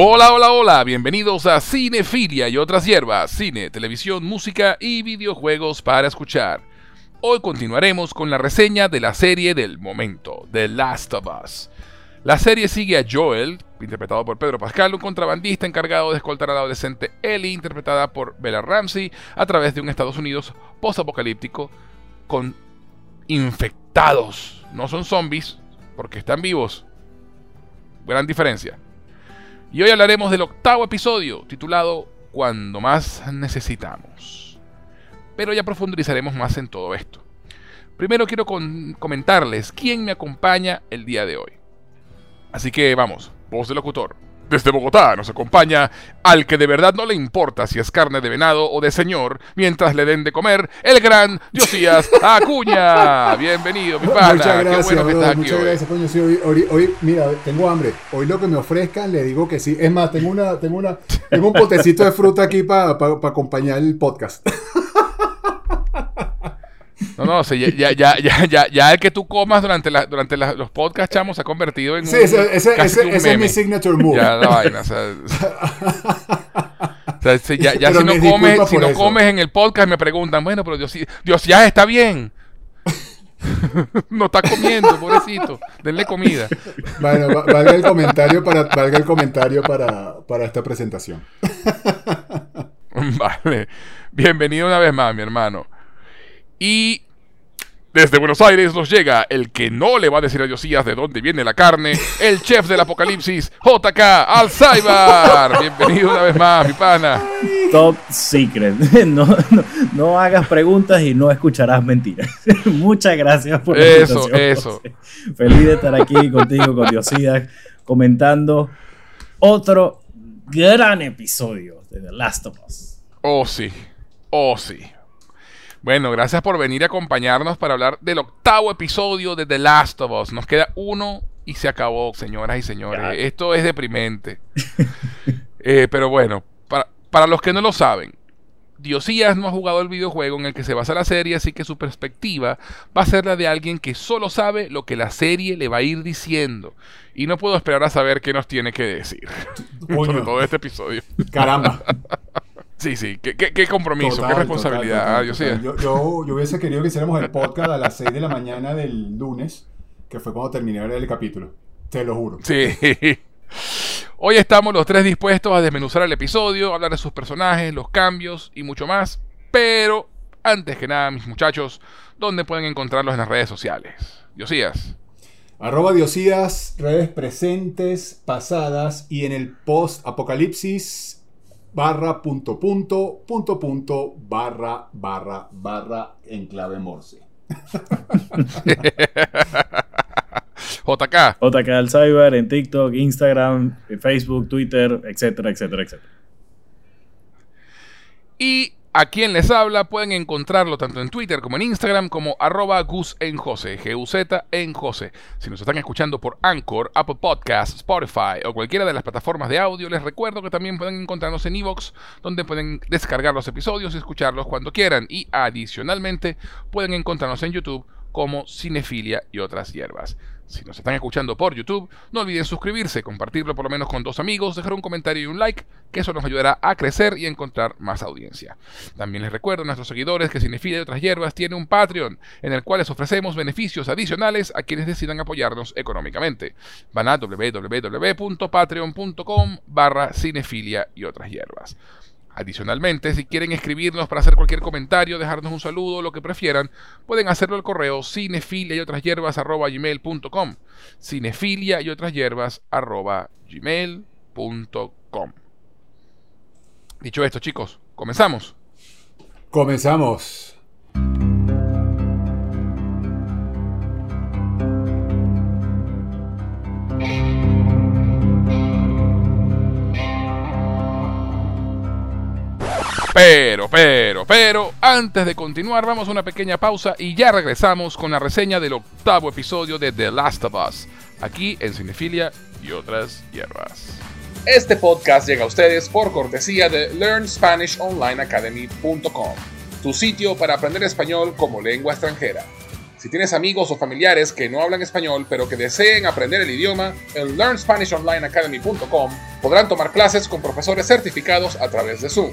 Hola, hola, hola, bienvenidos a Cinefilia y otras hierbas, cine, televisión, música y videojuegos para escuchar. Hoy continuaremos con la reseña de la serie del momento, The Last of Us. La serie sigue a Joel, interpretado por Pedro Pascal, un contrabandista encargado de escoltar a la adolescente Ellie, interpretada por Bella Ramsey, a través de un Estados Unidos post-apocalíptico con infectados. No son zombies, porque están vivos. Gran diferencia. Y hoy hablaremos del octavo episodio, titulado Cuando más necesitamos. Pero ya profundizaremos más en todo esto. Primero quiero comentarles quién me acompaña el día de hoy. Así que vamos, voz de locutor. Desde Bogotá nos acompaña al que de verdad no le importa si es carne de venado o de señor, mientras le den de comer, el gran Diosías Acuña. Bienvenido, mi pana. Muchas gracias, Qué bueno que estás muchas gracias, coño. Sí, hoy, hoy, mira, tengo hambre. Hoy lo que me ofrezcan le digo que sí. Es más, tengo una, tengo una, tengo un potecito de fruta aquí para acompañar el podcast. No, no, ya, ya, ya, ya, ya, el que tú comas durante, la, durante los podcasts, chamo, se ha convertido en sí, un, ese, ese, ese, ese es mi signature move. Ya la vaina, o sea, o sea ya, ya si no, comes, si no comes en el podcast me preguntan, bueno, pero Dios, Dios ya está bien. no está comiendo, pobrecito. Denle comida. Bueno, valga el comentario para, valga el comentario para, para esta presentación. vale. Bienvenido una vez más, mi hermano. Y desde Buenos Aires nos llega el que no le va a decir a Diosías de dónde viene la carne, el chef del apocalipsis, JK Alzheimer. Bienvenido una vez más, mi pana. Top secret. No, no, hagas preguntas y no escucharás mentiras. Muchas gracias por la Eso, eso. Feliz de estar aquí contigo, con Diosías, comentando otro gran episodio de The Last of Us. Oh, sí. Oh, sí. Bueno, gracias por venir a acompañarnos para hablar del octavo episodio de The Last of Us. Nos queda uno y se acabó, señoras y señores. Esto es deprimente. Eh, pero bueno, para, para los que no lo saben, Diosías no ha jugado el videojuego en el que se basa la serie, así que su perspectiva va a ser la de alguien que solo sabe lo que la serie le va a ir diciendo. Y no puedo esperar a saber qué nos tiene que decir. Sobre todo este episodio. Caramba. Sí, sí, qué, qué, compromiso, qué responsabilidad. Yo, yo, yo, hubiese querido que hiciéramos el podcast a las 6 de la mañana del lunes, que fue cuando terminé el capítulo. Te lo juro. Sí. Hoy estamos los tres dispuestos a desmenuzar el episodio, hablar de sus personajes, los cambios y mucho más. Pero, antes que nada, mis muchachos, ¿dónde pueden encontrarlos en las redes sociales? Diosías. Arroba Diosías, redes presentes, pasadas y en el post apocalipsis barra punto punto punto punto barra barra barra en clave morse. JK. JK al Cyber en TikTok, Instagram, Facebook, Twitter, etcétera, etcétera, etcétera. Y a quien les habla pueden encontrarlo tanto en Twitter como en Instagram como arroba Gus en Jose, G-U-Z en Jose. Si nos están escuchando por Anchor, Apple Podcasts, Spotify o cualquiera de las plataformas de audio, les recuerdo que también pueden encontrarnos en Evox, donde pueden descargar los episodios y escucharlos cuando quieran. Y adicionalmente pueden encontrarnos en YouTube como Cinefilia y otras hierbas. Si nos están escuchando por YouTube, no olviden suscribirse, compartirlo por lo menos con dos amigos, dejar un comentario y un like, que eso nos ayudará a crecer y encontrar más audiencia. También les recuerdo a nuestros seguidores que Cinefilia y otras hierbas tiene un Patreon, en el cual les ofrecemos beneficios adicionales a quienes decidan apoyarnos económicamente. Van a www.patreon.com barra cinefilia y otras hierbas. Adicionalmente, si quieren escribirnos para hacer cualquier comentario, dejarnos un saludo, lo que prefieran, pueden hacerlo al correo cinefilia y otras hierbas arroba gmail.com. Cinefilia y otras hierbas arroba gmail.com. Dicho esto, chicos, comenzamos. Comenzamos. Pero, pero, pero, antes de continuar, vamos a una pequeña pausa y ya regresamos con la reseña del octavo episodio de The Last of Us, aquí en Cinefilia y otras hierbas. Este podcast llega a ustedes por cortesía de LearnSpanishOnlineAcademy.com, tu sitio para aprender español como lengua extranjera. Si tienes amigos o familiares que no hablan español pero que deseen aprender el idioma, en LearnSpanishOnlineAcademy.com podrán tomar clases con profesores certificados a través de Zoom.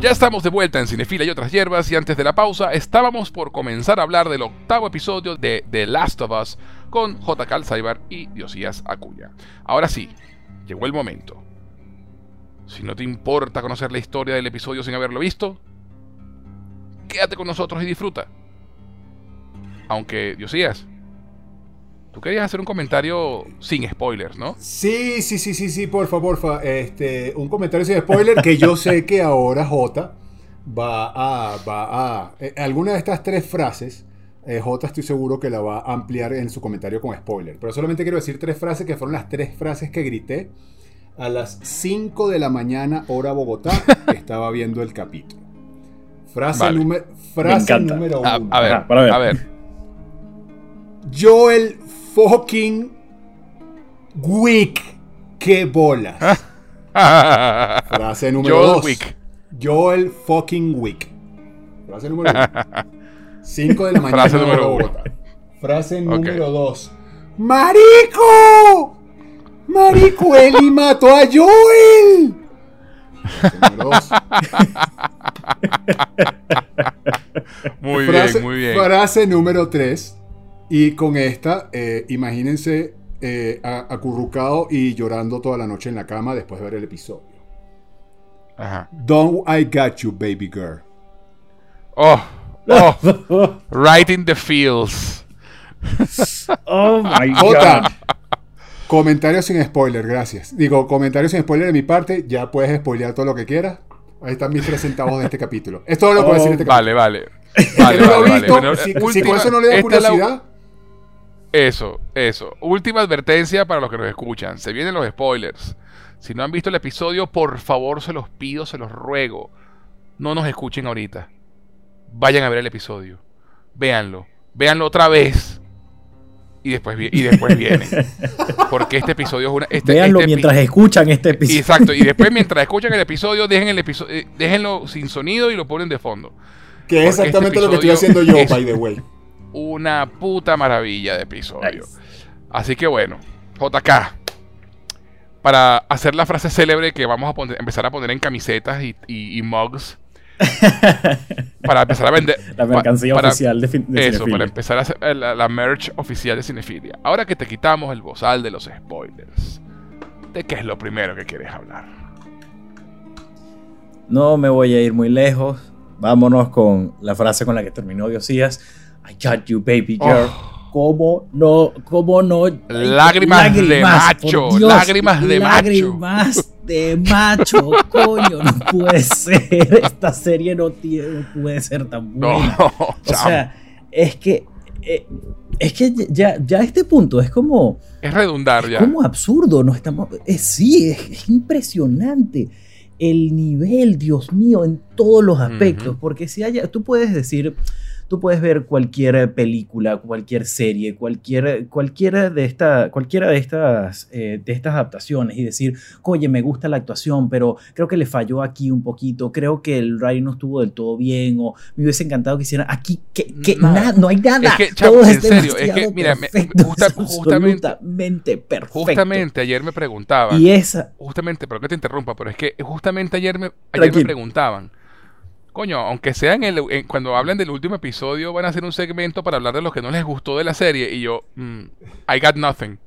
Ya estamos de vuelta en Cinefila y otras hierbas y antes de la pausa estábamos por comenzar a hablar del octavo episodio de The Last of Us con J. Calzaibar y Diosías Acuña. Ahora sí, llegó el momento. Si no te importa conocer la historia del episodio sin haberlo visto, quédate con nosotros y disfruta. Aunque, Diosías, Tú querías hacer un comentario sin spoilers, ¿no? Sí, sí, sí, sí, sí, por favor, este, un comentario sin spoiler que yo sé que ahora J va a, va a, eh, alguna de estas tres frases, eh, J estoy seguro que la va a ampliar en su comentario con spoiler, pero solamente quiero decir tres frases que fueron las tres frases que grité a las 5 de la mañana hora Bogotá, que estaba viendo el capítulo. Frase, frase número uno. A, ver, a ver, a ver. Joel fucking Wick. ¡Qué bolas! Frase número Joel dos. Wick. Joel fucking Wick. Frase número uno. 5 de la mañana. Frase número uno. Frase número dos. ¡Marico! ¡Marico! ¡Eli mató a Joel! Número dos. muy bien, muy bien. Frase número 3. Y con esta, eh, imagínense eh, acurrucado y llorando toda la noche en la cama después de ver el episodio. Ajá. Don't I got you, baby girl. Oh, oh, right in the feels. oh my god. Comentarios sin spoiler, gracias. Digo, comentarios sin spoiler de mi parte, ya puedes spoilear todo lo que quieras. Ahí están mis tres centavos de este capítulo. Es todo lo que voy a decir este capítulo. Vale, vale. Vale, vale, vale. Bueno, si, eh, si última- con eso no le da la- curiosidad, Eso, eso. Última advertencia para los que nos escuchan. Se vienen los spoilers. Si no han visto el episodio, por favor, se los pido, se los ruego. No nos escuchen ahorita. Vayan a ver el episodio. Véanlo. Véanlo otra vez. Y después, y después vienen. Porque este episodio es una. Este, Véanlo este epi- mientras escuchan este episodio. Exacto. Y después, mientras escuchan el episodio, dejen el episodio, eh, déjenlo sin sonido y lo ponen de fondo. que es porque exactamente este lo que estoy haciendo yo, es- by the way. Una puta maravilla de episodio. Nice. Así que bueno, JK. Para hacer la frase célebre que vamos a poner- empezar a poner en camisetas y, y- y mugs. para empezar a vender. La mercancía pa- para- oficial de, de Eso, Cinefilia. para empezar a hacer eh, la, la merch oficial de Cinefilia. Ahora que te quitamos el bozal de los spoilers, ¿de qué es lo primero que quieres hablar? No me voy a ir muy lejos. Vámonos con la frase con la que terminó Diosías. I got you, baby girl. Oh. ¿Cómo no? ¿Cómo no? Lágrimas de macho, Dios, lágrimas de macho. Lágrimas de macho, coño, no puede ser. Esta serie no, tiene, no puede ser tan No, buena. O chamo. sea, es que. eh, es que ya, ya a este punto es como. es redundar ya. como absurdo, no estamos. eh, sí, es, es impresionante el nivel, Dios mío, en todos los aspectos. Porque si haya, tú puedes decir, tú puedes ver cualquier película, cualquier serie, cualquier, cualquiera de esta, cualquiera de estas, eh, de estas adaptaciones y decir, oye, me gusta la actuación, pero creo que le falló aquí un poquito, creo que el writing no estuvo del todo bien, o me hubiese encantado que hicieran aquí, que, que Nada. nada, no hay nada. Es que, Todo en es serio, es que, mira, me- justa- es justamente- absolutamente perfecto. Justamente ayer me preguntaban. Y esa, justamente, pero que te interrumpa, pero es que justamente ayer me, ayer me preguntaban, coño, aunque sea en el, en- cuando hablan del último episodio, van a hacer un segmento para hablar de lo que no les gustó de la serie, y yo, mm, I got nothing.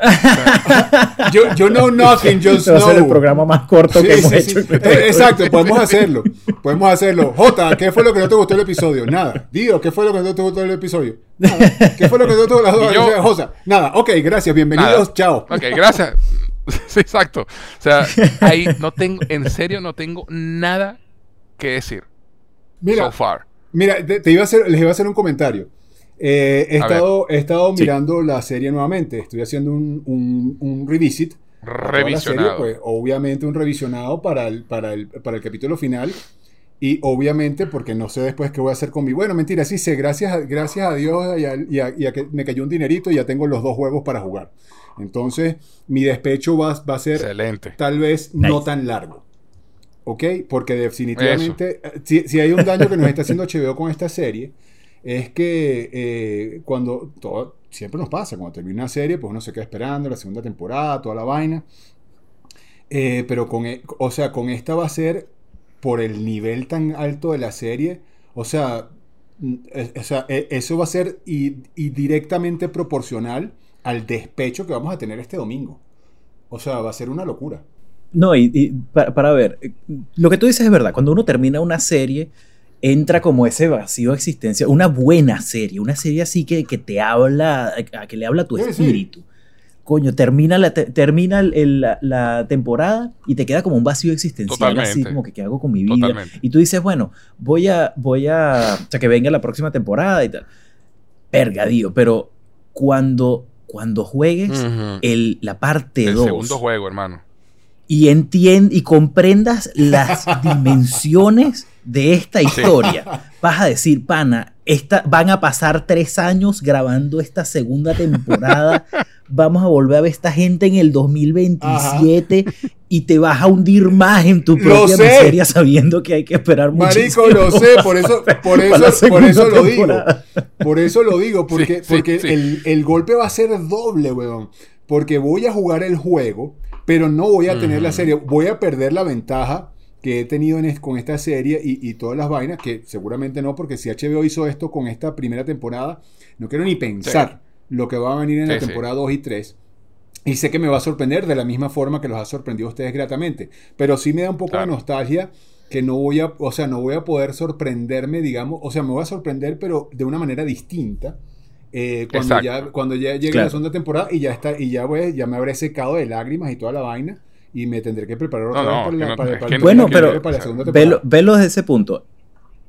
Yo, yo know nothing, just este va a ser el know. programa más corto que Sí, hemos sí, hecho. sí. Eh, Exacto, podemos hacerlo. Podemos hacerlo. Jota, ¿qué fue lo que no te gustó del episodio? Nada. Dio, ¿qué fue lo que no te gustó del episodio? Nada. ¿Qué fue lo que no te gustó yo- Jota, nada. Ok, gracias, bienvenidos, Nada. chao. Ok, gracias. Sí, exacto. O sea, ahí no tengo, en serio, no tengo nada que decir. Mira, so far. Mira, te, te iba a hacer, les iba a hacer un comentario. Eh, he, estado, he estado Sí. mirando la serie nuevamente. Estoy haciendo un, un, un revisit. la serie, Revisionado. pues, obviamente un revisionado para el, para, el, para el capítulo final. Y obviamente porque no sé después qué voy a hacer con mi... Bueno, mentira, sí sé. Gracias a, gracias a Dios y a, y a- y a que me cayó un dinerito y ya tengo los dos juegos para jugar. Entonces, mi despecho va, va a ser Excelente. tal vez no Nice. tan largo. ¿Ok? Porque definitivamente, eh, si, si hay un daño que nos está haciendo HBO con esta serie, es que eh, cuando, todo, siempre nos pasa, cuando termina una serie, pues uno se queda esperando la segunda temporada, toda la vaina. Eh, pero con, e- o sea, con esta va a ser por el nivel tan alto de la serie, o sea, mm, o sea, eh, eso va a ser y, y directamente proporcional al despecho que vamos a tener este domingo. O sea, va a ser una locura. No, y, y para, para ver, eh, lo que tú dices es verdad. Cuando uno termina una serie, entra como ese vacío de existencia. Una buena serie, una serie así que, que te habla, a que le habla a tu Sí, sí. espíritu. Coño, termina, la, te- termina el- el- la, la temporada y te queda como un vacío existencial, así Totalmente. como que qué hago con mi vida. Totalmente. Y tú dices, bueno, voy a, voy a, o sea, que venga la próxima temporada y tal. Pergadío, pero cuando, cuando juegues el, la parte El 2 segundo juego, hermano. Y entiendas y comprendas las dimensiones de esta historia, vas a decir, pana, esta, van a pasar tres años grabando esta segunda temporada, vamos a volver a ver esta gente en el 2027 y te vas a hundir más en tu propia miseria sabiendo que hay que esperar muchísimo. Marico, lo sé, por eso, por para eso, por eso lo digo. Por eso lo digo, porque, Sí, sí, porque. El, el golpe va a ser doble, weón. Porque voy a jugar el juego, pero no voy a tener la serie. Voy a perder la ventaja que he tenido en con esta serie y, y todas las vainas, que seguramente no, porque si HBO hizo esto con esta primera temporada, no quiero ni pensar lo que va a venir en la Sí, sí. temporada 2 y 3. Y sé que me va a sorprender de la misma forma que los ha sorprendido a ustedes gratamente. Pero sí me da un poco Claro. de nostalgia que no voy a, o sea, no voy a poder sorprenderme, digamos, o sea, me voy a sorprender, pero de una manera distinta. Eh, cuando, Exacto. ya, cuando ya llegue Claro. la segunda temporada y ya está, y ya voy, ya me habré secado de lágrimas y toda la vaina. Y me tendré que preparar otra No, vez no, para, la, no- para- Bueno, pero para la segunda temporada. Velo, velo desde ese punto.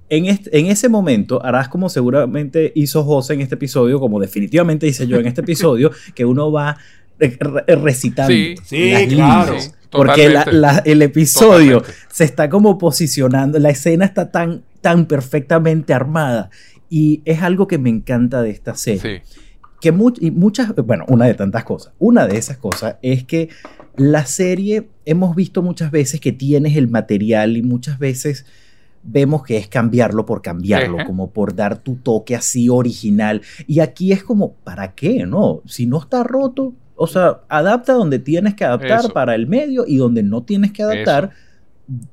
en, este- en ese momento harás como seguramente hizo José en este episodio, como definitivamente hice yo en este episodio, que uno va re- re- recitando. Sí. Sí, las claro. líneas. Sí, Porque la- totalmente. la- el episodio Totalmente. se está como posicionando, la escena está tan, tan perfectamente armada. Y es algo que me encanta de esta serie Sí. que mu- y muchas, bueno, una de tantas cosas. Una de esas cosas es que la serie hemos visto muchas veces que tienes el material y muchas veces vemos que es cambiarlo por cambiarlo, como por dar tu toque así original. Y aquí es como, ¿para qué? No, si no está roto, o sea, adapta donde tienes que adaptar Eso. para el medio y donde no tienes que adaptar,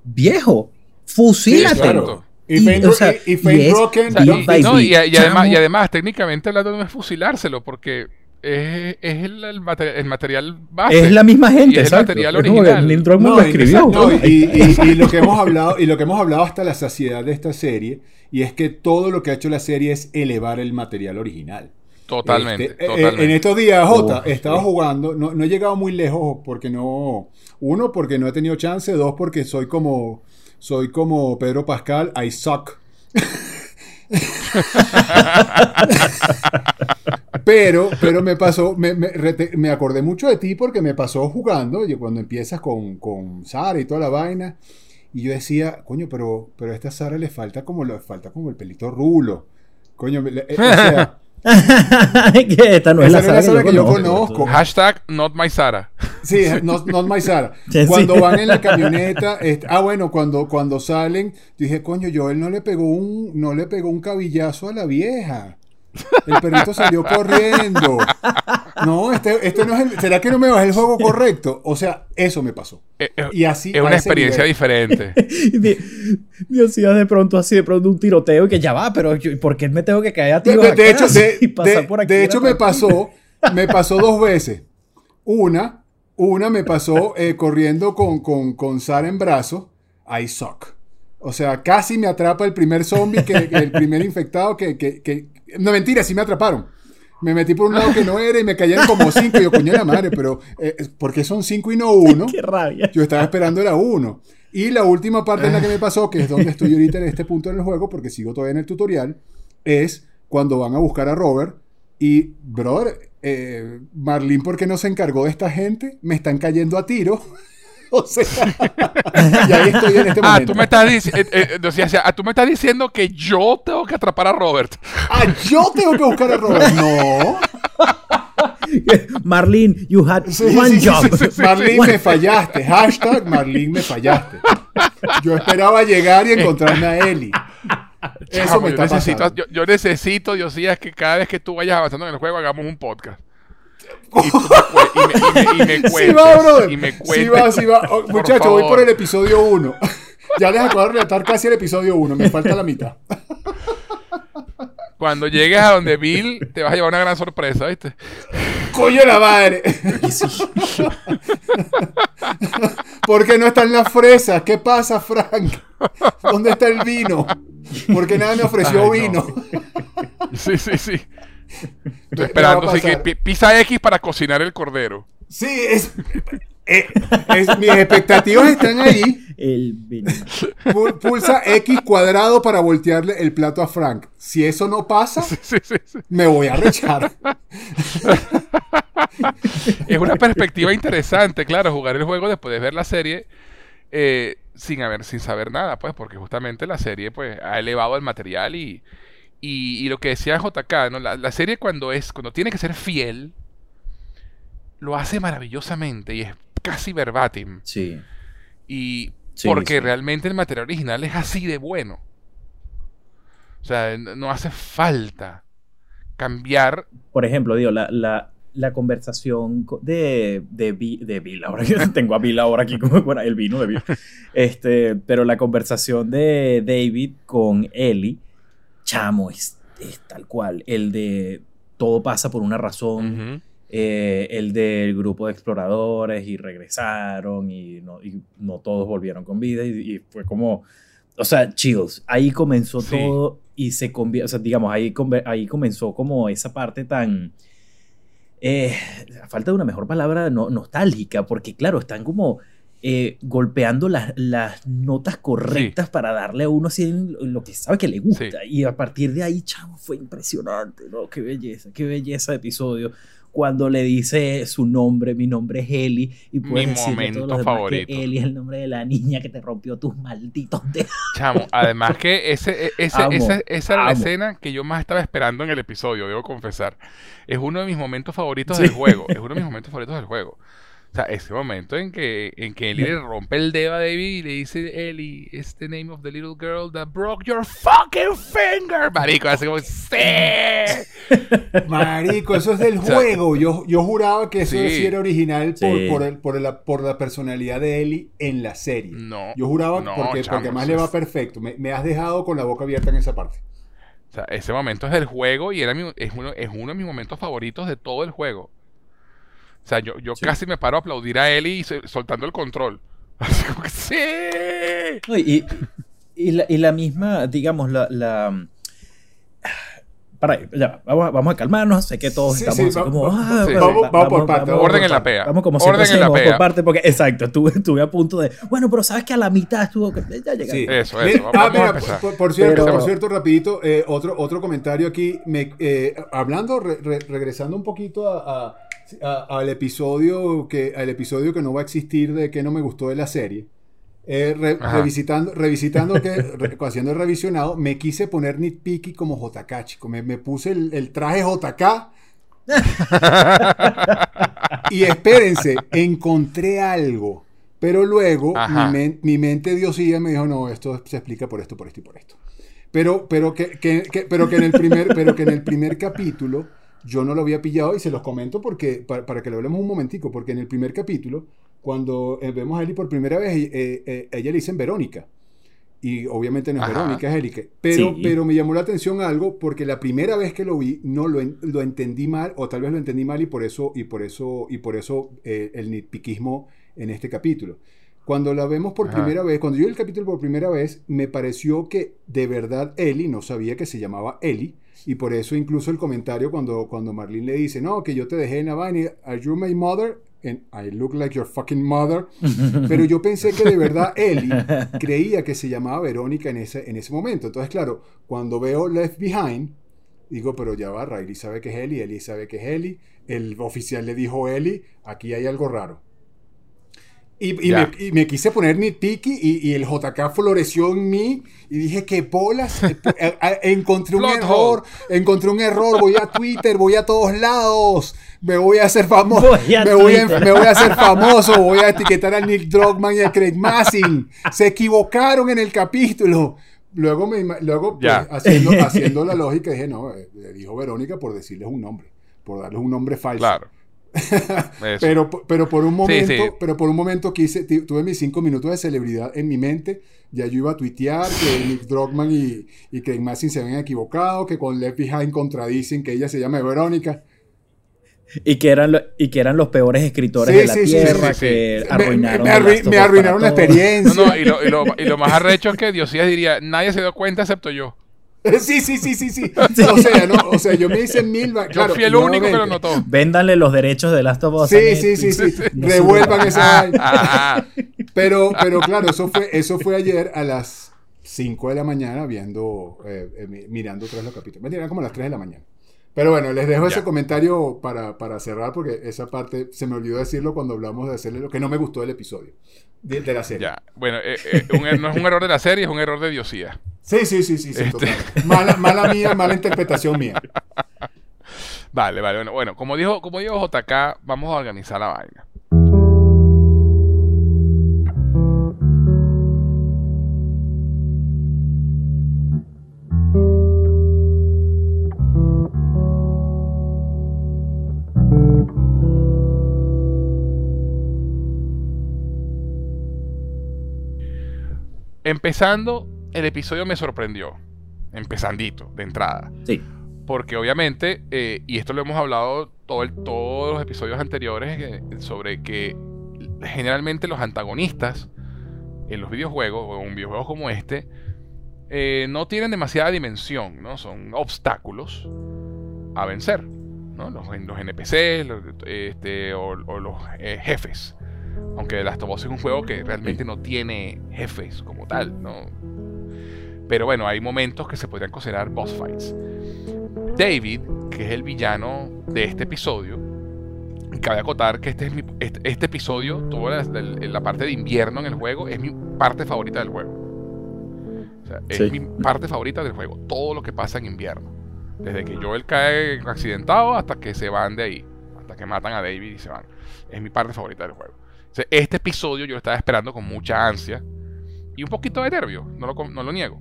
viejo, Sí, fusílatelo. claro. Y Y, Fame, o sea, y, no, además, y además, técnicamente hablando, no es fusilárselo, porque es, es el, el material, el material base. Es la misma gente, es el exacto. material como que original. Neil Druckmann No, lo y- escribió. no, y, y- y lo que hemos hablado y lo que hemos hablado hasta la saciedad de esta serie y es que todo lo que ha hecho la serie es elevar el material original. Totalmente, Este, eh, totalmente. en estos días, Jota, Uf, estaba sí. jugando, no, no he llegado muy lejos porque no, uno, porque no he tenido chance, dos, porque soy como, soy como Pedro Pascal, I suck. pero, pero me pasó, me, me, me acordé mucho de ti porque me pasó jugando, y cuando empiezas con, con Sara y toda la vaina, y yo decía, coño, pero, pero a esta Sara le falta como, le falta como el pelito rulo. Coño, eh, o sea, que esta no es la no es la saga saga que yo conozco. Hashtag not my Sara. Sí, not, not my Sara. Cuando van en la camioneta, este, ah bueno, cuando, cuando salen, dije, coño, Joel no le pegó un, no le pegó un cabillazo a la vieja. El perrito salió corriendo. No, este, este no es el, ¿será que no me bajé el juego correcto? O sea, eso me pasó. Es, es- Y así es una experiencia nivel. diferente. Di- Dios, si de pronto así, de pronto un tiroteo y que ya va, pero yo- ¿por qué me tengo que caer a De, tiros de- hecho, de, y pasar de- por aquí? de hecho me pasó, me pasó dos veces. Una, una me pasó eh, corriendo con, con, con Sara en brazos. I suck. O sea, casi me atrapa el primer zombie, que, que el primer infectado que, que, que- No, mentira, sí me atraparon. Me metí por un lado que no era y me cayeron como cinco. Y yo, coño de la madre, pero eh, ¿por qué son cinco y no uno? Qué rabia. Yo estaba esperando era uno. Y la última parte en la que me pasó, que es donde estoy ahorita en este punto en el juego, porque sigo todavía en el tutorial, es cuando van a buscar a Robert y, brother, eh, Marlene, ¿por qué no se encargó de esta gente? Me están cayendo a tiro. o sea, y ahí estoy en este Ah, momento. tú me estás diciendo, tú me estás diciendo que yo tengo que atrapar a Robert. Ah, yo tengo que buscar a Robert. No. Marlene, you had Sí, one sí, sí, job. sí, sí. Marlene, One- me fallaste. Hashtag Marlene, me fallaste. Yo esperaba llegar y encontrarme a Eli. Eso me yo, está necesito, pasando. yo, yo necesito, Diosías, que cada vez que tú vayas avanzando en el juego hagamos un podcast. Y, tú me y me, y me- y me Sí va, brother. y me Sí va, sí va. Oh, voy por el episodio 1. ya les acabo de relatar casi el episodio 1. Me falta la mitad. Cuando llegues a donde Bill, te vas a llevar una gran sorpresa, ¿viste? ¡Coño la madre! ¿Por qué no están las fresas? ¿Qué pasa, Frank? ¿Dónde está el vino? ¿Por qué nadie me ofreció Ay, no. vino? Sí, sí, sí. ¿Qué Estoy esperando, así que pisa X para cocinar el cordero. Sí, es, eh, es- mis expectativas están ahí. El Pulsa X cuadrado para voltearle el plato a Frank. Si eso no pasa, Sí, sí, sí. me voy a rechar. Es una perspectiva interesante, claro, jugar el juego después de ver la serie eh, sin haber, sin saber nada, pues, porque justamente la serie, pues, ha elevado el material y, y, y lo que decía JK, ¿no? La, la serie cuando es, cuando tiene que ser fiel, lo hace maravillosamente y es casi verbatim. Sí. Y Sí, porque sí. realmente el material original es así de bueno. O sea, no hace falta cambiar Por ejemplo, digo, la, la, la conversación co- de, de, Bi- de Bill, ahora que tengo a Bill ahora aquí como bueno, el vino de Bill. Este, pero la conversación de David con Ellie, chamo, es, es tal cual. El de todo pasa por una razón. Eh, el del grupo de exploradores y regresaron y no, y no todos volvieron con vida y, y fue como, o sea, chills, ahí comenzó Sí. todo y se convierte, o sea, digamos, ahí, ahí comenzó como esa parte tan, eh, a falta de una mejor palabra, no, nostálgica, porque claro, están como eh, golpeando las, las notas correctas para darle a uno así lo que sabe que le gusta. Y a partir de ahí, chavo, fue impresionante, ¿no? Qué belleza, qué belleza de episodio. Cuando le dice su nombre, mi nombre es Eli, y puedes Mi a todos momento los demás favorito. que Eli es el nombre de la niña que te rompió tus malditos dedos. Chamo, además que ese, e- ese- Amo, esa, esa era la escena que yo más estaba esperando en el episodio, debo confesar. Es uno de mis momentos favoritos Sí. del juego. Es uno de mis momentos favoritos del juego. O sea, ese momento en que, en que Ellie le rompe el dedo a David y le dice, Ellie, it's the name of the little girl that broke your fucking finger. Marico, así como, ¡sí! Marico, eso es del O sea, juego. Yo, yo juraba que eso sí. sí era original por, Sí. por, el- por, la, por la personalidad de Ellie en la serie. No. Yo juraba no, porque, chamo, porque además eso le va es- perfecto. Me, me has dejado con la boca abierta en esa parte. O sea, ese momento es del juego y era mi- es, uno, es uno de mis momentos favoritos de todo el juego. O sea, yo, yo Sí. casi me paro a aplaudir a Ellie y se- soltando el control. Así como que ¡sí! No, y, y la, y la misma, digamos, la... la para ahí, ya, vamos, a- vamos a calmarnos. Sé que todos Sí, estamos sí, así va- como. ah, sí, pero sí. va- Vamos por parte, vamos orden en la pea. Vamos como Orden siempre en la pea. por parte, porque exacto, estuve, estuve a punto de. Bueno, pero sabes que a la mitad estuvo. Ya llegaron. Sí. Eso, eso. Vamos, ah, vamos a mira, empezar. por, por cierto, Pero- por cierto, rapidito, eh, otro, otro comentario aquí. Me, eh, hablando, re- re- regresando un poquito a, a- a- al episodio que al episodio que no va a existir de que no me gustó de la serie. Eh, re- revisitando, revisitando que, re- haciendo el revisionado, me quise poner nitpicky como JK, chico. Me, me puse el, el traje JK. y espérense, encontré algo. Pero luego mi, men- mi mente diosía me dijo, no, esto se explica por esto, por esto y por esto. Pero, pero, que, que- que- pero, que en el primer, pero que en el primer capítulo yo no lo había pillado y se los comento porque, para, para que lo hablemos un momentico, porque en el primer capítulo, cuando eh, vemos a Eli por primera vez, eh, eh, ella le dicen Verónica. Y obviamente no es Ajá. Verónica, es Eli. Pero, Sí. pero me llamó la atención algo porque la primera vez que lo vi no lo, en- lo entendí mal o tal vez lo entendí mal y por eso y por eso y por eso eh, el nitpiquismo en este capítulo. Cuando la vemos por Ajá. primera vez, cuando yo vi el capítulo por primera vez, me pareció que de verdad Eli no sabía que se llamaba Eli. Y por eso incluso el comentario cuando, cuando Marlene le dice, no, que yo te dejé en la vaina, ¿Are you my mother? And I look like your fucking mother. Pero yo pensé que de verdad Eli creía que se llamaba Verónica en ese, en ese momento. Entonces, claro, cuando veo Left Behind, digo, pero ya va, Riley sabe que es Eli, Eli sabe que es Eli, el oficial le dijo Eli, aquí hay algo raro. Y, y me, y me quise poner nitpicky y, y el JK floreció en mí y dije que bolas, Eh, eh, eh, encontré un Plot error, encontré un error, voy a Twitter, voy a todos lados, me voy a hacer famoso, me, voy a, me voy a hacer famoso, voy a etiquetar a Nick Drogman y a Craig Massin, se equivocaron en el capítulo. Luego, me, luego pues, haciendo, haciendo la lógica, dije, no, eh, le dijo Verónica por decirles un nombre, por darles un nombre falso. Claro. Pero, pero por un momento, sí. pero por un momento quise, tuve mis cinco minutos de celebridad en mi mente. Ya yo iba a tuitear que Nick Drogman y, y Craig Massin se habían equivocado, que con Left Behind contradicen que ella se llama Verónica. Y que, eran lo- y que eran los peores escritores Sí, de la sí, tierra sí, sí. que me- arruinaron, me arruinaron la. No, experiencia. no, y lo, y, lo, y lo más arrecho es que Diosías diría, nadie se dio cuenta excepto yo. Sí, sí, sí, sí, sí. O sea, no, o sea, yo me hice mil... Yo Claro, fui el único que lo notó. Véndanle los derechos de Last of Us. Sí, sí, sí, sí. Revuelvan esa Pero, pero claro, eso fue, eso fue ayer a las 5 de la mañana viendo, eh, eh, mi- mirando tras los capítulos. Mentira, eran como a las 3 de la mañana. Pero bueno, les dejo ese comentario para, para cerrar porque esa parte se me olvidó decirlo cuando hablamos de hacerle lo que no me gustó del episodio, de, de la serie. ya. Bueno, eh, eh, un er- no es un error de la serie, es un error de Diosías. Sí, sí, sí, sí, sí, Este- total. Mala, mala mía, mala interpretación mía. Vale, vale. Bueno, bueno como dijo, como dijo JK, vamos a organizar la vaina. Empezando, el episodio me sorprendió. Empezandito, de entrada. Sí. Porque obviamente, eh, y esto lo hemos hablado todo el- todos los episodios anteriores, eh, sobre que generalmente los antagonistas en los videojuegos, o en videojuegos como este, eh, no tienen demasiada dimensión, ¿no? Son obstáculos a vencer, ¿no? Los, los NPCs los, este, o, o los jefes. Aunque Last of Us es un juego que realmente no tiene jefes como tal, ¿no? Pero bueno, hay momentos que se podrían considerar boss fights. David, que es el villano de este episodio, cabe acotar que este, es mi, este, este episodio, toda la, la, parte de invierno en el juego, es mi parte favorita del juego. O sea, es Sí. mi parte favorita del juego. Todo lo que pasa en invierno. Desde que Joel cae accidentado hasta que se van de ahí. Hasta que matan a David y se van. Es mi parte favorita del juego. Este episodio yo lo estaba esperando con mucha ansia. Y un poquito de nervio. No lo, no lo niego.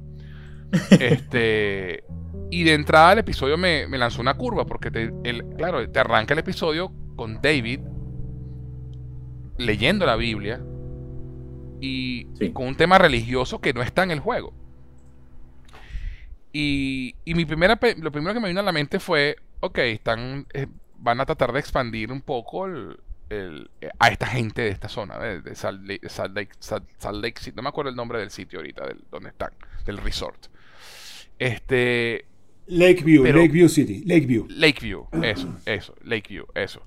este. Y de entrada el episodio me, me lanzó una curva. Porque, te, el, claro, te arranca el episodio con David leyendo la Biblia. Y Sí. con un tema religioso que no está en el juego. Y, y mi primera, lo primero que me vino a la mente fue, ok, están, eh, van a tratar de expandir un poco el- el- eh, a esta gente de esta zona, de, de Salt, Lake, Salt, Lake, Salt- Salt Lake City. No me acuerdo el nombre del sitio ahorita, del, donde están, del resort. Este, Lakeview, Lakeview City, Lakeview. Lakeview, eso, eso, Lakeview, eso.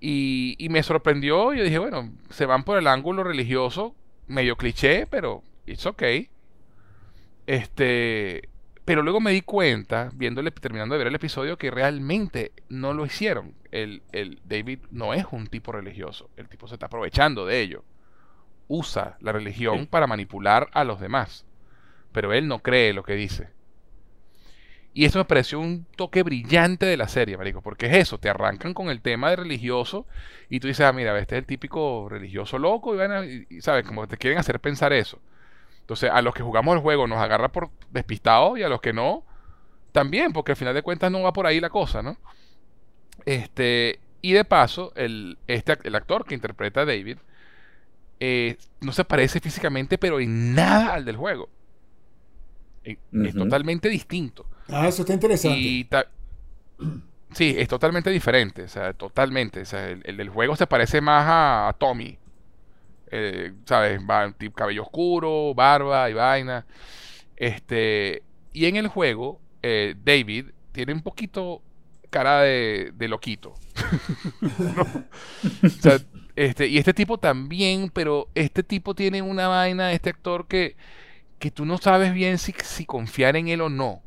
Y, y me sorprendió, yo dije, bueno, se van por el ángulo religioso, medio cliché, pero it's okay. Este, pero luego me di cuenta, viéndole, terminando de ver el episodio, que realmente no lo hicieron. El, el David no es un tipo religioso, el tipo se está aprovechando de ello. Usa la religión Sí. para manipular a los demás, pero él no cree lo que dice. Y eso me pareció un toque brillante de la serie, marico, porque es eso, te arrancan con el tema de religioso y tú dices, ah, mira, este es el típico religioso loco y, van a- y- y, sabes, como te quieren hacer pensar eso. Entonces, a los que jugamos el juego nos agarra por despistados y a los que no, también, porque al final de cuentas no va por ahí la cosa, ¿no? Este, y de paso, el, este, ac- el actor que interpreta a David eh, no se parece físicamente, pero en nada al del juego. Es totalmente distinto. Ah, eso está interesante. Y ta- sí, es totalmente diferente, o sea, totalmente. O sea, el, el del juego se parece más a, a Tommy. Eh, ¿Sabes? Va, cabello oscuro, barba y vaina. Este, y en el juego, eh, David tiene un poquito cara de, de loquito. Este, y este tipo también, pero este tipo tiene una vaina, este actor que, que tú no sabes bien si, si confiar en él o no.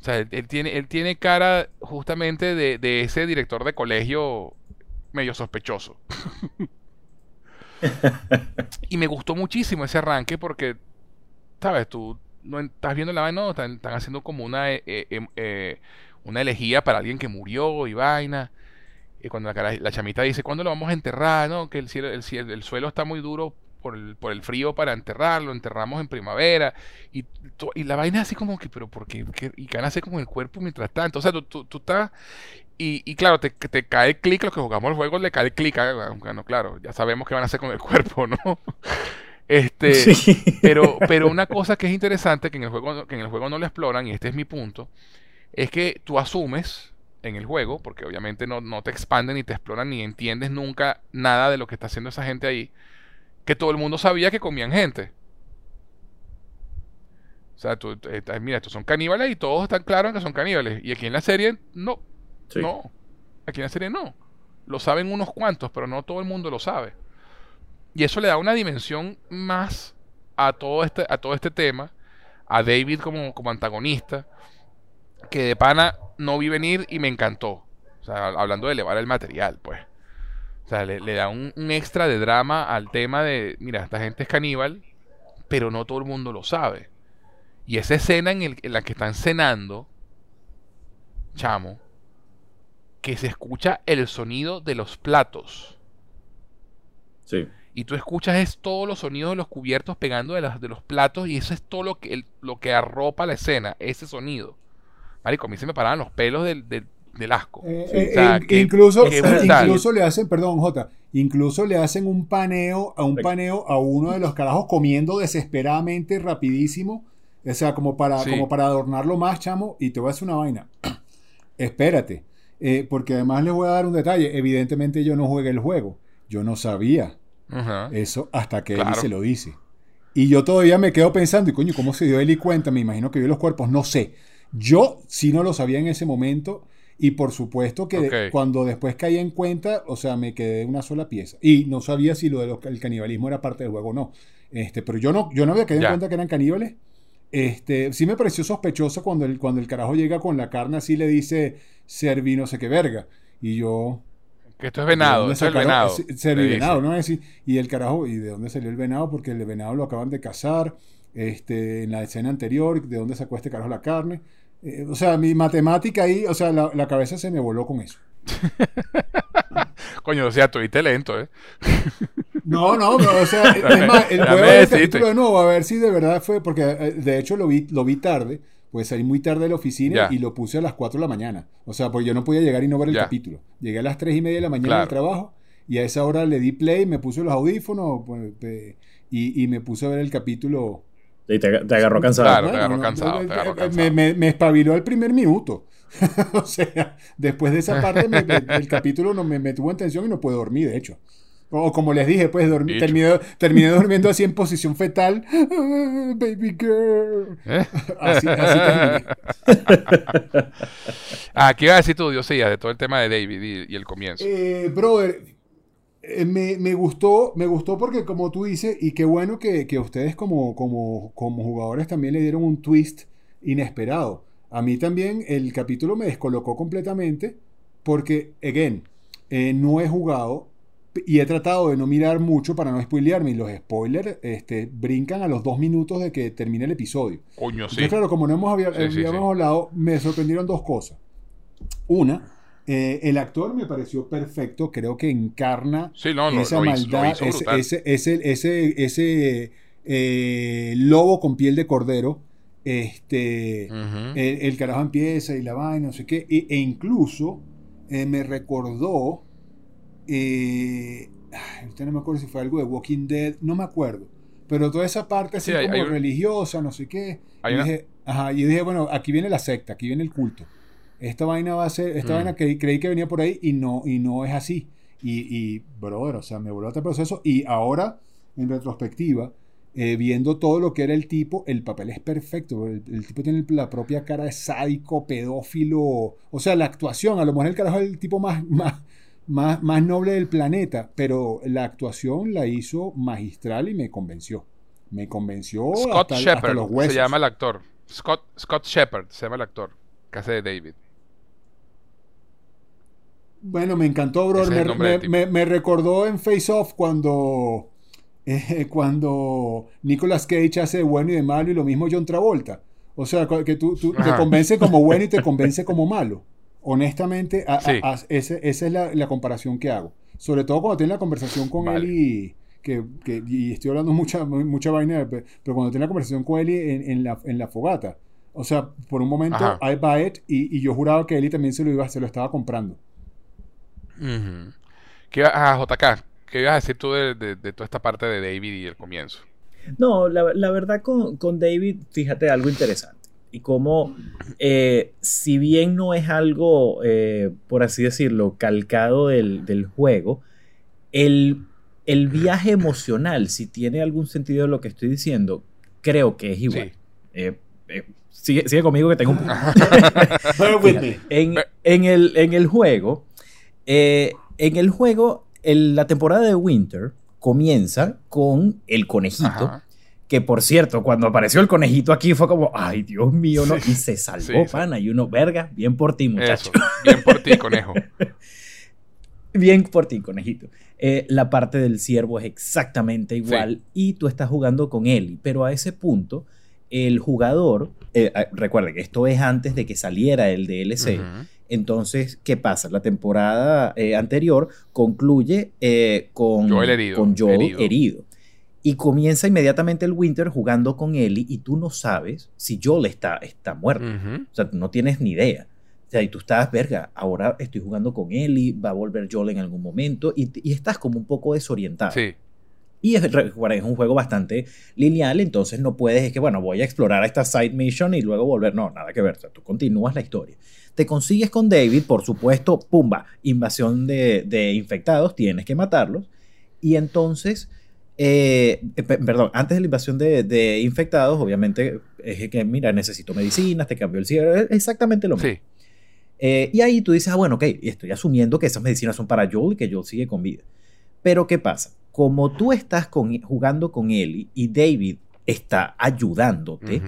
O sea, él, él tiene, él tiene cara justamente de, de ese director de colegio medio sospechoso. y me gustó muchísimo ese arranque porque, ¿sabes? Tú no estás viendo la vaina, no, están, haciendo como una, eh, eh, em- eh, una elegía para alguien que murió y vaina. Y cuando la, chamita dice, ¿cuándo lo vamos a enterrar? No, que el, cielo, el, el suelo está muy duro por el, por el frío para enterrarlo, enterramos en primavera. Y, la vaina así como que, pero ¿por qué? ¿Qué? Y van a hacer como el cuerpo mientras tanto. O sea, tú, tú, tú estás... Y, y claro, te, te cae el clic, los que jugamos el juego le cae el clic, ah, bueno, claro, ya sabemos qué van a hacer con el cuerpo, ¿no? Este, Sí. pero, pero una cosa que es interesante, que en el juego, que en el juego no lo exploran, y este es mi punto, es que tú asumes en el juego, porque obviamente no, no te expanden ni te exploran ni entiendes nunca nada de lo que está haciendo esa gente ahí, que todo el mundo sabía que comían gente. O sea, tú, eh, mira, estos son caníbales y todos están claros en que son caníbales. Y aquí en la serie, no. Sí. No. Aquí en la serie no. Lo saben unos cuantos, pero no todo el mundo lo sabe. Y eso le da una dimensión más a todo este, a todo este tema, a David como, como antagonista, que de pana no vi venir y me encantó. O sea, hablando de elevar el material, pues. O sea, le, le da un, un extra de drama al tema de, mira, esta gente es caníbal, pero no todo el mundo lo sabe. Y esa escena en, el- en la que están cenando, chamo, que se escucha el sonido de los platos. Sí. Y tú escuchas es todos los sonidos de los cubiertos pegando de, las, de los platos y eso es todo lo que, el- lo que arropa la escena, ese sonido. Marico, a mí se me paraban los pelos del, del, del asco. Eh, Sí, eh, o sea, in- que- incluso, que incluso le hacen, perdón, Jota, incluso le hacen un paneo, a un paneo a uno de los carajos comiendo desesperadamente, rapidísimo. O sea, como para, Sí. como para adornarlo más, chamo. Y te voy a hacer una vaina. Espérate. eh, porque además les voy a dar un detalle. Evidentemente yo no jugué el juego. Yo no sabía eso hasta que Claro. Eli se lo dice. Y yo todavía me quedo pensando, y coño, ¿cómo se dio Eli cuenta? Me imagino que vio los cuerpos, no sé. Yo sí no lo sabía en ese momento Y por supuesto que cuando después caí en cuenta, o sea, me quedé una sola pieza. Y no sabía si lo del canibalismo era parte del juego o no. Este, pero yo no, yo no había caído Ya. en cuenta que eran caníbales. Este, sí me pareció sospechoso cuando el, cuando el carajo llega con la carne así le dice serví no sé qué verga. Y yo, Que esto es venado, ¿De dónde esto es el venado. Cervivenado, dice. ¿no? Es decir, y el carajo, ¿y de dónde salió el venado? Porque el venado lo acaban de cazar. Este, en la escena anterior, ¿de dónde sacó este carajo la carne? Eh, o sea, mi matemática ahí, o sea, la, la cabeza se me voló con eso. Coño, o sea, tuviste lento, ¿eh? No, no, no, o sea, es más, el capítulo de nuevo, a ver si de verdad fue, porque eh, de hecho lo vi, lo vi tarde, pues salí muy tarde de la oficina Ya. y lo puse a las 4 de la mañana. O sea, pues yo no podía llegar y no ver el Ya. capítulo. Llegué a las 3 y media de la mañana Claro. del trabajo y a esa hora le di play, me puse los audífonos pues, y, y me puse a ver el capítulo. Y te, te agarró cansado. Claro. te agarró cansado, eh, te agarró eh, cansado. Me, me, me espabiló al primer minuto. o sea, después de esa parte me- me- el capítulo no, me, me tuvo en tensión y no pude dormir, de hecho. O como les dije, pues dormí, terminé, terminé durmiendo así en posición fetal. Ah, baby girl. ¿Eh? Así, así terminé. Ah, ¿qué iba a decir tú, Diosías, de todo el tema de David y, y el comienzo? Eh, brother, eh, me, me gustó, me gustó porque como tú dices, y qué bueno que, que ustedes como, como, como jugadores también le dieron un twist inesperado. A mí también el capítulo me descolocó completamente porque, again, eh, no he jugado y he tratado de no mirar mucho para no spoilearme y los spoilers este, brincan a los dos minutos de que termine el episodio. Coño, sí. Entonces, claro, como no hemos había- Sí, sí, habíamos sí. hablado, me sorprendieron dos cosas. Una, eh, el actor me pareció perfecto, creo que encarna Sí, no, lo, esa hizo, maldad, hizo ese, ese, ese, ese, ese, eh, lobo con piel de cordero. Este, el, el carajo empieza y la vaina, no sé qué. E, e incluso eh, me recordó. Ahorita no me acuerdo si fue algo de Walking Dead, no me acuerdo. Pero toda esa parte así Sí, hay- como hay un- religiosa, no sé qué. Hay y una- dije, ajá, y dije, bueno, aquí viene la secta, aquí viene el culto. Esta vaina va a ser, esta Mm. vaina que creí que venía por ahí y no, y no es así. Y, y brother, o sea, me volvió a este proceso. Y ahora, en retrospectiva, eh, viendo todo lo que era el tipo, el papel es perfecto. El, el tipo tiene la propia cara de sádico, pedófilo. O sea, la actuación, a lo mejor el carajo es el tipo más, más, más, más noble del planeta, pero la actuación la hizo magistral y me convenció. Me convenció Scott hasta, hasta Shepard los huesos. se llama el actor. Scott, Scott Shepard se llama el actor que hace de David. Bueno, me encantó, bro. Me, me- me- me recordó en Face Off cuando, eh, cuando Nicolas Cage hace de bueno y de malo y lo mismo John Travolta. O sea, que tú, tú te convence como bueno y te convence como malo. Honestamente, a- a- Sí. a- ese- esa es la, la comparación que hago. Sobre todo cuando tiene la conversación con Vale. él y... Que, que- y estoy hablando mucha, mucha vaina, pe- pero cuando tiene la conversación con Eli en, en la, en la fogata. O sea, por un momento, Ajá. I buy it, y, y yo juraba que Eli también se lo, iba, se lo estaba comprando. Ujú. ¿Qué iba- ah, JK, ¿qué ibas a decir tú de, de- de toda esta parte de David y el comienzo? No, la, la verdad con, con David, fíjate algo interesante. Y como, eh, si bien no es algo, eh, por así decirlo, calcado del, del juego, el, el viaje emocional, si tiene algún sentido lo que estoy diciendo, creo que es igual. Sí. Eh, eh, sigue, sigue conmigo que tengo un... Bear with me. En, en el, en el juego, eh, en el juego, el- la temporada de Winter comienza con el conejito. Ajá. Que por cierto, cuando apareció el conejito aquí fue como, ay, Dios mío, ¿no? Y se salvó, Sí, sí. pana. Y uno, verga, bien por ti, muchacho. Eso, bien por ti, conejo. Bien por ti, conejito. Eh, la parte del ciervo es exactamente igual y tú estás jugando con Ellie, pero a ese punto el jugador, eh, ah, recuerden que esto es antes de que saliera el DLC, entonces, ¿qué pasa? La temporada eh, anterior concluye eh, con Joel herido, con Joel herido. herido. Y comienza inmediatamente el Winter jugando con Ellie y tú no sabes si Joel está, está muerto. Ujú. O sea, tú no tienes ni idea. O sea, y tú estás, verga, ahora estoy jugando con Ellie, va a volver Joel en algún momento y, y estás como un poco desorientado. Sí. Y es, es un juego bastante lineal, entonces no puedes, es que bueno, voy a explorar esta side mission y luego volver. No, nada que ver, o sea, tú continúas la historia. Te consigues con David, por supuesto, pumba, invasión de, de infectados, tienes que matarlos. Y entonces, eh, eh, pe- perdón, antes de la invasión de, de infectados, obviamente es que, mira, necesito medicinas, te cambio el cielo, es exactamente lo mismo. Sí. Eh, y ahí tú dices, ah, bueno, ok, estoy asumiendo que esas medicinas son para Joel y que Joel sigue con vida. Pero ¿qué pasa? Como tú estás con, jugando con Ellie y David está ayudándote,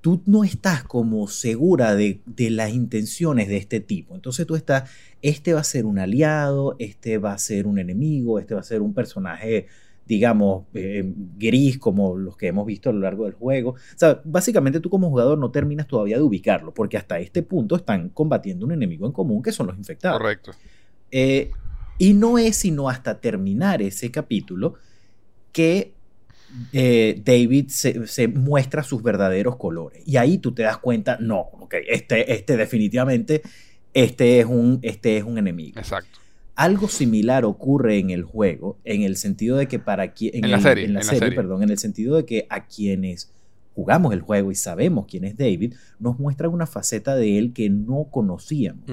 tú no estás como segura de, de las intenciones de este tipo. Entonces tú estás, este va a ser un aliado, este va a ser un enemigo, este va a ser un personaje, digamos, eh, gris como los que hemos visto a lo largo del juego. O sea, básicamente tú como jugador no terminas todavía de ubicarlo, porque hasta este punto están combatiendo un enemigo en común que son los infectados. Correcto. Eh, y no es sino hasta terminar ese capítulo que eh, David se, se muestra sus verdaderos colores. Y ahí tú te das cuenta, no, ok, este, este definitivamente, este es un, este es un enemigo. Exacto. Algo similar ocurre en el juego, en el sentido de que para qui- En la serie, en la en la serie, serie. perdón, en el sentido de que a quienes jugamos el juego y sabemos quién es David, nos muestran una faceta de él que no conocíamos.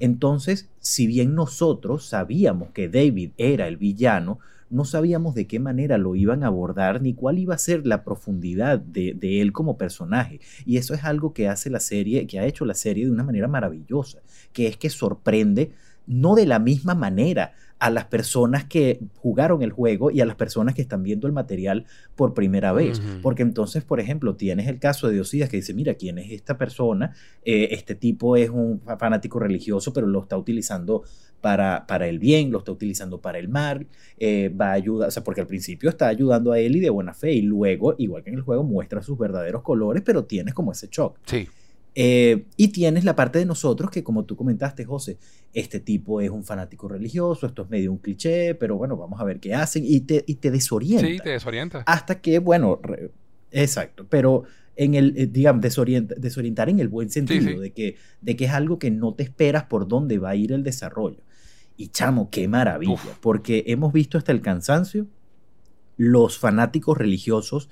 Entonces, si bien nosotros sabíamos que David era el villano, no sabíamos de qué manera lo iban a abordar ni cuál iba a ser la profundidad de, de él como personaje. Y eso es algo que hace la serie, que ha hecho la serie de una manera maravillosa, que es que sorprende no de la misma manera a las personas que jugaron el juego y a las personas que están viendo el material por primera vez. Porque entonces, por ejemplo, tienes el caso de Diosías que dice, mira, ¿quién es esta persona? Eh, este tipo es un fa- fanático religioso, pero lo está utilizando para, para el bien, lo está utilizando para el mal, eh, va a ayudar, o sea, porque al principio está ayudando a él y de buena fe, y luego, igual que en el juego, muestra sus verdaderos colores, pero tienes como ese shock. Sí. Eh, y tienes la parte de nosotros que, como tú comentaste, José, este tipo es un fanático religioso, esto es medio un cliché, pero bueno, vamos a ver qué hacen, y te, y te desorienta. Sí, te desorienta. Hasta que, bueno, re- exacto, pero en el, eh, digamos, desorienta- desorientar en el buen sentido, sí. De, que, de que es algo que no te esperas por dónde va a ir el desarrollo. Y chamo, qué maravilla, Uf. porque hemos visto hasta el cansancio los fanáticos religiosos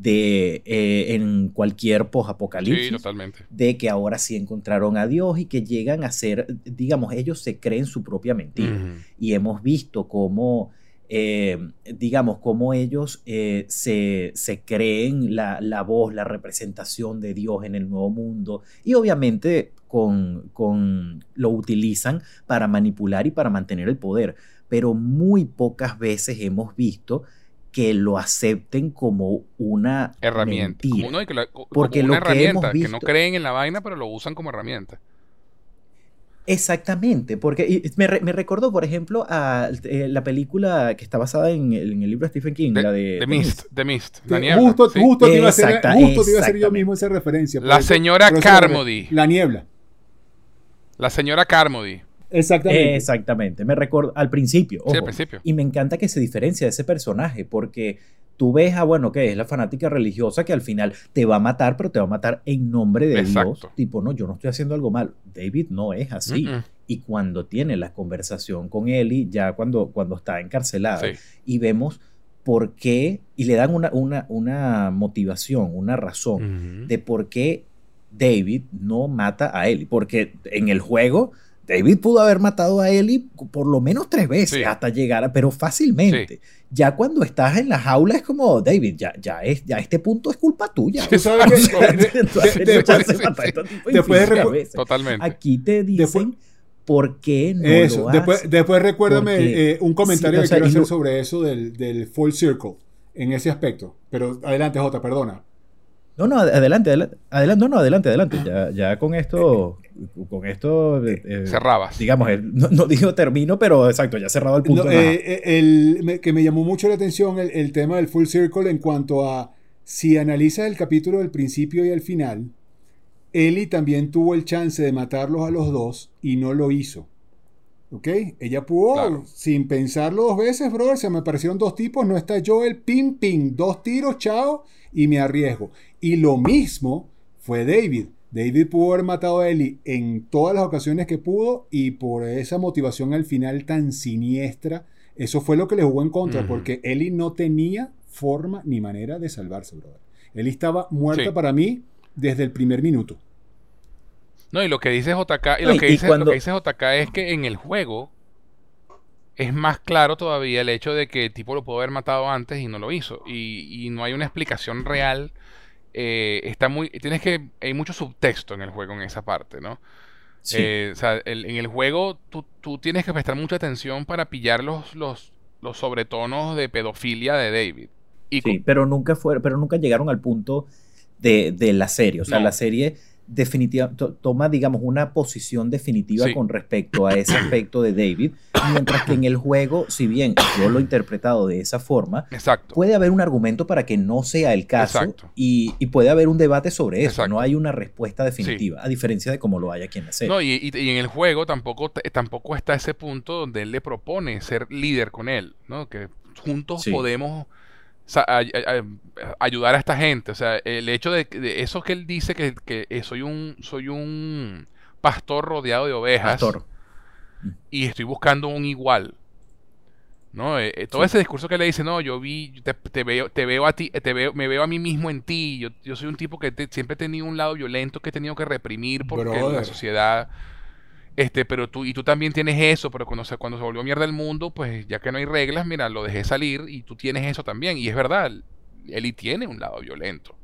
de eh, en cualquier Sí, posapocalipsis totalmente. de que ahora sí encontraron a Dios y que llegan a ser, digamos, ellos se creen su propia mentira. Y hemos visto cómo, eh, digamos, cómo ellos eh, se, se creen la, la voz, la representación de Dios en el nuevo mundo y obviamente con, con, lo utilizan para manipular y para mantener el poder, pero muy pocas veces hemos visto que lo acepten como una Herramienta. mentira. Como, no, que la- Porque una lo que herramienta, hemos que no visto- creen en la vaina, pero lo usan como herramienta. Exactamente, porque me, re- me recordó, por ejemplo, a eh, la película que está basada en, el- en el libro de Stephen King, The, la de The Mist, The Mist, la niebla. justo, sí. justo te iba a hacer, justo te iba a hacer yo mismo esa referencia. La señora eso Carmody. La niebla. La señora Carmody. Exactamente. Exactamente, me recuerdo al principio. Sí, al principio. Y me encanta que se diferencia de ese personaje, porque tú ves a, bueno, que es la fanática religiosa que al final te va a matar, pero te va a matar en nombre de Exacto. Dios. Tipo, no, yo no estoy haciendo algo mal. David no es así. Y cuando tiene la conversación con Ellie, ya cuando, cuando está encarcelada, Sí. y vemos por qué, y le dan una, una, una motivación, una razón de por qué David no mata a Ellie. Porque en el juego, David pudo haber matado a Ellie por lo menos tres veces Sí. hasta llegar a, pero fácilmente. Ya cuando estás en la jaula es como, David, ya, ya, es, ya este punto es culpa tuya. Después- este. Totalmente. Aquí te dicen Después- por qué no Eso. lo Después, haces. después recuérdame Porque- eh, un comentario sí, o que sea, quiero hacer lo- sobre eso del, del full circle en ese aspecto. Pero adelante, Jota, perdona. No, no, adelante, adelante, adelante, no, no, adelante, adelante. Ya, ya con esto, con esto, eh, eh, Cerrabas. digamos, no, no digo termino, pero exacto, ya cerrado el punto. No, eh, eh, el- me- que me llamó mucho la atención el, el tema del full circle en cuanto a si analizas el capítulo del principio y el final, Ellie también tuvo el chance de matarlos a los dos y no lo hizo. ¿Ok? Ella pudo, Claro. sin pensarlo dos veces, brother, se me aparecieron dos tipos, no está Joel, pim, pim, dos tiros, chao, y me arriesgo. Y lo mismo fue David. David pudo haber matado a Ellie en todas las ocasiones que pudo y por esa motivación al final tan siniestra, eso fue lo que le jugó en contra, porque Ellie no tenía forma ni manera de salvarse, brother. Ellie estaba muerta Sí. para mí desde el primer minuto. No, y lo que dice JK, y lo que y dice, cuando- lo que dice JK es que en el juego es más claro todavía el hecho de que el tipo lo pudo haber matado antes y no lo hizo. Y, y no hay una explicación real. Eh, está muy. Tienes que. Hay mucho subtexto en el juego en esa parte, ¿no? Sí. Eh, o sea, el- en el juego tú, tú tienes que prestar mucha atención para pillar los, los, los sobretonos de pedofilia de David. Y Sí, pero nunca fue, pero nunca llegaron al punto de, de la serie. O sea, No. la serie definitiva, to- toma, digamos, una posición definitiva Sí. con respecto a ese aspecto de David, mientras que en el juego, si bien yo lo he interpretado de esa forma, Exacto. puede haber un argumento para que no sea el caso y, y puede haber un debate sobre eso. Exacto. No hay una respuesta definitiva, a diferencia de como lo hay aquí en la serie. No, y, y- y en el juego tampoco, tampoco está ese punto donde él le propone ser líder con él, ¿no? Que juntos Sí. podemos a- a- a- ayudar a esta gente. O sea, el hecho de, de eso que él dice que, que, eh, soy un soy un pastor rodeado de ovejas Pastor. y estoy buscando un igual. ¿No? Eh, eh, todo Sí. ese discurso que le dice, no, yo vi, te, te veo, te veo a ti, te veo, me veo a mí mismo en ti. Yo, yo soy un tipo que te- siempre he tenido un lado violento que he tenido que reprimir porque la Brother. sociedad, este, pero tú, y tú también tienes eso, pero cuando se, cuando se volvió mierda el mundo, pues ya que no hay reglas, mira, lo dejé salir y tú tienes eso también. Y es verdad, Eli tiene un lado violento.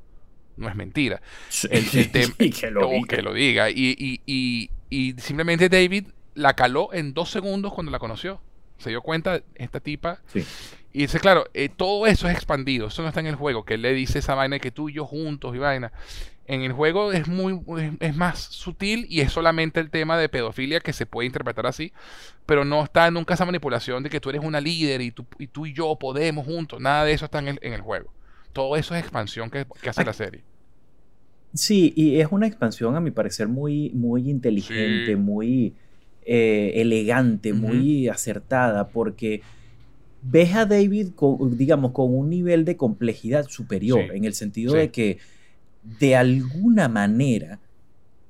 No es mentira. El, el Y que lo diga. que lo diga. Y, y, y, y simplemente David la caló en dos segundos cuando la conoció. Se dio cuenta, esta tipa. Sí. Y dice, claro, eh, todo eso es expandido. Eso no está en el juego. Que él le dice esa vaina que tú y yo juntos y vaina. En el juego es muy es, más sutil y es solamente el tema de pedofilia que se puede interpretar así. Pero no está nunca esa manipulación de que tú eres una líder y tú y, tú y yo podemos juntos. Nada de eso está en el, en el juego. Todo eso es expansión que, que hace la serie. Sí, y es una expansión a mi parecer muy, muy inteligente, Sí. muy eh, elegante, muy acertada, porque ves a David, con, digamos, con un nivel de complejidad superior, Sí. en el sentido Sí. de que de alguna manera,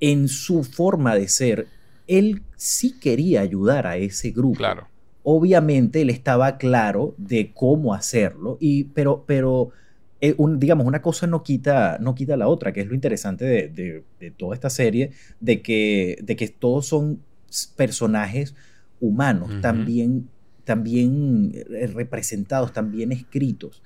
en su forma de ser, él sí quería ayudar a ese grupo Claro. obviamente él estaba claro de cómo hacerlo, y, pero, pero eh, un- digamos, una cosa no quita, no quita la otra, que es lo interesante de, de- de toda esta serie, de que, de que todos son personajes humanos, Ujú. también, también eh, representados, también escritos.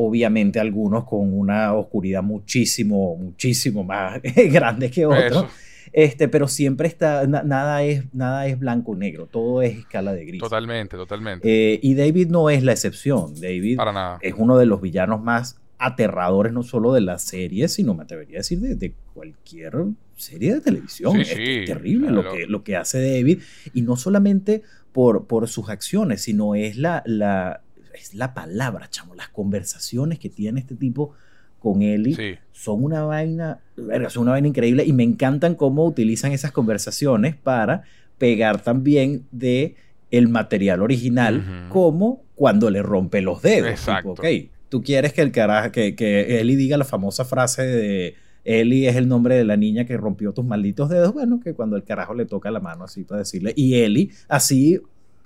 Obviamente algunos con una oscuridad muchísimo, muchísimo más grande que otros. Este, pero siempre está, na- nada, es, nada es blanco o negro, todo es escala de gris. totalmente, totalmente. Eh, y David no es la excepción. David Para nada. es uno de los villanos más aterradores, no solo de la serie, sino me atrevería a decir de, de cualquier serie de televisión. Sí, es, sí, es terrible lo que, lo que hace David. Y no solamente por, por sus acciones, sino es la, la, es la palabra, chamo, las conversaciones que tiene este tipo con Sí. son una vaina, verga, son una vaina increíble y me encantan cómo utilizan esas conversaciones para pegar también de el material original, como cuando le rompe los dedos. Exacto. Tipo, ok, tú quieres que el carajo, que, que Ellie diga la famosa frase de Ellie es el nombre de la niña que rompió tus malditos dedos, bueno, que cuando el carajo le toca la mano así para decirle, y Ellie, así,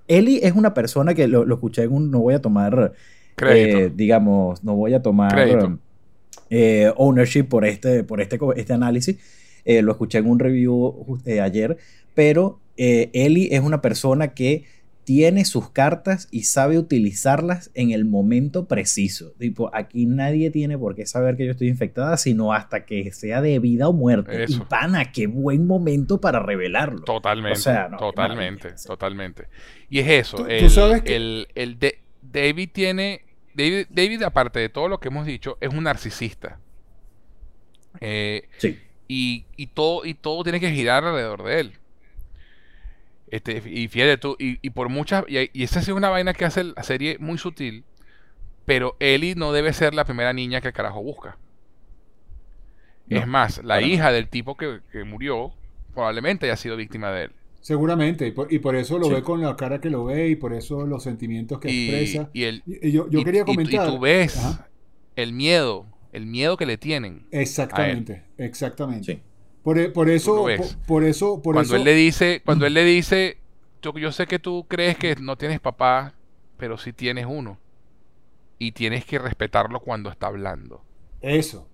Ellie es una persona que lo, lo escuché en un, no voy a tomar Crédito. eh, digamos, no voy a tomar eh, ownership por este, por este, este análisis. Eh, lo escuché en un review eh, ayer, pero eh, Eli es una persona que tiene sus cartas y sabe utilizarlas en el momento preciso. Tipo, aquí nadie tiene por qué saber que yo estoy infectada, sino hasta que sea de vida o muerte. Eso. Y pana, qué buen momento para revelarlo. Totalmente, O sea, no, qué totalmente, totalmente. Y es eso, Tú- tú el, sabes que- el- el de- David tiene, David, David, aparte de todo lo que hemos dicho, es un narcisista. Eh, Sí. y, y todo, y todo tiene que girar alrededor de él. Este, y fíjate tú, y, y por muchas, y, y esa ha sido una vaina que hace la serie muy sutil, pero Ellie no debe ser la primera niña que el carajo busca. No, es más, la hija del tipo que, que murió probablemente haya sido víctima de él. Seguramente, y por, y por eso lo Sí. ve con la cara que lo ve y por eso los sentimientos que Y, expresa. y el, Y- yo, yo quería comentar. Y, tú ves Ajá. el miedo, el miedo que le tienen. Exactamente, exactamente. Sí. Por, e- por eso, por, por eso, por cuando eso. él le dice, cuando él le dice, yo, yo sé que tú crees que no tienes papá, pero sí tienes uno. Y tienes que respetarlo cuando está hablando. Eso.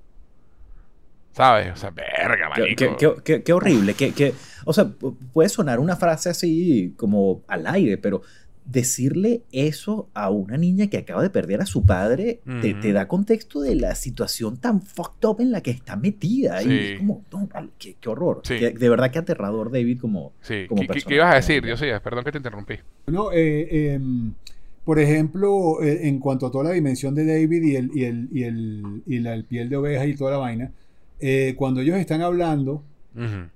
¿Sabes? O sea, verga, Qué, qué- qué- qué- qué horrible. Que, o sea, pu- puede sonar una frase así como al aire, pero decirle eso a una niña que acaba de perder a su padre te, te da contexto de la situación tan fucked up en la que está metida. Sí. Y es como, no, qué, qué horror. Sí. Qué- de verdad que aterrador David como... Sí. como ¿Qué, qué- persona, qué ibas a decir? villano. Dios perdón que te interrumpí. No, eh, em, por ejemplo, eh, en cuanto a toda la dimensión de David y el, y el, y el, y la el piel de oveja y toda la vaina, eh, cuando ellos están hablando,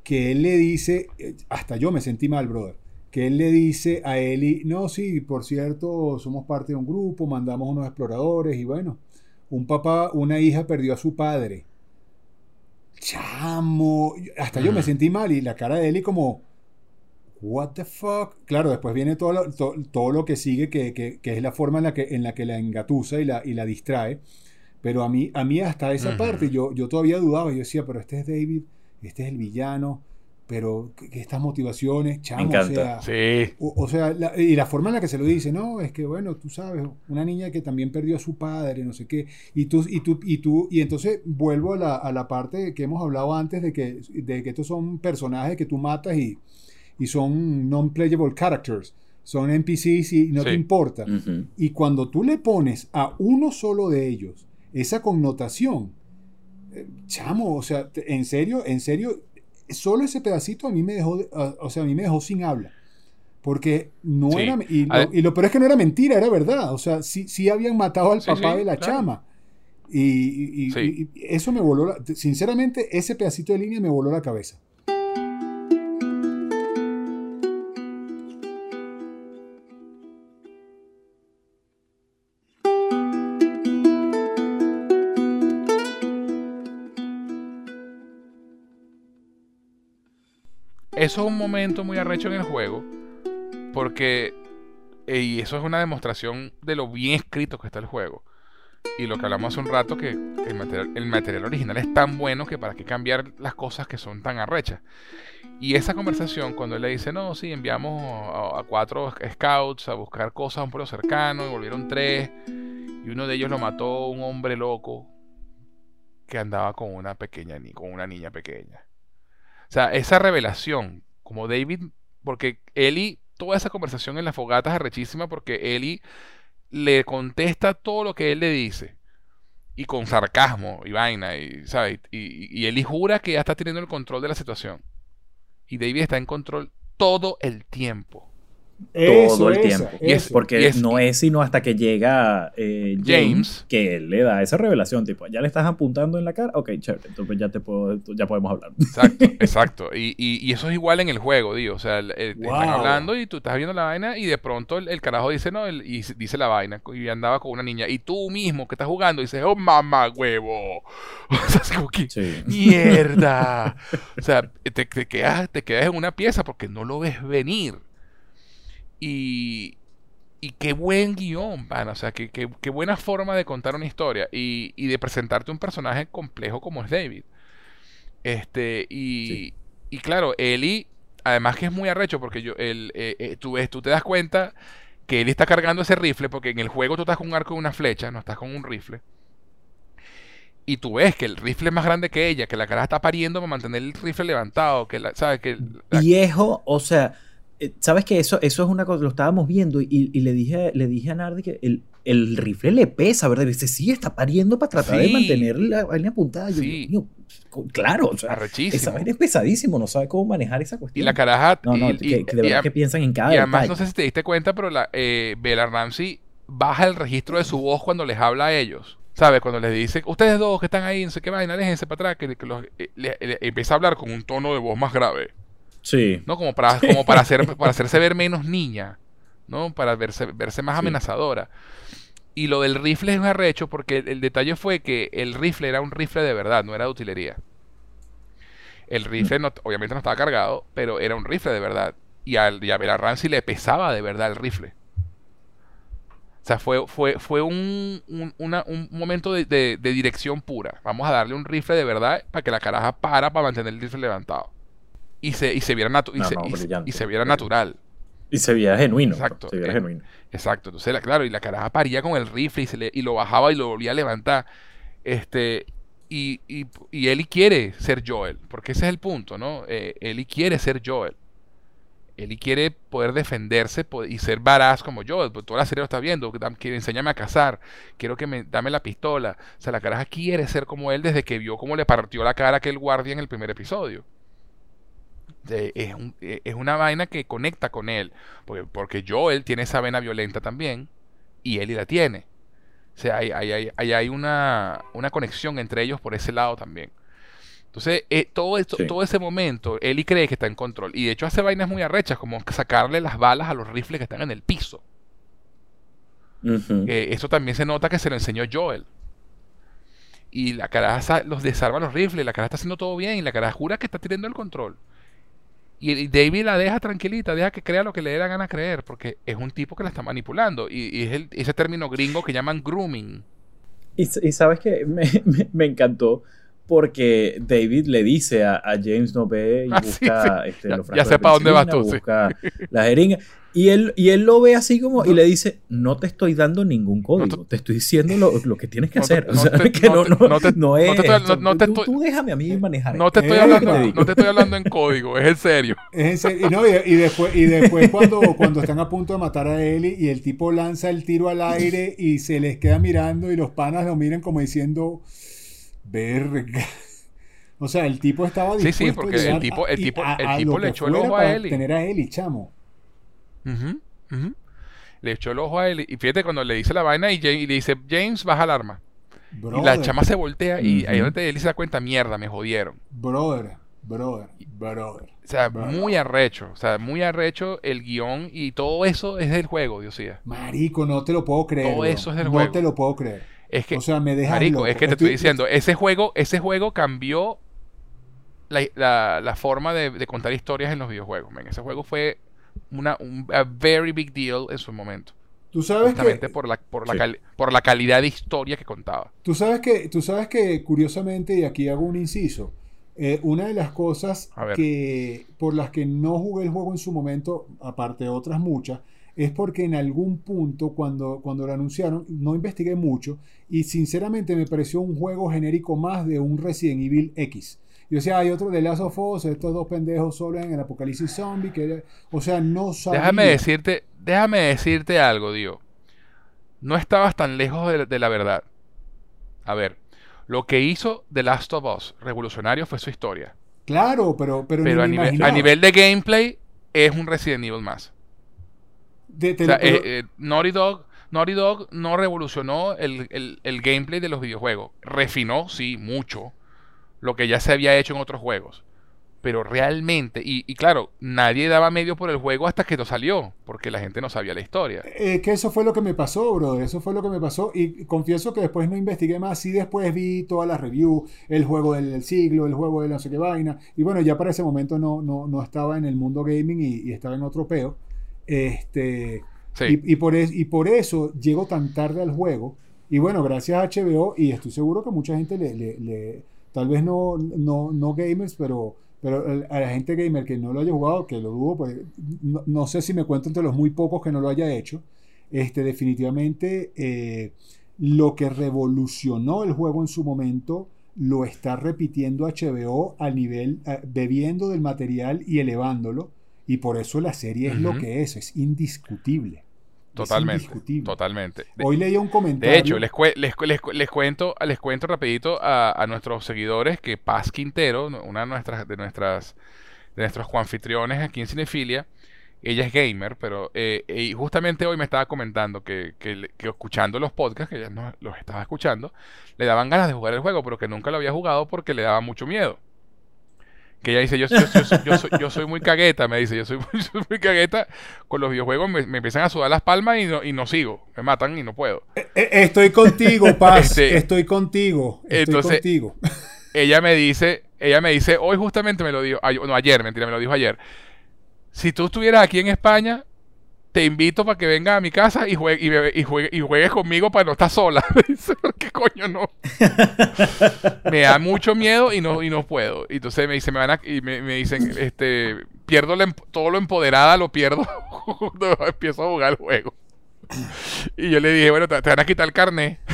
que él le dice, eh, hasta yo me sentí mal, brother, que él le dice a Eli, no, sí, por cierto, somos parte de un grupo, mandamos unos exploradores y bueno, un papá, una hija perdió a su padre. Chamo, hasta yo me sentí mal y la cara de Eli como, what the fuck. Claro, después viene todo lo, to- todo lo que sigue, que, que- que es la forma en la que, en la que la engatusa y la, y la distrae. Pero a mí, a mí hasta esa parte yo, yo todavía dudaba, yo decía, pero este es David, este es el villano, pero que, que estas motivaciones, chamo, encanta. o sea, Sí. o, o sea, la- y la forma en la que se lo dice, no, es que bueno, tú sabes, una niña que también perdió a su padre, no sé qué, y tú, y tú, y tú, y entonces vuelvo a la, a la parte que hemos hablado antes de que, de que estos son personajes que tú matas y, y son non-playable characters, son NPCs y no te importa. Y cuando tú le pones a uno solo de ellos esa connotación, eh, chamo, o sea, en serio, en serio, solo ese pedacito a mí me dejó, o sea, a mí me dejó sin habla. Porque no Sí. era, y lo, y lo peor es que no era mentira, era verdad. O sea, sí, sí habían matado al Sí, papá de la claro. chama. Y, y eso me voló, la- sinceramente, ese pedacito de línea me voló la cabeza. Eso es un momento muy arrecho en el juego. Porque. Y eso es una demostración de lo bien escrito que está el juego. Y lo que hablamos hace un rato, que el material, original es tan bueno que para qué cambiar las cosas que son tan arrechas. Y esa conversación, cuando él le dice, no, sí, enviamos a, cuatro scouts a buscar cosas a un pueblo cercano, y volvieron tres, y uno de ellos lo mató un hombre loco que andaba con una pequeña con una niña pequeña. O sea, esa revelación, como David, porque Eli, toda esa conversación en la fogata es arrechísima porque Eli le contesta todo lo que él le dice. Y con sarcasmo y vaina, y, ¿sabes? Y, y Eli jura que ya está teniendo el control de la situación. Y David está en control todo el tiempo. Todo el esa, tiempo. Y es- eso. Porque Y es- no es sino hasta que llega eh, James, James. que él le da esa revelación, tipo, ya le estás apuntando en la cara, ok, chévere, entonces ya te puedo, ya podemos hablar. Exacto, exacto. Y, y- y eso es igual en el juego, digo. O sea, el- el- Wow. están hablando y tú estás viendo la vaina y de pronto el, el carajo dice, no, el- y dice la vaina y andaba con una niña. Y tú mismo que estás jugando dices, oh, mamá, huevo. O sea, es como que, Sí. mierda. O sea, te, te quedas, te quedas en una pieza porque no lo ves venir. Y, y qué buen guion, van. O sea, qué, qué- qué buena forma de contar una historia y, y de presentarte un personaje complejo como es David. Este, y, Sí. y claro, Eli, además que es muy arrecho porque yo, el, eh, eh, tú, ves, tú te das cuenta que Eli está cargando ese rifle porque en el juego tú estás con un arco y una flecha, no estás con un rifle. Y tú ves que el rifle es más grande que ella, que la cara está pariendo para mantener el rifle levantado, que la, ¿sabes? Que la- Viejo, o sea, sabes que eso, eso es una cosa, lo estábamos viendo y, y le dije, le dije a Nardi que el, el rifle le pesa, ¿verdad? Y dice, sí, está pariendo para tratar de mantener la vaina apuntada. Yo, Sí. Claro, o sea, esa vaina es pesadísimo, no sabe cómo manejar esa Y cuestión. la caraja... No, no, y- que, y- que de y verdad a- que piensan en cada Y además, no sé si te diste cuenta, pero la, eh, Bella Ramsey baja el registro de su voz cuando les habla a ellos. ¿Sabes? Cuando les dice, ustedes dos que están ahí, no sé qué vaina, déjense para atrás, que, que los- eh, le- le- empieza a hablar con un tono de voz más grave. Sí. ¿no? Como para, como para, hacer, para hacerse ver menos niña, ¿no? Para verse, verse más Sí. amenazadora. Y lo del rifle es un arrecho porque el, el detalle fue que el rifle era un rifle de verdad, no era de utilería. El rifle no, obviamente no estaba cargado, pero era un rifle de verdad. Y, al, y a Bella Ramsey le pesaba de verdad el rifle. O sea, fue, fue, fue un, un, una- un momento de, de- de dirección pura. Vamos a darle un rifle de verdad para que la caraja para para mantener el rifle levantado. Y se, y se viera, natu- y No, se- no, y se- brillante. y se viera natural. Y se veía genuino. Exacto. Se veía Eh, genuino. Exacto. Entonces, la- claro, y la caraja paría con el rifle y, se le- y lo bajaba y lo volvía a levantar. Este, y, y, y Ellie quiere ser Joel, porque ese es el punto, ¿no? Eh, Ellie quiere ser Joel. Eli quiere poder defenderse y ser varaz como yo. pues, Toda la serie lo está viendo. Quiere enseñarme a cazar. Quiero que me dame la pistola. O sea, la caraja quiere ser como él desde que vio cómo le partió la cara a aquel guardia en el primer episodio. De- es, un- es una vaina que conecta con él. Porque, porque Joel tiene esa vena violenta también. Y Eli la tiene. O sea, hay, hay, hay, hay- una, una conexión entre ellos por ese lado también. Entonces, eh, todo, esto, Sí. todo ese momento, Eli cree que está en control. Y de hecho hace vainas muy arrechas, como sacarle las balas a los rifles que están en el piso. Que eso también se nota que se lo enseñó Joel. Y la caraja los desarma los rifles, la caraja está haciendo todo bien, y la caraja jura que está teniendo el control. Y, David la deja tranquilita, deja que crea lo que le dé la gana creer, porque es un tipo que la está manipulando. Y, es el- ese término gringo que llaman grooming. Y, sabes que me- me encantó porque David le dice a, a James no ve y Ah, sí, busca sí. este, Ya- los ya frascos sé de pa' dónde vas tú, sí. busca la jeringa. Y él, y él lo ve así como y le dice, no te estoy dando ningún código, te estoy diciendo lo, lo que tienes que no te- hacer. O no sea, te- que no no, te- no, no te- no no te es... estoy- no- no te tú, estoy- tú déjame a mí manejar. No te estoy Eh, hablando, no te estoy hablando en código, es en serio. Es en serio. Y, no, y, y después, y después cuando, cuando están a punto de matar a Eli y el tipo lanza el tiro al aire y se les queda mirando y los panas lo miran como diciendo, verga. O sea, el tipo estaba Sí, sí, dispuesto a porque el llegar tipo- el y tipo- a- el a tipo lo le echó el ojo a Eli. Tener a Eli, chamo. Le echó el ojo a él y fíjate cuando le dice la vaina y, Ja- y le dice, James, baja el arma. Y la chama se voltea y ahí donde él se da cuenta, mierda, me jodieron. brother, brother, brother. O sea, Brother. muy arrecho, o sea, muy arrecho el guion y todo eso es del juego, Diosía. Marico, no te lo puedo creer. Todo bro. eso es del no juego. te lo puedo creer. Es que, o sea, me dejas marico, loco. es que te estoy diciendo, ese juego, ese juego cambió la, la- la forma de, de contar historias en los videojuegos. men. Ese juego fue una un a very big deal en su momento. Tú sabes Justamente que por la, por, la Sí. cali- por la calidad de historia que contaba. Tú sabes que, tú sabes que curiosamente, y aquí hago un inciso, eh, una de las cosas que por las que no jugué el juego en su momento, aparte de otras muchas, es porque en algún punto cuando, cuando lo anunciaron no investigué mucho y sinceramente me pareció un juego genérico más de un Resident Evil X. Yo decía, hay otro de Last of Us, estos dos pendejos solo en el apocalipsis zombie, que, o sea, no sabía. Déjame decirte, déjame decirte algo, Dio. No estabas tan lejos de, de la verdad. A ver, lo que hizo The Last of Us revolucionario fue su historia. Claro, pero, pero, Pero a nivel, a nivel de gameplay es un Resident Evil más. De- O sea, eh, eh, Naughty Dog, Naughty Dog no revolucionó el, el- el gameplay de los videojuegos. Refinó, sí, mucho, lo que ya se había hecho en otros juegos. Pero realmente, y, y claro, nadie daba medio por el juego hasta que no salió, porque la gente no sabía la historia. Eh, que eso fue lo que me pasó, brother. Eso fue lo que me pasó. Y confieso que después no investigué más. Sí, después vi todas las reviews, el juego del siglo, el juego de no sé qué vaina. Y bueno, ya para ese momento no, no, no estaba en el mundo gaming y, y estaba en otro peo. Este, Sí. y, y por es- y por eso llego tan tarde al juego. Y bueno, gracias a HBO, y estoy seguro que mucha gente le, le- le- tal vez no, no, no gamers, pero, pero a la gente gamer que no lo haya jugado, que lo dudo, pues no, no sé si me cuento entre los muy pocos que no lo haya hecho. Este, definitivamente eh, lo que revolucionó el juego en su momento lo está repitiendo HBO a nivel, eh, bebiendo del material y elevándolo. Y por eso la serie es lo que es, es indiscutible. Totalmente. indiscutible. Totalmente. Hoy leía un comentario. de hecho, les, cue- les, cu- les, cu- les cuento, les cuento rapidito a, a nuestros seguidores que Paz Quintero, una de nuestras, de nuestras, de nuestros coanfitriones aquí en Cinefilia, ella es gamer, pero eh, y justamente hoy me estaba comentando que, que, que escuchando los podcasts, que ella no, los estaba escuchando, le daban ganas de jugar el juego, pero que nunca lo había jugado porque le daba mucho miedo. Que ella dice, yo, yo, yo, soy- yo muy cagueta, me dice, yo soy, muy- soy muy cagueta con los videojuegos, me, me empiezan a sudar las palmas y no, y no sigo, me matan y no puedo. Eh, eh, Estoy contigo, Paz. Este, estoy contigo. Estoy entonces- contigo. ella me dice, ella me dice, hoy justamente me lo dijo, ay- no ayer, mentira, me lo dijo ayer. Si tú estuvieras aquí en España, te invito para que vengas a mi casa y, juegue, y, bebe- y, juegue- y juegues conmigo para no estar sola. Me dice, "¿Pero ¿qué coño no? me da mucho miedo y no, y no puedo. Y entonces me dice, me van a, y me, me dicen, este, pierdo emp- todo lo empoderada, lo pierdo cuando empiezo a jugar el juego. Y yo le dije, bueno, te, te van a quitar el carnet.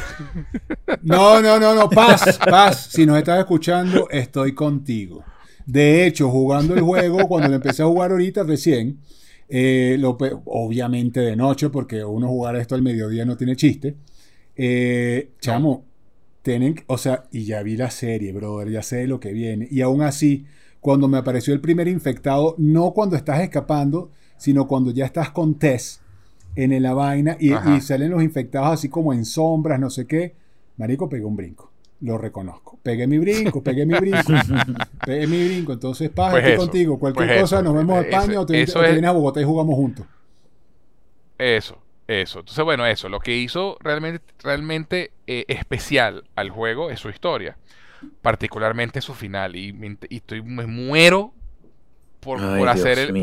No, no, no, no. Paz, Paz. Si nos estás escuchando, estoy contigo. De hecho, jugando el juego, cuando lo empecé a jugar ahorita recién, eh, lo obviamente de noche, porque uno jugar esto al mediodía no tiene chiste. Eh, chamo, tienen, o sea, y ya vi la serie, brother, ya sé lo que viene. Y aún así, cuando me apareció el primer infectado, no cuando estás escapando, sino cuando ya estás con Tess en la vaina y, y salen los infectados así como en sombras, no sé qué. Marico, pegué un brinco. Lo reconozco. Pegué mi brinco, pegué mi brinco. pegué mi brinco. Entonces, paz, Pues estoy eso, contigo. Cualquier pues cosa, eso. nos vemos en Ese- España o te, o vienes a Bogotá y jugamos juntos. Eso, eso. Entonces, bueno, eso. Lo que hizo realmente, realmente eh, especial al juego es su historia. Particularmente su final. Y, estoy, me muero por, Ay, por hacer el,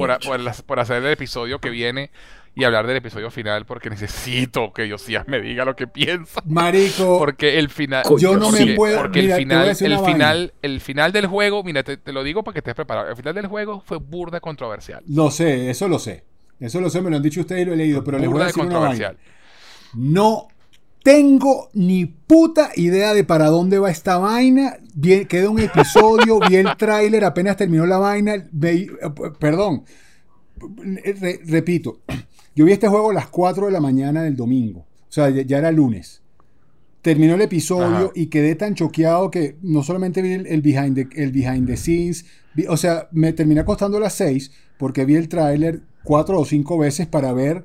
por hacer el episodio que viene y hablar del episodio final porque necesito que Josías me diga lo que piensa. Marico, Porque el final. Yo no me puedo- Porque mira, el final, el vaina. final, el final del juego, mira, te, te lo digo para que estés preparado. El final del juego fue burda controversial. lo sé, eso lo sé. Eso lo sé, me lo han dicho ustedes y lo he leído, pero les voy a burda una vaina. controversial. No tengo ni puta idea de para dónde va esta vaina. Vi- queda un episodio, vi el tráiler, apenas terminó la vaina. ve- eh, perdón, Re- repito, yo vi este juego a las 4 de la mañana del domingo. O sea, ya, era lunes. Terminó el episodio Ajá. y quedé tan choqueado que no solamente vi el, el behind, the, el behind the scenes, vi- o sea, me terminé acostando a las 6 porque vi el tráiler cuatro o cinco veces para ver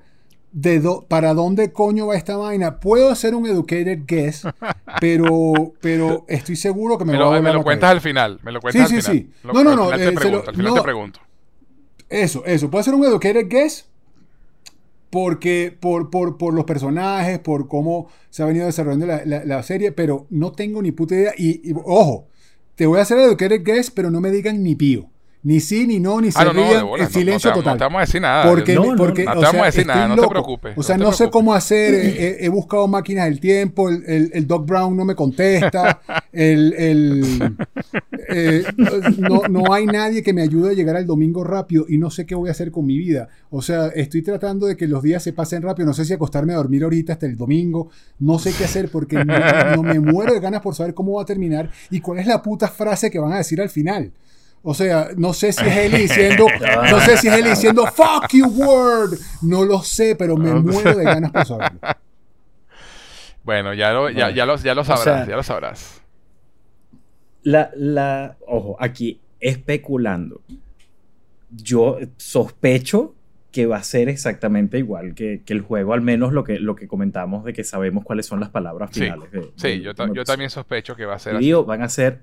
de do- para dónde coño va esta vaina. Puedo hacer un educated guess, pero, pero estoy seguro que me, Me va a lo, me lo cuentas cabeza. al final. Me lo cuentas Sí, al sí, final. sí. Lo- No, no, al no, final eh, te se pregunto. lo- al final no. te pregunto. Eso, eso. Puedo hacer un educated guess porque por, por, por los personajes, por cómo se ha venido desarrollando la, la- serie, pero no tengo ni puta idea. Y, y, ojo, te voy a hacer el educated guess, pero no me digan ni pío. Ni sí, ni no, ni se Ah, no, no, rían, bola, en no, silencio no total. No te vamos a decir nada. Porque, No, no, porque, no te vamos sea, a decir nada, no te preocupes, O sea, no no, sé cómo hacer. eh, eh, he buscado máquinas del tiempo. El, el- el Doc Brown no me contesta. El, el- eh, no, no hay nadie que me ayude a llegar al domingo rápido y no sé qué voy a hacer con mi vida. O sea, estoy tratando de que los días se pasen rápido. No sé si acostarme a dormir ahorita hasta el domingo. No sé qué hacer porque no, no me muero de ganas por saber cómo va a terminar y cuál es la puta frase que van a decir al final. O sea, no sé si es él diciendo, no sé si es él diciendo fuck you word. No lo sé, pero me muero de ganas por saberlo. Bueno, ya lo, ya, Bueno. ya lo, ya lo sabrás, sea- ya lo sabrás. La, la, ojo, aquí especulando. Yo sospecho que va a ser exactamente igual que, que el juego, al menos lo que, lo que comentamos de que sabemos cuáles son las palabras Sí, finales. de- sí, del yo, ta- yo también sospecho que va a ser Y así. digo, van a ser,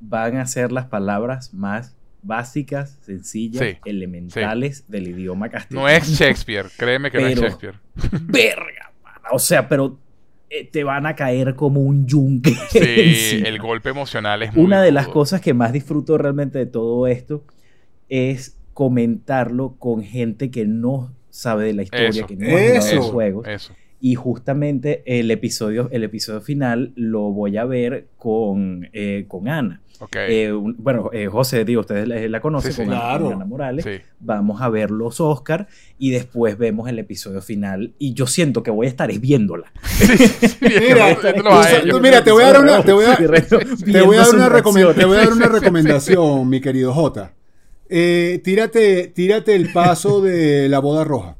van a ser las palabras más básicas, sencillas, Sí, elementales del idioma castellano. No es Shakespeare, créeme que no es Shakespeare. Verga, mana. O sea, pero eh, te van a caer como un yunque. Sí, encima. el golpe emocional es muy Una de las cosas que más disfruto realmente de todo esto es comentarlo con gente que no sabe de la historia, Eso, que no ha jugado los juegos. Eso. Y justamente el episodio, el episodio final lo voy a ver con, eh, con Ana. Eh, un- bueno, eh, José, digo, ustedes la, la conocen Sí, sí. con, Ana- Claro. con Ana Morales. sí. Vamos a ver los Oscar y después vemos el episodio final. Y yo siento que voy a estar es viéndola. Mira, te voy a dar una, te voy a, Sí, te voy a dar una, viendo sus recomen- te voy a dar una reacciones. recomendación, mi querido Jota. Eh, tírate, tírate el paso de la boda roja.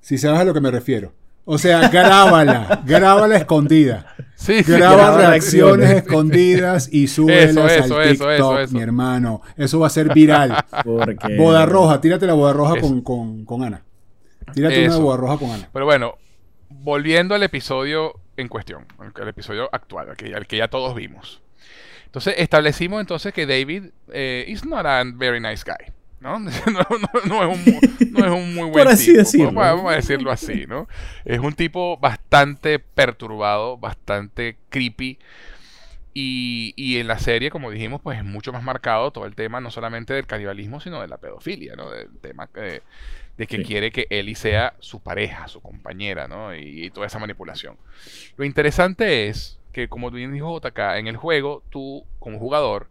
Si sabes a lo que me refiero. O sea, grábala, grábala escondida. Sí, sí, Graba graba reacciones escondidas y súbelas Eso, al eso, eso, TikTok, eso, eso. mi hermano. Eso va a ser viral. Porque- Boda roja, tírate la boda roja con, con, con Ana. Tírate una boda roja con Ana. Pero bueno, volviendo al episodio en cuestión, al episodio actual, al que, al que ya todos vimos. Entonces establecimos entonces que David eh, is not a very nice guy. ¿No? No, no- no es un, no es un muy buen Por así tipo. decirlo. Vamos, a- decirlo así, ¿no? Es un tipo bastante perturbado, bastante creepy. Y, y en la serie, como dijimos, pues es mucho más marcado todo el tema, no solamente del canibalismo, sino de la pedofilia, ¿no? Del tema de que Sí. quiere que Ellie sea su pareja, su compañera, ¿no? Y, y toda esa manipulación. Lo interesante es que, como bien dijo JK, en el juego, tú, como jugador,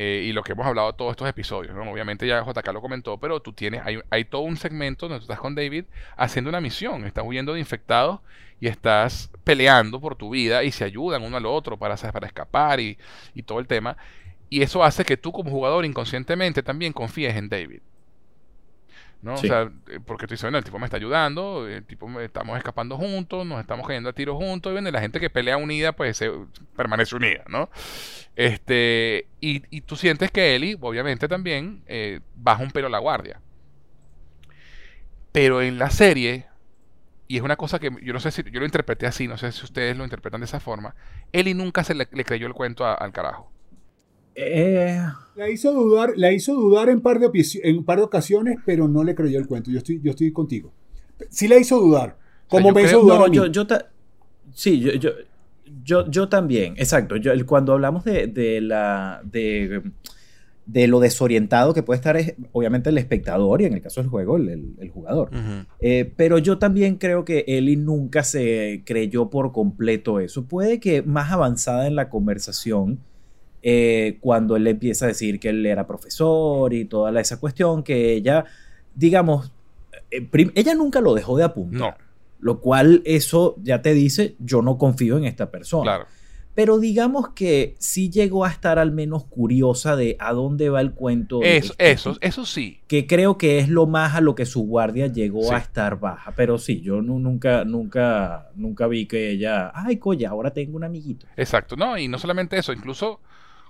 eh, y lo que hemos hablado todos estos episodios, ¿no? Obviamente ya JK lo comentó, pero tú tienes, hay, hay todo un segmento donde tú estás con David haciendo una misión, estás huyendo de infectados y estás peleando por tu vida y se ayudan uno al otro para, para escapar y, y todo el tema. Y eso hace que tú como jugador inconscientemente también confíes en David. ¿No? Sí. O sea, eh, porque tú dices, bueno, el tipo me está ayudando, el tipo me- estamos escapando juntos, nos estamos cayendo a tiros juntos, y bueno, la gente que pelea unida, pues se- permanece unida, ¿no? Este, y, y tú sientes que Ellie, obviamente también, eh, baja un pelo la guardia. Pero en la serie, y es una cosa que yo no sé si yo lo interpreté así, no sé si ustedes lo interpretan de esa forma, Ellie nunca se le, le creyó el cuento a- al carajo. Eh, La hizo dudar, la hizo dudar en par de, en par de ocasiones, pero no le creyó el cuento. Yo estoy, yo estoy contigo. Sí la hizo dudar. Como yo me creo- hizo dudar no, a mí. yo, yo ta- sí, yo, yo, yo, yo también, exacto. Yo, cuando hablamos de, de la de, de lo desorientado que puede estar es, obviamente el espectador y en el caso del juego el, el- el jugador. Eh, pero yo también creo que Ellie nunca se creyó por completo eso. Puede que más avanzada en la conversación, eh, cuando él empieza a decir que él era profesor y toda la- esa cuestión, que ella, digamos, eh, ella nunca lo dejó de apuntar. No, Lo cual eso ya te dice, yo no confío en esta persona. claro. Pero digamos que sí llegó a estar al menos curiosa de a dónde va el cuento. Eso, este eso, eso sí. que creo que es lo más a lo que su guardia llegó Sí. a estar baja. Pero sí, yo nu- nunca, nunca, nunca vi que ella, ay, coña, ahora tengo un amiguito. Exacto, no, y no solamente eso, incluso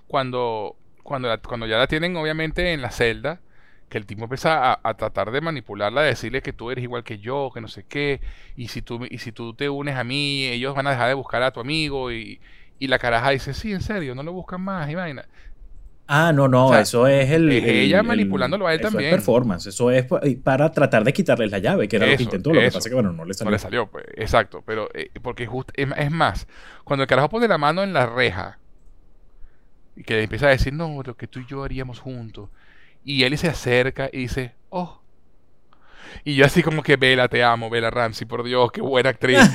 cuando, cuando, la- cuando ya la tienen obviamente en la celda, que el tipo empieza a, a tratar de manipularla, de decirle que tú eres igual que yo, que no sé qué, y si tú, me- y si tú te unes a mí, ellos van a dejar de buscar a tu amigo, y, y la caraja dice, sí, en serio, no lo buscan más, y vaina. Ah, no, no, O sea, eso es el. es el- ella el- manipulándolo a él eso es también. performance, eso es pa- para tratar de quitarles la llave, que era lo que intentó. Lo que pasa es que, bueno, no le No salió. le salió, pues, exacto, pero eh, porque just- es, es más, cuando el carajo pone la mano en la reja y que le empieza a decir, no, lo que tú y yo haríamos juntos, y él se acerca y dice, oh, y yo así como que, Vela, te amo, Vela Ramsey, por Dios, qué buena actriz.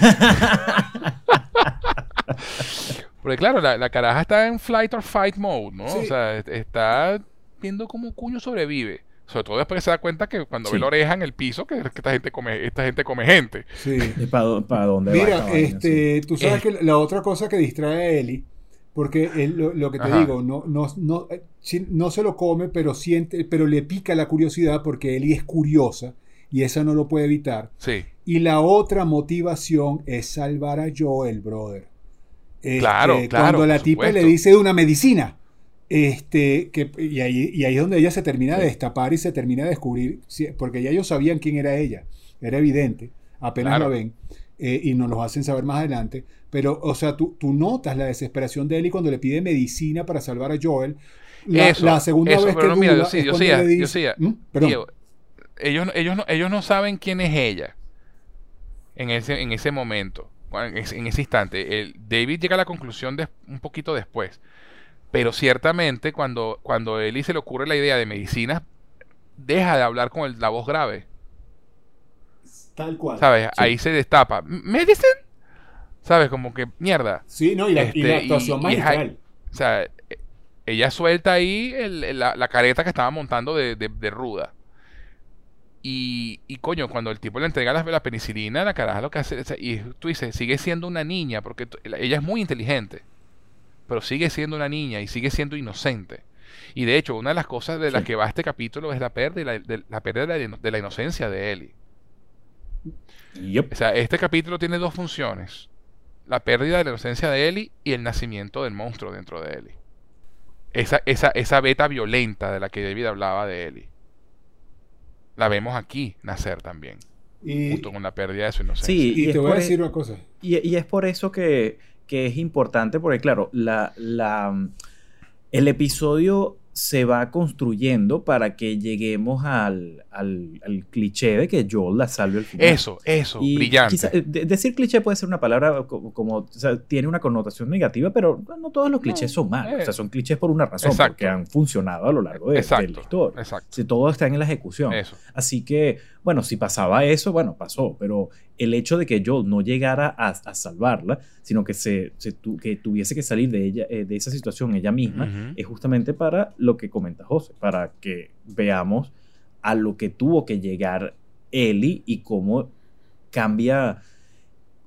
Porque claro, la, la caraja está en flight or fight mode, ¿no? Sí. O sea, est- está viendo cómo cuño sobrevive. Sobre todo después que se da cuenta que cuando ve la oreja en el piso, que, que esta gente come, esta gente come gente. Sí. ¿Para dónde va Mira, vaina? este, tú sabes Eh. que la otra cosa que distrae a Eli, porque él, lo, lo que te Ajá. digo, no, no, no, eh, no se lo come, pero siente, pero le pica la curiosidad porque Eli es curiosa y esa no lo puede evitar. Sí. Y la otra motivación es salvar a Joel, brother. Este, Claro, claro, Cuando la tipa supuesto. le dice de una medicina. Este, que, y, ahí, y ahí es donde ella se termina de destapar y se termina de descubrir, porque ya ellos sabían quién era ella, era evidente, apenas Claro. la ven, eh, y nos lo hacen saber más adelante, pero, o sea, tú, tú notas la desesperación de Ellie cuando le pide medicina para salvar a Joel. La, Eso, la segunda eso, vez que pero mira, yo sí, yo sí, le yo dice- sí, ¿Mm? Perdón. Ellos, ellos, no, ellos no saben quién es ella en ese, en ese momento, en ese, en ese instante. El, David llega a la conclusión de, un poquito después. Pero ciertamente cuando, cuando a Ellie se le ocurre la idea de medicinas, deja de hablar con el- la voz grave. Tal cual. ¿Sabes? Ahí se destapa. ¿Medicine? ¿Sabes? Como que mierda. Sí, no, y la, y la Este, actuación y- y es magistral. O sea, eh, ella suelta ahí el- la, la careta que estaba montando de, de- de ruda. Y, y coño, cuando el tipo le entrega la, la penicilina, la caraja lo que hace. o sea, y tú dices, sigue siendo una niña, porque ella es muy inteligente. Pero sigue siendo una niña y sigue siendo inocente. Y de hecho, una de las cosas de las Sí. que va este capítulo es la pérdida, de, la pérdida de, la ino- de la inocencia de Ellie. O sea, este capítulo tiene dos funciones. La pérdida de la inocencia de Ellie y el nacimiento del monstruo dentro de Ellie. Esa, esa, esa beta violenta de la que David hablaba de Ellie. La vemos aquí nacer también, Y, junto con la pérdida de su inocencia. Sí, y y es te voy a por e- decir una cosa. Y, y es por eso que, que es importante, porque claro, la, la, el episodio se va construyendo para que lleguemos al, al, al cliché de que Joel la salve al final. Eso, eso, Y brillante. quizá- eh, de- decir cliché puede ser una palabra como, como- o sea, tiene una connotación negativa, pero no todos los clichés son malos. eh. O sea, son clichés por una razón, Exacto. porque han funcionado a lo largo de, de exacto, la historia. exacto. Si todo está en la ejecución. Eso. Así que, bueno, si pasaba eso, bueno, pasó, pero el hecho de que Joel no llegara a, a salvarla, sino que, se, se tu- que tuviese que salir de, ella, eh, de esa situación ella misma, es justamente para lo que comenta José, para que veamos a lo que tuvo que llegar Ellie y cómo cambia,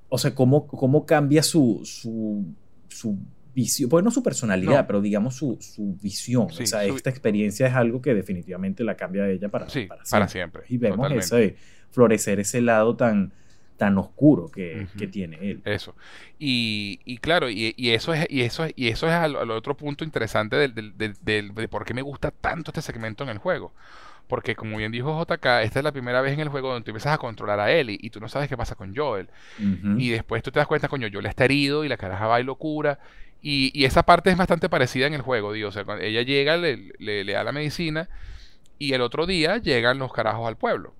o sea, cómo, cómo cambia su, su, su visión, pues no su personalidad, No. pero digamos su, su visión. Sí, o sea, su- esta experiencia es algo que definitivamente la cambia a ella para, Sí, para para siempre. siempre. Y vemos ese florecer ese lado tan, tan oscuro que, tiene él. Eso. Y, y claro, y, y eso es, y eso es, y eso es al, al otro punto interesante del, del- del- del- de por qué me gusta tanto este segmento en el juego. Porque como bien dijo JK, esta es la primera vez en el juego donde tú empiezas a controlar a Ellie y tú no sabes qué pasa con Joel. Y después tú te das cuenta, coño, Joel está herido y la caraja va y locura. Y, y esa parte es bastante parecida en el juego, digo. O sea, cuando ella llega, le, le- le da la medicina y el otro día llegan los carajos al pueblo.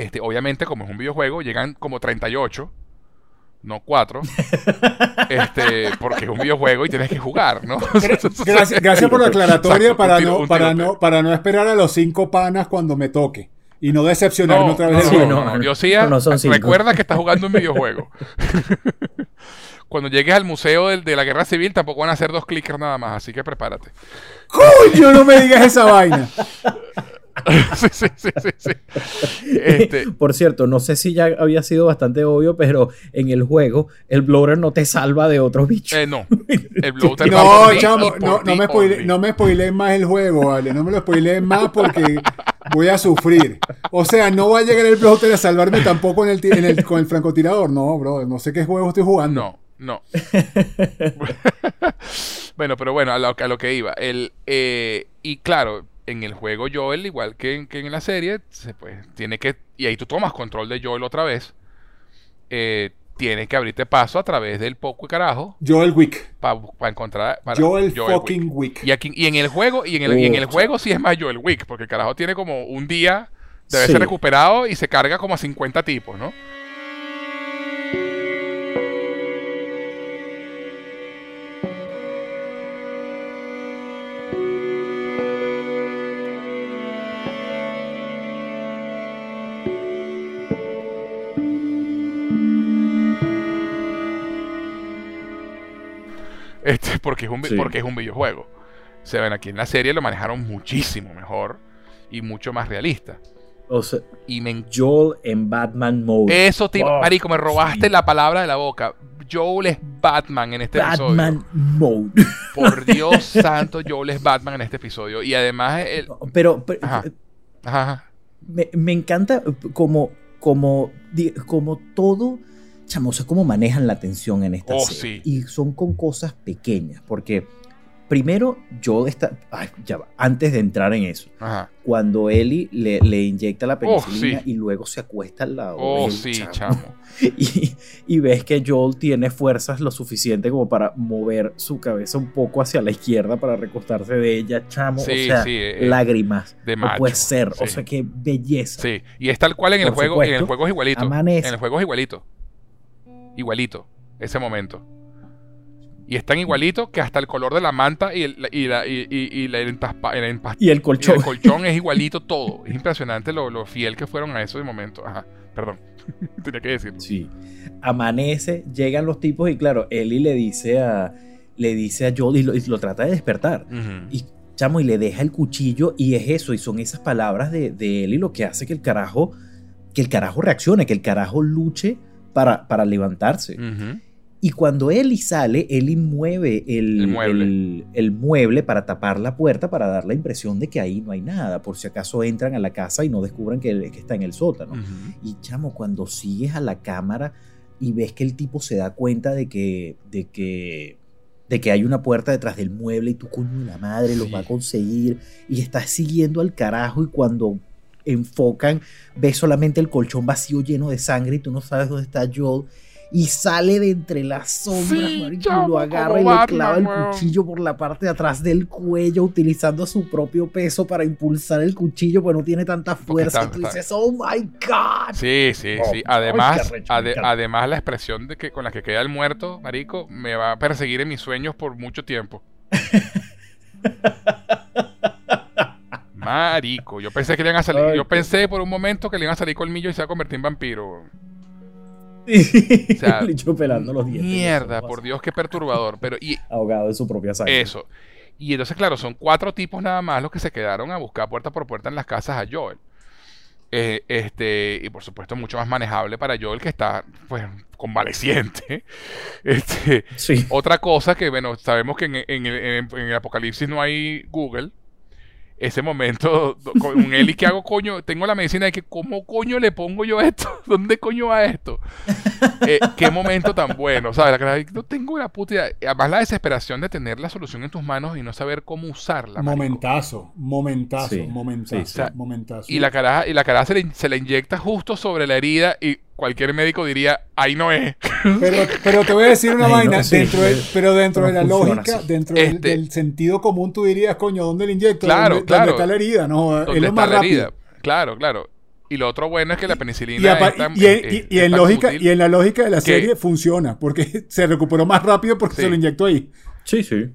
Este, obviamente, como es un videojuego, llegan como 38, no 4. este, porque es un videojuego y tienes que jugar, ¿no? Gracias, gracias por la aclaratoria Exacto, para, tiro- no, para, no, para no esperar a los cinco panas cuando me toque. Y no decepcionarme No, otra vez Sí, del no, juego. no, no, Diosía, no, no son cinco. recuerda que estás jugando un videojuego. Cuando llegues al museo del- de la guerra civil, tampoco van a hacer dos clickers nada más, así que prepárate. ¡Coño, no me digas esa vaina! sí, sí, sí, sí, sí. Este, Por cierto, no sé si ya había sido bastante obvio, pero en el juego el blower no te salva de otros bichos. eh, no. El bloater No, chamo, no, no me spoile, no me spoileen más el juego, vale. No me lo spoileen más porque voy a sufrir. O sea, no va a llegar el bloater a salvarme tampoco en el, ti- en el- con el francotirador. No, bro, no sé qué juego estoy jugando. No, no. bueno, pero bueno, a lo, a lo que iba. El, eh, y claro, en el juego Joel, igual que en, que en la serie, se, pues, tiene que. Y ahí tú tomas control de Joel otra vez. Eh, tienes que abrirte paso a través del poco carajo Joel Wick. para encontrar. para Joel, fucking Wick. Y, aquí, y en el juego, y en el, y en el Oh. juego sí es más Joel Wick, porque el carajo tiene como un día de haberse Sí. recuperado y se carga como a 50 tipos, ¿no? Este, porque es un, Sí. porque es un videojuego. Se ven aquí en la serie lo manejaron muchísimo mejor y mucho más realista. O sea, Y me Joel en Batman mode. eso te marico, me robaste sí. la palabra de la boca. Joel es Batman en este Batman mode. episodio. Por Dios santo, Joel es Batman en este episodio. Y además el Pero, pero, Ajá. me, me encanta como, como, di- como todo, chamo, o sea, cómo manejan la tensión en esta Oh, serie. sí. Y son con cosas pequeñas, porque primero yo está, ay, ya va, antes de entrar en eso, ajá. cuando Ellie le, le inyecta la Oh, penicilina sí. y luego se acuesta al lado Oh, del sí, chamo, chamo. Y, y ves que Joel tiene fuerzas lo suficiente como para mover su cabeza un poco hacia la izquierda para recostarse de ella, chamo. Sí, o sea, sí, eh, lágrimas. de no puede ser. O sea, qué belleza. Sí, y es tal cual en el juego, en el juego es igualito. amanece. En el juego es igualito. Igualito, ese momento. Y es tan igualito que hasta el color de la manta y el, y la, y, y- la- el, Y el colchón. el colchón es igualito todo. Es impresionante lo, lo fiel que fueron a eso de momento. Ajá, perdón. Tenía que decirlo. Sí. Amanece, llegan los tipos y claro, Ellie le dice a le dice a Joel y lo, lo trata de despertar. Y chamo, y le deja el cuchillo y es eso, y son esas palabras de, de Ellie lo que hace que el carajo, que el carajo reaccione, que el carajo luche para, para levantarse. Y cuando Ellie sale, Ellie mueve el, El mueble. el- el mueble para tapar la puerta, para dar la impresión de que ahí no hay nada, por si acaso entran a la casa y no descubran que, que está en el sótano. Y chamo, cuando sigues a la cámara y ves que el tipo se da cuenta de que, de que, de que hay una puerta detrás del mueble y tu coño de la madre los Sí. va a conseguir y estás siguiendo al carajo y cuando enfocan ves solamente el colchón vacío lleno de sangre y tú no sabes dónde está Joel y sale de entre las sombras, Sí, marico, lo agarra y le clava el weón. cuchillo por la parte de atrás del cuello utilizando su propio peso para impulsar el cuchillo porque no tiene tanta fuerza. está- y tú está- dices, oh my God. Sí, sí, Oh, sí. Además, ade- además la expresión de que con la que queda el muerto, marico, me va a perseguir en mis sueños por mucho tiempo. Marico, yo pensé que le iban a salir, Ay, yo pensé por un momento que le iban a salir colmillo y se iba a convertir en vampiro. Sí. sea, pelando los dientes. Mierda, por Dios, qué perturbador. Pero y Ahogado en su propia sangre. eso. Y entonces, claro, son cuatro tipos nada más los que se quedaron a buscar puerta por puerta en las casas a Joel. Eh, este, y por supuesto mucho más manejable para Joel que está pues convaleciente. Este, Sí. otra cosa que, bueno, sabemos que en, en el- en- en el apocalipsis no hay Google. Ese momento, con Eli, ¿qué hago, coño? Tengo la medicina de que, ¿cómo coño le pongo yo esto? ¿Dónde coño va esto? Eh, qué momento tan bueno, ¿sabes? La cara, no tengo la puta idea. Y Además, la desesperación de tener la solución en tus manos y no saber cómo usarla. marico. Momentazo, momentazo, Sí, momentazo, sí, momentazo. Y la caraja, y la caraja se, le, se la inyecta justo sobre la herida y cualquier médico diría, ahí no es. Pero, pero te voy a decir una no, vaina, sí, dentro de- pero dentro no de la funciona lógica, así. dentro del, Este- del sentido común, tú dirías, coño, ¿dónde le inyecto? Claro, ¿Dónde, claro. dónde está la herida? No, es ¿Dónde lo está más la rápido. herida? Claro, claro. Y lo otro bueno es que la penicilina Y, apa- es tan- y en, es- y- es- y es en tan lógica, útil y en la lógica de la que- serie funciona, porque se recuperó más rápido porque Sí. se lo inyectó ahí. Sí, sí.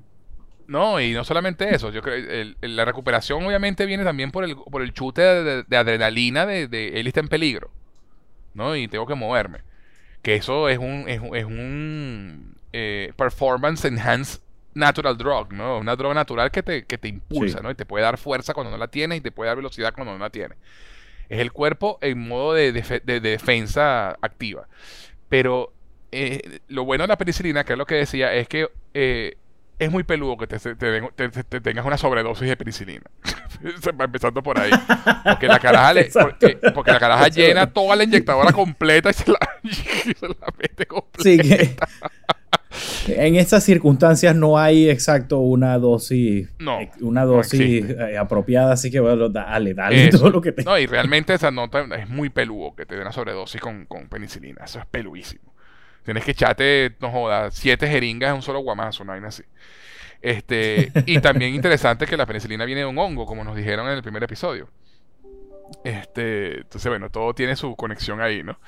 No, y no solamente eso, yo creo el- el- la recuperación obviamente viene también por el, por el chute de, de- de adrenalina de, de él está en peligro, ¿no? Y tengo que moverme. Que eso es un, es, un- es un eh, performance enhanced natural drug, ¿no? Una droga natural que te, que te impulsa, Sí. ¿no? Y te puede dar fuerza cuando no la tienes y te puede dar velocidad cuando no la tienes. Es el cuerpo en modo de- de defensa activa. Pero eh, lo bueno de la penicilina, que es lo que decía, es que eh, es muy peludo que te, te- te- te- te tengas una sobredosis de penicilina. Empezando por ahí. Porque la caraja, le- Exacto. porque, porque la caraja llena toda la inyectadora completa y se la, y se la mete completa. Sí, que en estas circunstancias no hay exacto una dosis, No, eh, una dosis eh, apropiada, así que bueno, dale, dale Eso. todo lo que te... No, y realmente esa nota es muy peludo que te den una sobredosis con, con penicilina. Eso es peluísimo. Tienes que echarte, no jodas, siete jeringas en un solo guamazo, una vaina así. Este, y también interesante que la penicilina viene de un hongo, como nos dijeron en el primer episodio. Este, entonces, bueno, todo tiene su conexión ahí, ¿no?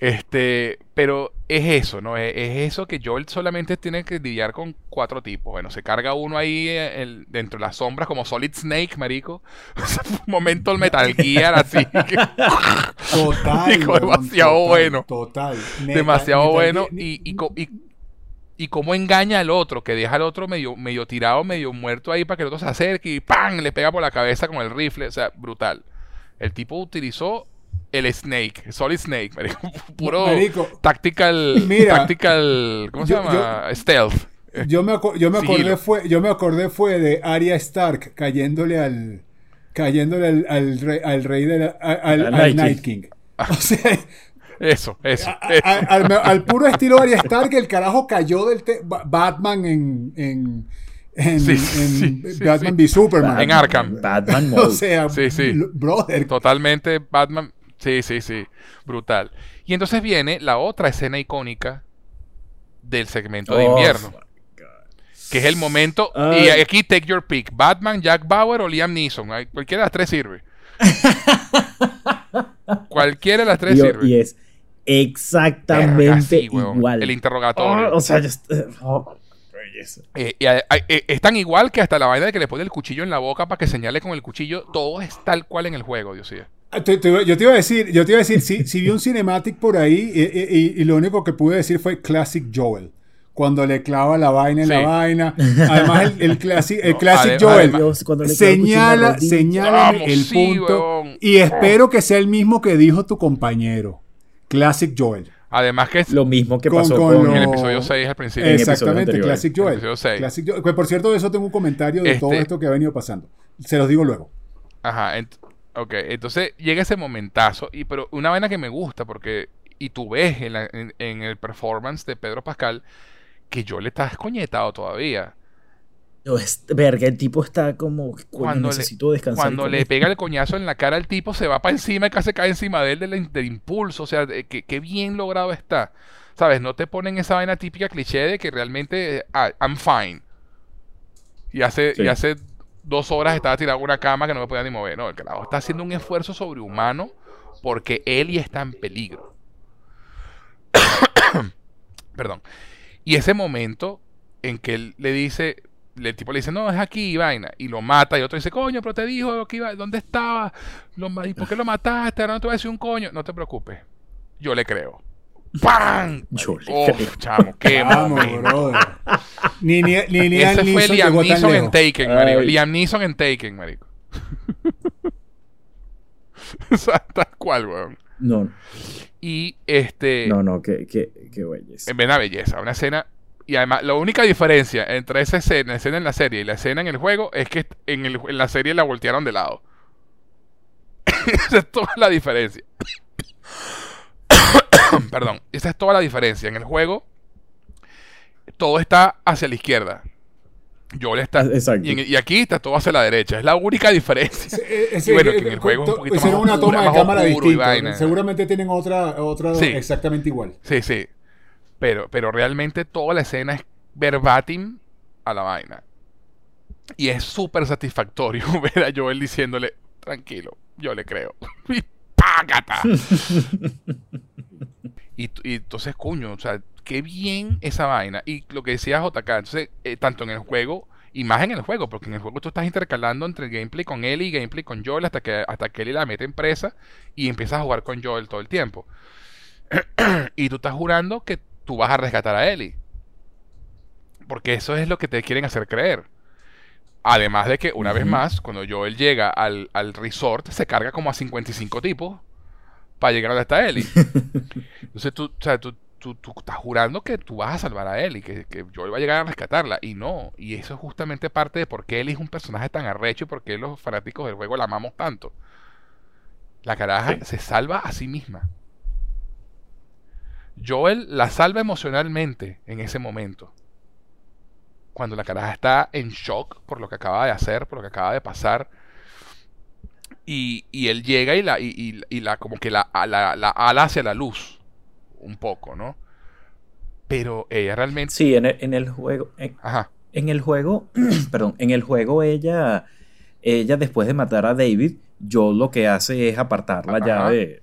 Este, pero es eso, ¿no? Es, es eso que Joel solamente tiene que lidiar con cuatro tipos. Bueno, se carga uno ahí eh, el- dentro de las sombras como Solid Snake, marico. Un momento el Metal Gear así. que- Total. Demasiado total, bueno. Total. Neta, demasiado bueno y, y, y cómo engaña al otro, que deja al otro medio, medio tirado, medio muerto ahí para que el otro se acerque y ¡pam! le pega por la cabeza con el rifle, o sea, brutal. El tipo utilizó el Snake, Solid Snake, marico, puro Marico, tactical, Mira, tactical, ¿cómo se yo- llama? Stealth. Yo me, yo me acordé fue, yo me acordé fue de Arya Stark cayéndole al cayéndole al, al rey, al rey de la- al, Al al Night King. O sea, Eso, eso, a- eso. a- al, al puro estilo Arya Stark, el carajo cayó del te- Ba- Batman en en, en, Sí, en sí, sí, Batman sí. v Superman. En Arkham. Batman O mode. sea, Sí, sí. l- brother. Totalmente Batman. Sí, sí, sí. Brutal. Y entonces viene la otra escena icónica del segmento de Oh, invierno. Que es el momento. Y aquí take your pick: Batman, Jack Bauer o Liam Neeson. Cualquiera de las tres sirve. Cualquiera de las tres sirve. y es exactamente Verga, sí, weón. igual. El interrogatorio. Oh, o sea, just- oh. Eh, eh, es tan igual que hasta la vaina de que le pone el cuchillo en la boca para que señale con el cuchillo. Todo es tal cual en el juego, Dios mío. Ah, te- te- yo te iba a decir, yo te iba a decir, si, si vi un cinematic por ahí y, y- y- lo único que pude decir fue Classic Joel. Cuando le clava la vaina en la vaina. Además, el, el classic, el No, classic además- Joel además- clava el señala, el sí, punto. weón. Y espero que sea el mismo que dijo tu compañero. Classic Joel. Además que es Lo mismo que Con- pasó con con, lo- el episodio 6 al principio. Exactamente. Classic Joel. Classic Joel. Pues, por cierto, de eso tengo un comentario de Este- todo esto que ha venido pasando. Se los digo luego. Ajá, ok, entonces llega ese momentazo, y pero una vaina que me gusta, porque, y tú ves en, la- en- en el performance de Pedro Pascal, que yo le estaba escoñetado todavía. No, es- Verga, el tipo está como. Cuando le- necesito descansar. Cuando le pega el coñazo en la cara al tipo, se va para encima y casi cae encima de él del, del impulso, o sea, que, que bien logrado está. ¿Sabes? No te ponen esa vaina típica cliché de que realmente, ah, I'm fine. Y hace, Sí. y hace dos horas estaba tirado en una cama que no me podía ni mover. No, el carajo está haciendo un esfuerzo sobrehumano porque Eli está en peligro. Perdón. Y ese momento en que él le dice, el tipo le dice, no, es aquí, vaina, y lo mata, y otro dice, coño, pero te dijo que iba, ¿dónde estaba? ¿Y por qué lo mataste? Ahora no te voy a decir un coño. No te preocupes. Yo le creo. ¡Pam! Oh, chamo, qué Vamos, brother. Ni, ni, ni Liam Ese fue Neeson Liam Neeson en. Taken, marico. Liam Neeson en Taken, marico. o sea, tal cual, weón. No, Y este. no, no, qué, qué, qué belleza. En vez de una belleza, una escena. Y además, la única diferencia entre esa escena, la escena en la serie y la escena en el juego es que en, el- en la serie la voltearon de lado. Esa es toda la diferencia. Perdón, esa es toda la diferencia. En el juego, todo está hacia la izquierda. Joel está. Ah, exacto. Y, en- y aquí está todo hacia la derecha. Es la única diferencia. Eh, eh, Y bueno, eh, que en el juego es un to- poquito más hicieron una oscuro, toma de cámara distinta. vaina. Seguramente tienen otra, otra Sí. exactamente igual. Sí, sí. Pero, pero realmente toda la escena es verbatim a la vaina. Y es súper satisfactorio ver a Joel diciéndole, tranquilo, yo le creo. págata. Y, y entonces, coño, o sea, qué bien esa vaina. Y lo que decía JK, entonces, eh, tanto en el juego y más en el juego, porque en el juego tú estás intercalando entre el gameplay con Ellie y gameplay con Joel hasta que, hasta que Ellie la mete en presa y empiezas a jugar con Joel todo el tiempo. y tú estás jurando que tú vas a rescatar a Ellie. Porque eso es lo que te quieren hacer creer. Además de que, una vez más, cuando Joel llega al, al resort, se carga como a 55 tipos para llegar donde está Ellie. Entonces tú, o sea, tú, tú, tú estás jurando que tú vas a salvar a Ellie, que, que Joel va a llegar a rescatarla. Y no. Y eso es justamente parte de por qué Ellie es un personaje tan arrecho y por qué los fanáticos del juego la amamos tanto. La caraja Sí. se salva a sí misma. Joel la salva emocionalmente en ese momento. Cuando la caraja está en shock por lo que acaba de hacer, por lo que acaba de pasar. Y, y él llega y la, y, y- y la como que la, la, la ala hacia la luz. Un poco, ¿no? Pero ella realmente. Sí, en el, en el juego, en, Ajá. en el juego, perdón, en el juego ella, ella después de matar a David, yo lo que hace es apartarla ya de,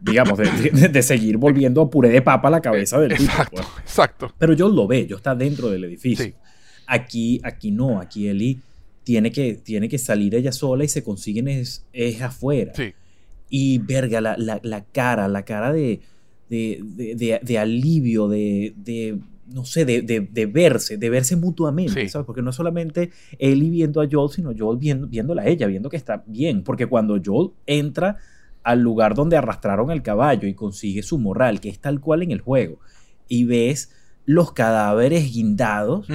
digamos, de, de- de seguir volviendo puré de papa a la cabeza del tipo. Exacto, pues. exacto. Pero yo lo ve, yo está dentro del edificio. Sí. Aquí, aquí no, aquí Eli tiene que, tiene que salir ella sola y se consiguen es, es afuera. Sí. Y verga, la, la- la cara, la cara de, de, de- de- de alivio, de, de, no sé, de, verse, de verse mutuamente, Sí. ¿sabes? Porque no es solamente Ellie viendo a Joel, sino Joel viendo, viéndola a ella, viendo que está bien. Porque cuando Joel entra al lugar donde arrastraron el caballo y consigue su morral, que es tal cual en el juego, y ves los cadáveres guindados,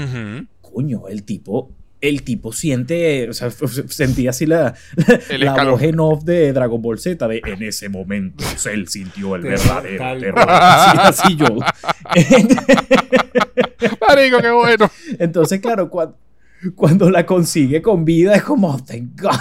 coño, el tipo, el tipo siente, o sea, sentía así la, El la voz en off de Dragon Ball Z, de en ese momento Cell sintió el verdadero tal terror. Así, así yo. Marico, qué bueno. Entonces, claro, cuando, cuando la consigue con vida es como, "Oh, thank God.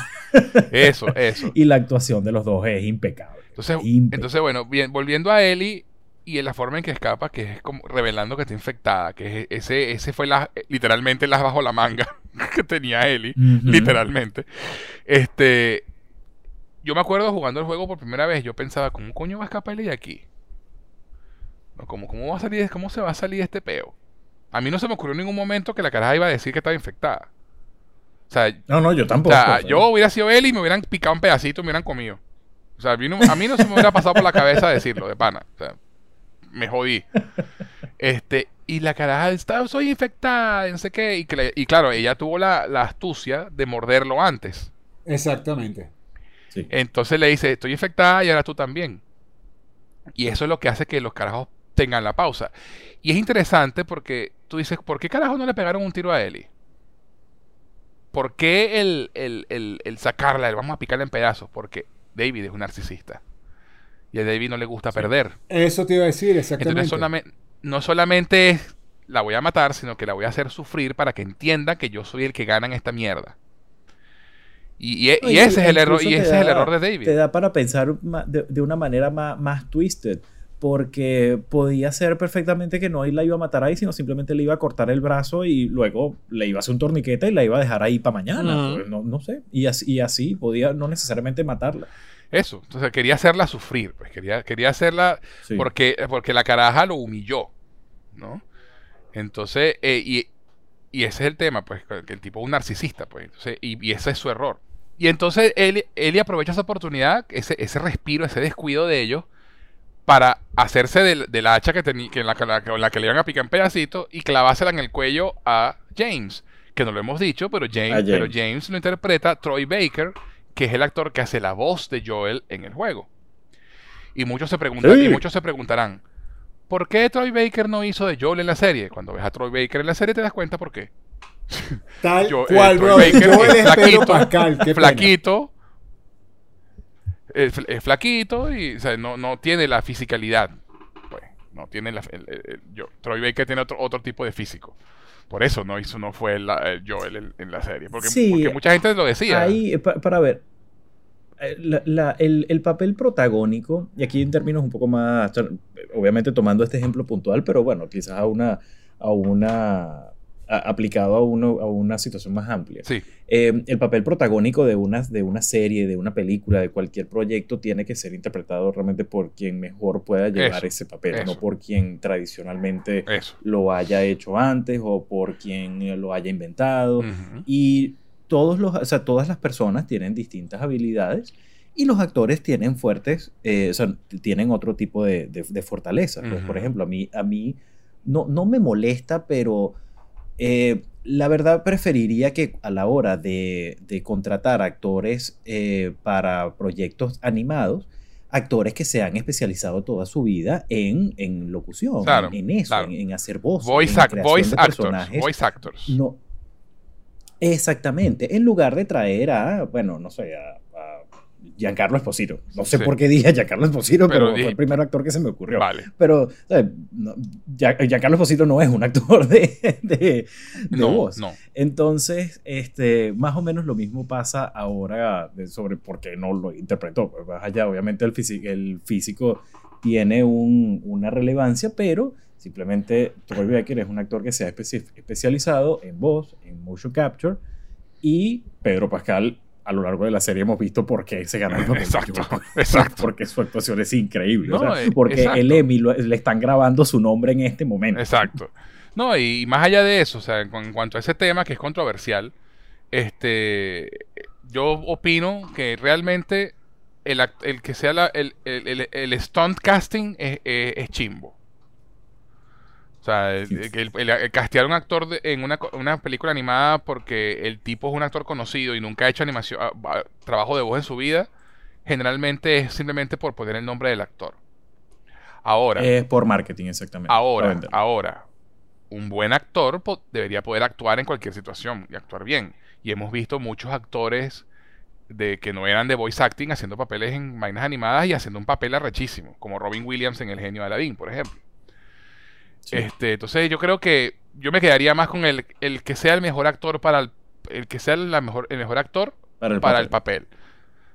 Eso, eso. Y la actuación de los dos es impecable. Entonces, Impecable. entonces bueno, bien, volviendo a Ellie y en la forma en que escapa, que es como revelando que está infectada, que es- ese, ese fue la, literalmente las bajo la manga que tenía Ellie, Ujú. literalmente. Este, yo me acuerdo jugando el juego por primera vez, yo pensaba, ¿cómo coño va a escapar Ellie de aquí? ¿Cómo, cómo va a salir, cómo se va a salir este peo? A mí no se me ocurrió en ningún momento que la caraja iba a decir que estaba infectada. O sea, No, no, yo tampoco. o sea. yo hubiera sido él y me hubieran picado un pedacito y me hubieran comido. O sea, a mí no, a mí no se me hubiera pasado por la cabeza decirlo, de pana. O sea, me jodí. Este, y la caraja está, soy infectada, no sé qué. Y, que le- y claro, ella tuvo la, la astucia de morderlo antes. Exactamente. Sí. Entonces le dice, estoy infectada y ahora tú también. Y eso es lo que hace que los carajos tengan la pausa. Y es interesante porque tú dices, ¿por qué carajo no le pegaron un tiro a Ellie? ¿Por qué el, el, el, el sacarla, el vamos a picarla en pedazos? Porque David es un narcisista. Y a David no le gusta perder. Eso te iba a decir, exactamente. Entonces solamente, no solamente la voy a matar, sino que la voy a hacer sufrir para que entienda que yo soy el que gana en esta mierda. Y, y- No, y ese es el error, y ese es el error de David. Te da para pensar de, de una manera más, más twisted. Porque podía ser perfectamente que no la iba a matar ahí, sino simplemente le iba a cortar el brazo y luego le iba a hacer un torniquete y la iba a dejar ahí para mañana. Pues, no, no sé. Y así, y así podía no necesariamente matarla. Eso, entonces quería hacerla sufrir, pues quería, quería hacerla Sí. porque, porque la caraja lo humilló, ¿no? Entonces, eh, y, y ese es el tema, pues, que el tipo es un narcisista, pues, entonces, y, y ese es su error. Y entonces él, él aprovecha esa oportunidad, ese, ese respiro, ese descuido de ellos, para hacerse del, del hacha que tenía, que en la, que la- con la que le iban a picar en pedacitos y clavársela en el cuello a James, que no lo hemos dicho, pero James. pero James lo interpreta Troy Baker, que es el actor que hace la voz de Joel en el juego. Y muchos se preguntan, Sí. y muchos se preguntarán, ¿por qué Troy Baker no hizo de Joel en la serie? Cuando ves a Troy Baker en la serie te das cuenta por qué. Tal Yo- eh, cual, Troy bro. Baker Joel es flaquito, Pascal. flaquito. Es, es flaquito y o sea, no, no tiene la fisicalidad. Pues, no tiene la. el- el- el- yo- Troy Baker tiene otro, otro tipo de físico. Por eso no hizo, no fue la- el Joel en, en la serie. Porque, Sí, porque mucha gente lo decía. Ahí, eh, pa- para ver, eh, la- la- el, el papel protagónico, y aquí en términos un poco más, obviamente tomando este ejemplo puntual, pero bueno, quizás a una, a una a- aplicado a, uno, a una situación más amplia. Sí, Eh, el papel protagónico de una, de una serie, de una película, de cualquier proyecto, tiene que ser interpretado realmente por quien mejor pueda llevar Eso, ese papel, eso. no por quien tradicionalmente eso. lo haya hecho antes o por quien lo haya inventado. Y todos los, o sea, todas las personas tienen distintas habilidades y los actores tienen fuertes, eh, o sea, tienen otro tipo de, de, de fortaleza. Pues. Por ejemplo, a mí, a mí no, no me molesta, pero eh, la verdad preferiría que a la hora de, de contratar actores eh, para proyectos animados, actores que se han especializado toda su vida en, en locución, Claro, en, en eso, claro. en, en hacer voz, Voice, actors. Voice actors. No. Exactamente. En lugar de traer a, bueno, no sé, a Giancarlo Esposito. No sé Sí. por qué dije Giancarlo Esposito, Pero pero, fue el primer actor que se me ocurrió. Vale. Pero, ¿sabes? No, Gia- Giancarlo Esposito no es un actor de, de, de No, voz. no. Entonces, este, más o menos lo mismo pasa ahora sobre por qué no lo interpretó. Pues más allá, obviamente, el, físico, el físico tiene un- una relevancia, pero simplemente Troy Baker es un actor que se ha especi- especializado en voz, en motion capture, y Pedro Pascal. A lo largo de la serie hemos visto por qué se ganó el papel. Exacto, exacto. Porque su actuación es increíble. o No, sea, eh, porque exacto. el Emmy lo- le están grabando su nombre en este momento. Exacto. No, y más allá de eso, o sea, en, cu- en cuanto a ese tema que es controversial, este, yo opino que realmente el, el que sea la- el, el, el- el stunt casting es, es- es chimbo. O sea, el, el- el- el castear a un actor de- en una, una película animada porque el tipo es un actor conocido y nunca ha hecho animación, trabajo de voz en su vida, generalmente es simplemente por poner el nombre del actor. Ahora, Es por marketing, exactamente. Ahora, ahora, un buen actor po- debería poder actuar en cualquier situación y actuar bien. Y hemos visto muchos actores de que no eran de voice acting haciendo papeles en vainas animadas y haciendo un papel arrechísimo, como Robin Williams en El genio de Aladdin, por ejemplo. Sí. Este, entonces yo creo que yo me quedaría más con el, el que sea el mejor actor para el, el que sea la mejor, el mejor actor para el para papel. el papel.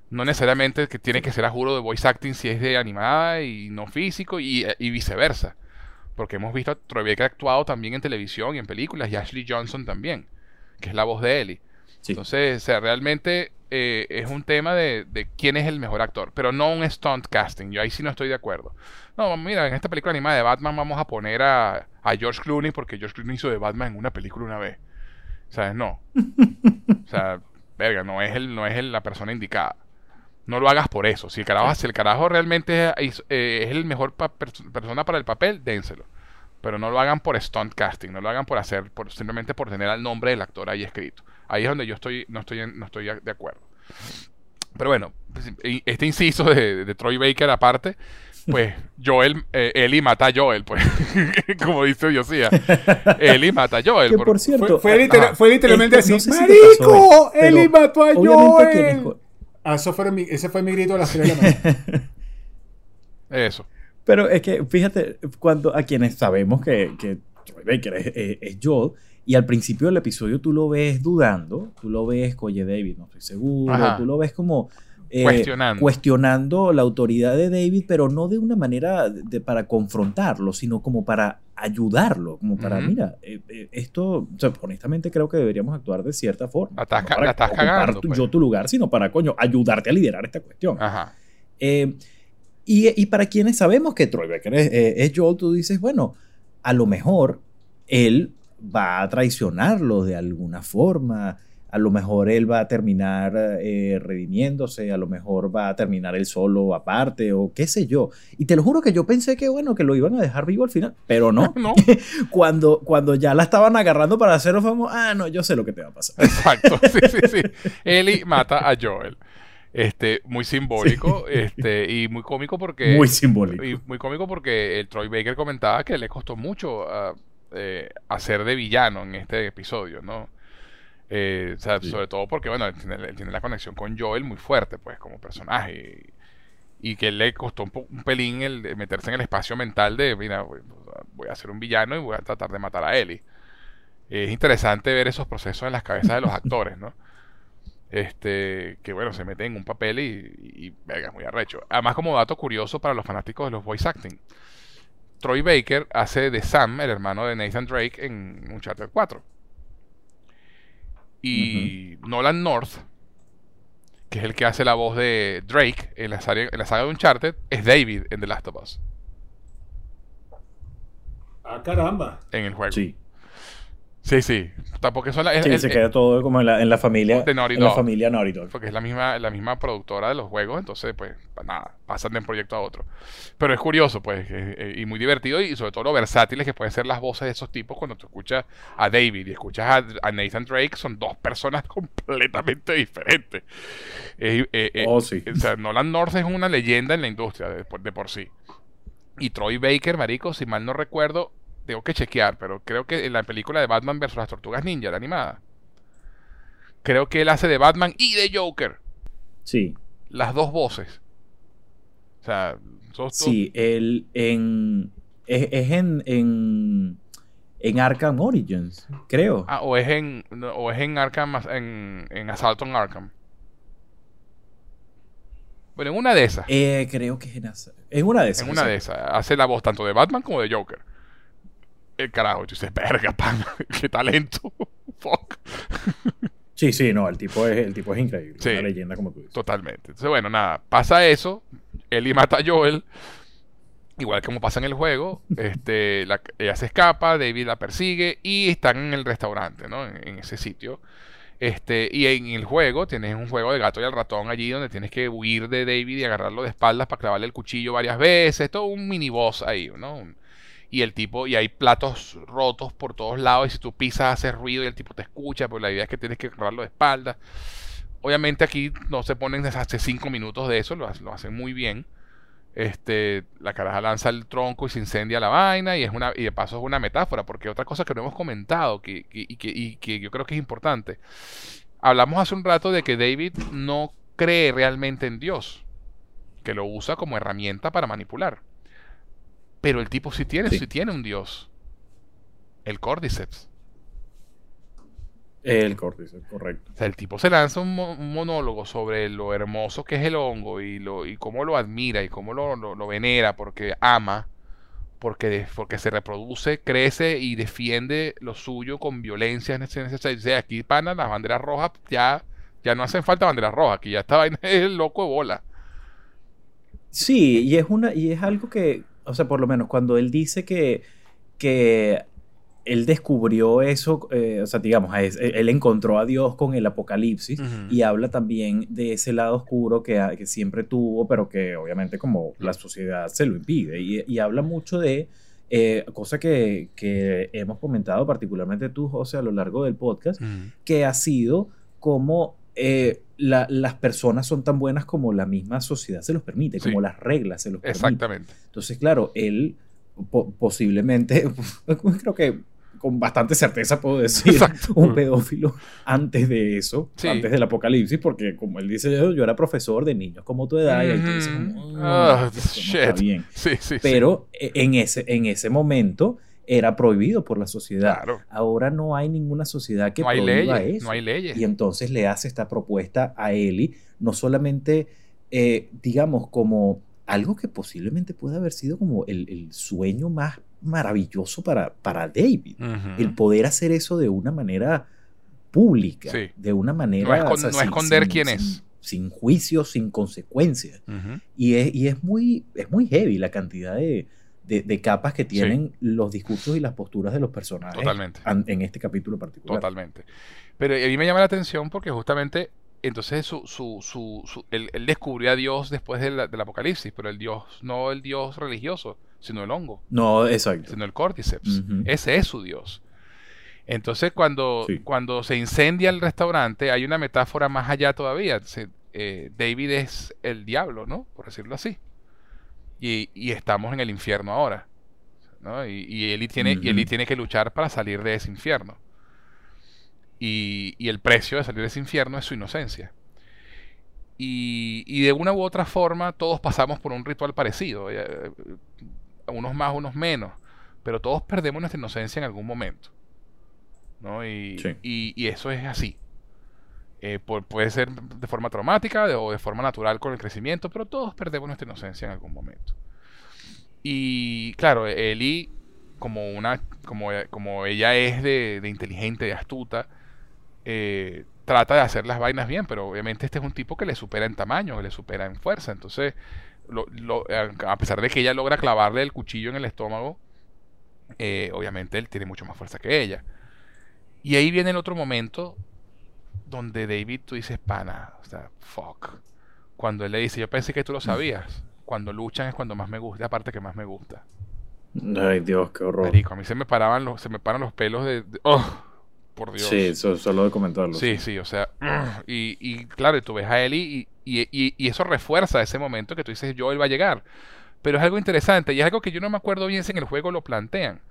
No necesariamente que tiene que ser a juro de voice acting si es de animada y no físico y, y viceversa. Porque hemos visto a Troy Baker actuado también en televisión y en películas y Ashley Johnson también, que es la voz de Ellie. Sí. Entonces, o sea, realmente eh, es un tema de, de quién es el mejor actor, pero no un stunt casting. Yo ahí sí no estoy de acuerdo. No, mira, en esta película animada de Batman vamos a poner a, a George Clooney porque George Clooney hizo de Batman en una película una vez. ¿Sabes? No. O sea, verga, no es, el, no es el- la persona indicada. No lo hagas por eso. Si el carajo, si el carajo realmente es, eh, es el mejor persona para el papel, dénselo. Pero no lo hagan por stunt casting, no lo hagan por hacer, por, simplemente por tener el nombre del actor ahí escrito. Ahí es donde yo estoy, no estoy, en- no estoy de acuerdo. Pero bueno, pues, este inciso de, de Troy Baker aparte, pues Joel, eh, Eli mata a Joel, pues, como dice Diosía. Eli mata a Joel. Que por- por cierto, Fue, fue literal- Ajá. fue literalmente así. no sé si pasó, ¡Marico! pero ¡Eli mató a Joel! Ah, eso fue mi, ese fue mi grito a las 3 de la mañana. Eso. Pero es que, fíjate, cuando a quienes sabemos que, que Troy Baker es, es- es Joel, y al principio del episodio tú lo ves dudando, tú lo ves, oye David, no estoy seguro, Ajá. tú lo ves como... eh, Cuestionando. cuestionando la autoridad de David, pero no de una manera de, para confrontarlo, sino como para ayudarlo, como para, Ujú. mira, eh, eh, esto, o sea, honestamente creo que deberíamos actuar de cierta forma. Estás No para la estás ocupar cagando, tu- pues. yo tu lugar, sino para, coño, ayudarte a liderar esta cuestión. Ajá. Y, y para quienes sabemos que Troy Baker es, eh, es Joel, tú dices, bueno, a lo mejor él va a traicionarlo de alguna forma, a lo mejor él va a terminar eh, redimiéndose, a lo mejor va a terminar él solo aparte o qué sé yo. Y te lo juro que yo pensé que, bueno, que lo iban a dejar vivo al final, pero no. No, Cuando, cuando ya la estaban agarrando para hacerlo famoso, ah, no, yo sé lo que te va a pasar. exacto. Sí, sí, sí. Eli mata a Joel. Este, muy simbólico, este, y muy cómico porque. Muy simbólico. Y muy cómico porque el Troy Baker comentaba que le costó mucho ah, eh, hacer de villano en este episodio, ¿no? Eh, o sea, Sí. sobre todo porque, bueno, él tiene, él tiene la conexión con Joel muy fuerte, pues, como personaje. Y, y que le costó un, un pelín el meterse en el espacio mental de, mira, voy, voy a ser un villano y voy a tratar de matar a Ellie. Es interesante ver esos procesos en las cabezas de los actores, ¿no? Este, que bueno, se meten en un papel y, y, y, verga, es muy arrecho. Además, como dato curioso para los fanáticos de los voice acting, Troy Baker hace de Sam, el hermano de Nathan Drake, en Uncharted 4. Y Nolan North, que es el que hace la voz de Drake en la, saga, en la saga de Uncharted, es David en The Last of Us, Ah, caramba. en el juego. Sí. Sí, sí. Tampoco son la, es- Sí, es- se queda todo como en la, en la familia. De Naughty en la familia Naughty Dog. porque es la misma, la misma productora de los juegos, entonces pues nada, pasan de un proyecto a otro. Pero es curioso, pues, eh, y muy divertido y sobre todo lo versátiles que pueden ser las voces de esos tipos cuando tú escuchas a David y escuchas a, a Nathan Drake, son dos personas completamente diferentes. Eh, eh, eh, Oh, sí. O sea, Nolan North es una leyenda en la industria de por sí. Y Troy Baker, marico, si mal no recuerdo, tengo que chequear, pero creo que en la película de Batman vs. las Tortugas Ninja, la animada, creo que él hace de Batman y de Joker Sí. las dos voces. O sea, sos Sí, él en. Es, es en, en. En Arkham Origins, creo. Ah, o es en o es en Arkham en, en Assault on Arkham. Bueno, en una de esas, Eh, creo que es en, en una de esas. en una de esas hace la voz tanto de Batman como de Joker. El carajo, y tú dices, verga, pan, qué talento. Fuck. Sí, sí, no, el tipo es, el tipo es increíble. Sí. Una leyenda, como tú dices. Totalmente. Entonces, bueno, nada, pasa eso, Ellie mata a Joel, igual como pasa en el juego, este, la- ella se escapa, David la persigue y están en el restaurante, ¿no? En, en ese sitio. Este, y en el juego tienes un juego de gato y el ratón allí donde tienes que huir de David y agarrarlo de espaldas para clavarle el cuchillo varias veces, todo un mini boss ahí, ¿no? Un- y el tipo, y hay platos rotos por todos lados, y si tú pisas hace ruido y el tipo te escucha, pues la idea es que tienes que agarrarlo de espaldas. Obviamente aquí no se ponen desde hace cinco minutos de eso, lo, ha- lo hacen muy bien. Este, la caraja lanza el tronco y se incendia la vaina y es una y de paso es una metáfora porque otra cosa que no hemos comentado que, que, y que yo creo que es importante. Hablamos hace un rato de que David no cree realmente en Dios, que lo usa como herramienta para manipular. Pero el tipo sí tiene, Sí. sí tiene un Dios. El Cordyceps. El córdice, correcto. O sea, el tipo se lanza un, mo- un monólogo sobre lo hermoso que es el hongo y, lo, y cómo lo admira y cómo lo, lo- lo venera porque ama, porque, porque se reproduce, crece y defiende lo suyo con violencia. O sea, aquí, pana, las banderas rojas ya, ya no hacen falta banderas rojas, aquí ya está el loco de bola. Sí, y es una, y es algo que, o sea, por lo menos cuando él dice que, que él descubrió eso, eh, o sea, digamos, es- él encontró a Dios con el Apocalipsis y habla también de ese lado oscuro que, que siempre tuvo, pero que obviamente como la sociedad se lo impide. Y, y habla mucho de, eh, cosa que, que hemos comentado particularmente tú, José, a lo largo del podcast, que ha sido como eh, la- las personas son tan buenas como la misma sociedad se los permite, Sí. como las reglas se los permiten. Exactamente. Entonces, claro, él po- posiblemente, creo que con bastante certeza puedo decir, Exacto. un pedófilo antes de eso, Sí. antes del apocalipsis, porque como él dice, yo, yo era profesor de niños como tu edad, y ahí tú dices, Ah, "Ah, esto no está shit". bien. Sí. Pero e- en ese, en ese momento era prohibido por la sociedad. Claro. Ahora no hay ninguna sociedad que No hay prohíba leyes. eso. No hay leyes. Y entonces le hace esta propuesta a Eli, no solamente, eh, digamos, como algo que posiblemente puede haber sido como el, el sueño más maravilloso para, para David. El poder hacer eso de una manera pública, Sí. de una manera... No escon- o sea, no sin- esconder sin- quién sin- es. Sin juicio, sin consecuencias. Y es, y es, muy, es muy heavy la cantidad de, de- de capas que tienen los discursos y las posturas de los personajes Totalmente. en este capítulo particular. Totalmente. Pero a mí me llama la atención porque justamente entonces su, su, su, su- él, él descubrió a Dios después de la- del apocalipsis, pero el Dios, no el Dios religioso, sino el hongo, No, exacto. sino el cordyceps. Ese es su Dios. Entonces cuando, Sí. cuando se incendia el restaurante hay una metáfora más allá todavía. Se- eh, David es el diablo, ¿no? Por decirlo así. Y, y estamos en el infierno ahora. ¿no? Y, y Ellie tiene, y Ujú. tiene que luchar para salir de ese infierno. Y, y el precio de salir de ese infierno es su inocencia. Y, y de una u otra forma todos pasamos por un ritual parecido. eh, unos más, unos menos. Pero todos perdemos nuestra inocencia en algún momento. ¿no? Y, Sí. y- y eso es así. Eh, pu- puede ser de forma traumática o de forma natural con el crecimiento, pero todos perdemos nuestra inocencia en algún momento. Y claro, Ellie, como una, como, ella es de, inteligente, de astuta, eh, trata de hacer las vainas bien, pero obviamente este es un tipo que le supera en tamaño, que le supera en fuerza. Entonces, a pesar de que ella logra clavarle el cuchillo en el estómago, eh, obviamente él tiene mucho más fuerza que ella. Y ahí viene el otro momento donde David tú dices, pana, o sea, fuck. Cuando él le dice, yo pensé que tú lo sabías. Cuando luchan es cuando más me gusta, la parte que más me gusta. Ay, Dios, qué horror. Marico, a mí se me paraban los, se me paran los pelos de, de- oh, por Dios. Sí, so- solo de comentarlo. Sí, sí, o sea, y, y claro, y tú ves a Ellie y, y, y- y eso refuerza ese momento que tú dices, Joel va a llegar. Pero es algo interesante y es algo que yo no me acuerdo bien si en el juego lo plantean,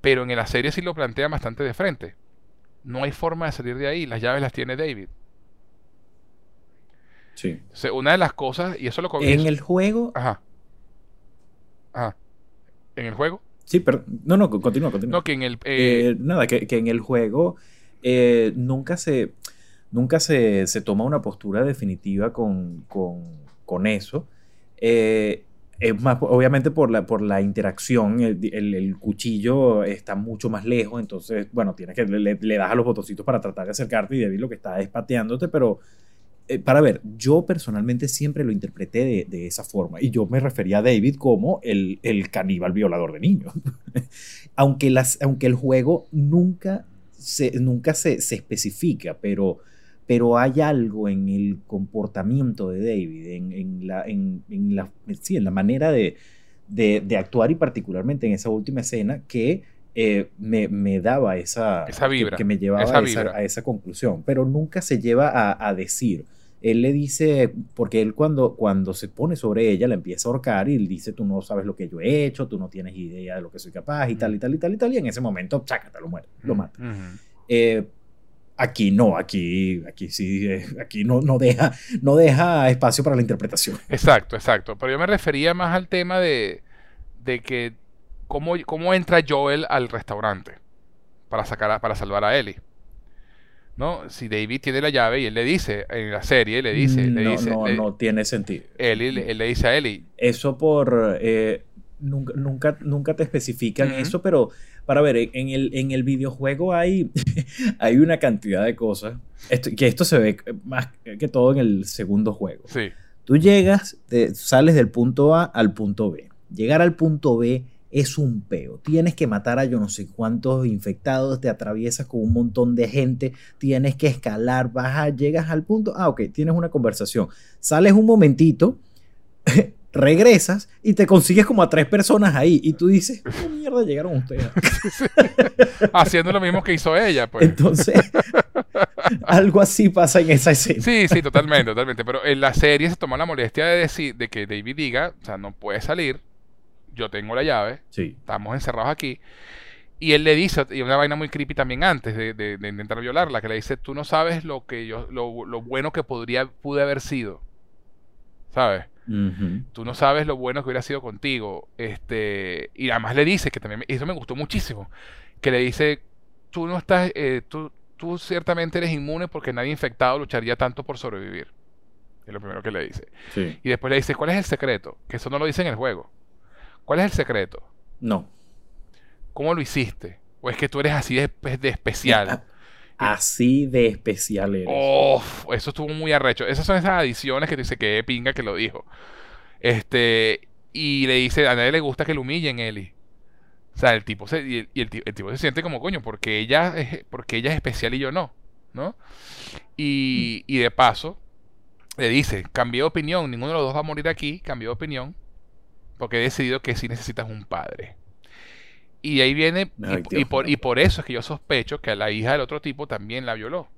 pero en la serie sí lo plantean bastante de frente. No hay forma de salir de ahí, las llaves las tiene David. Sí. O sea, una de las cosas, y eso lo co- En el juego. Ajá. Ajá. En el juego. Sí, pero. No, no, continúa, continúa. No, que en el... eh, Eh, nada, que, que en el juego eh, nunca se. Nunca se, se toma una postura definitiva con, con, con eso. Eh, es más, obviamente por la, por la interacción, el, el- cuchillo está mucho más lejos, entonces, bueno, tienes que le, le das a los botoncitos para tratar de acercarte y David lo que está es pateándote, pero eh, para ver, yo personalmente siempre lo interpreté de, de esa forma y yo me refería a David como el, el caníbal violador de niños. aunque, las, aunque el juego nunca se, nunca se, se especifica, pero, pero hay algo en el comportamiento de David, en, en la, en, en la, sí, en la manera de, de, de actuar y particularmente en esa última escena que eh, me, me daba esa, Esa vibra, que, que me llevaba esa a, esa, a esa conclusión, pero nunca se lleva a, a decir. Él le dice, porque él cuando, cuando se pone sobre ella, la empieza a ahorcar y él dice, tú no sabes lo que yo he hecho, tú no tienes idea de lo que soy capaz y tal y tal y tal y tal, y en ese momento, chácata, lo muere, lo mata. Eh, aquí no, aquí, aquí sí, eh, aquí no, no, deja, no deja espacio para la interpretación. Exacto, exacto. Pero yo me refería más al tema de, de que cómo, cómo entra Joel al restaurante para sacar a- para salvar a Ellie. ¿No? Si David tiene la llave y él le dice, en la serie le dice, le no, dice, no, le- no tiene sentido. Él le dice a Ellie, Eso por... eh, nunca, nunca, nunca te especifican eso, pero para ver, en el, en el videojuego hay, hay una cantidad de cosas, esto- que esto se ve más que todo en el segundo juego. sí, Tú llegas, te- sales del punto A al punto B. Llegar al punto B es un peo. Tienes que matar a yo no sé cuántos infectados, te atraviesas con un montón de gente, tienes que escalar, bajar, llegas al punto. Ah, ok, tienes una conversación. Sales un momentito, regresas y te consigues como a tres personas ahí. Y tú dices, ¿cómo mierda llegaron ustedes? haciendo lo mismo que hizo ella, pues. Entonces, algo así pasa en esa escena. Sí, sí, totalmente, totalmente. Pero en la serie se tomó la molestia de decir, de que David diga, o sea, no puede salir, yo tengo la llave, Sí. estamos encerrados aquí. Y él le dice, y una vaina muy creepy también antes de, de- de intentar violarla, que le dice, tú no sabes lo que yo, lo, lo bueno que podría, pude haber sido. ¿Sabes? Tú no sabes lo bueno que hubiera sido contigo. Este, y además le dice, que también, eso me gustó muchísimo, que le dice, tú no estás, eh, tú, tú ciertamente eres inmune porque nadie infectado lucharía tanto por sobrevivir. Es lo primero que le dice. Sí. Y después le dice, ¿cuál es el secreto? Que eso no lo dice en el juego. ¿Cuál es el secreto? No. ¿Cómo lo hiciste? ¿O es que tú eres así de, de especial? Así de especial eres. Uf, eso estuvo muy arrecho. Esas son esas adiciones que dice que pinga que lo dijo. Este, y le dice, a nadie le gusta que lo humillen, Eli. O sea, el tipo se, y el, y el tipo se siente como coño, porque ella es, porque ella es especial y yo no, ¿no? Y, y de paso, le dice, cambié de opinión, ninguno de los dos va a morir aquí, cambié de opinión, porque he decidido que sí necesitas un padre. Y de ahí viene, y, Ay, y Dios por, y por eso es que yo sospecho que a la hija del otro tipo también la violó.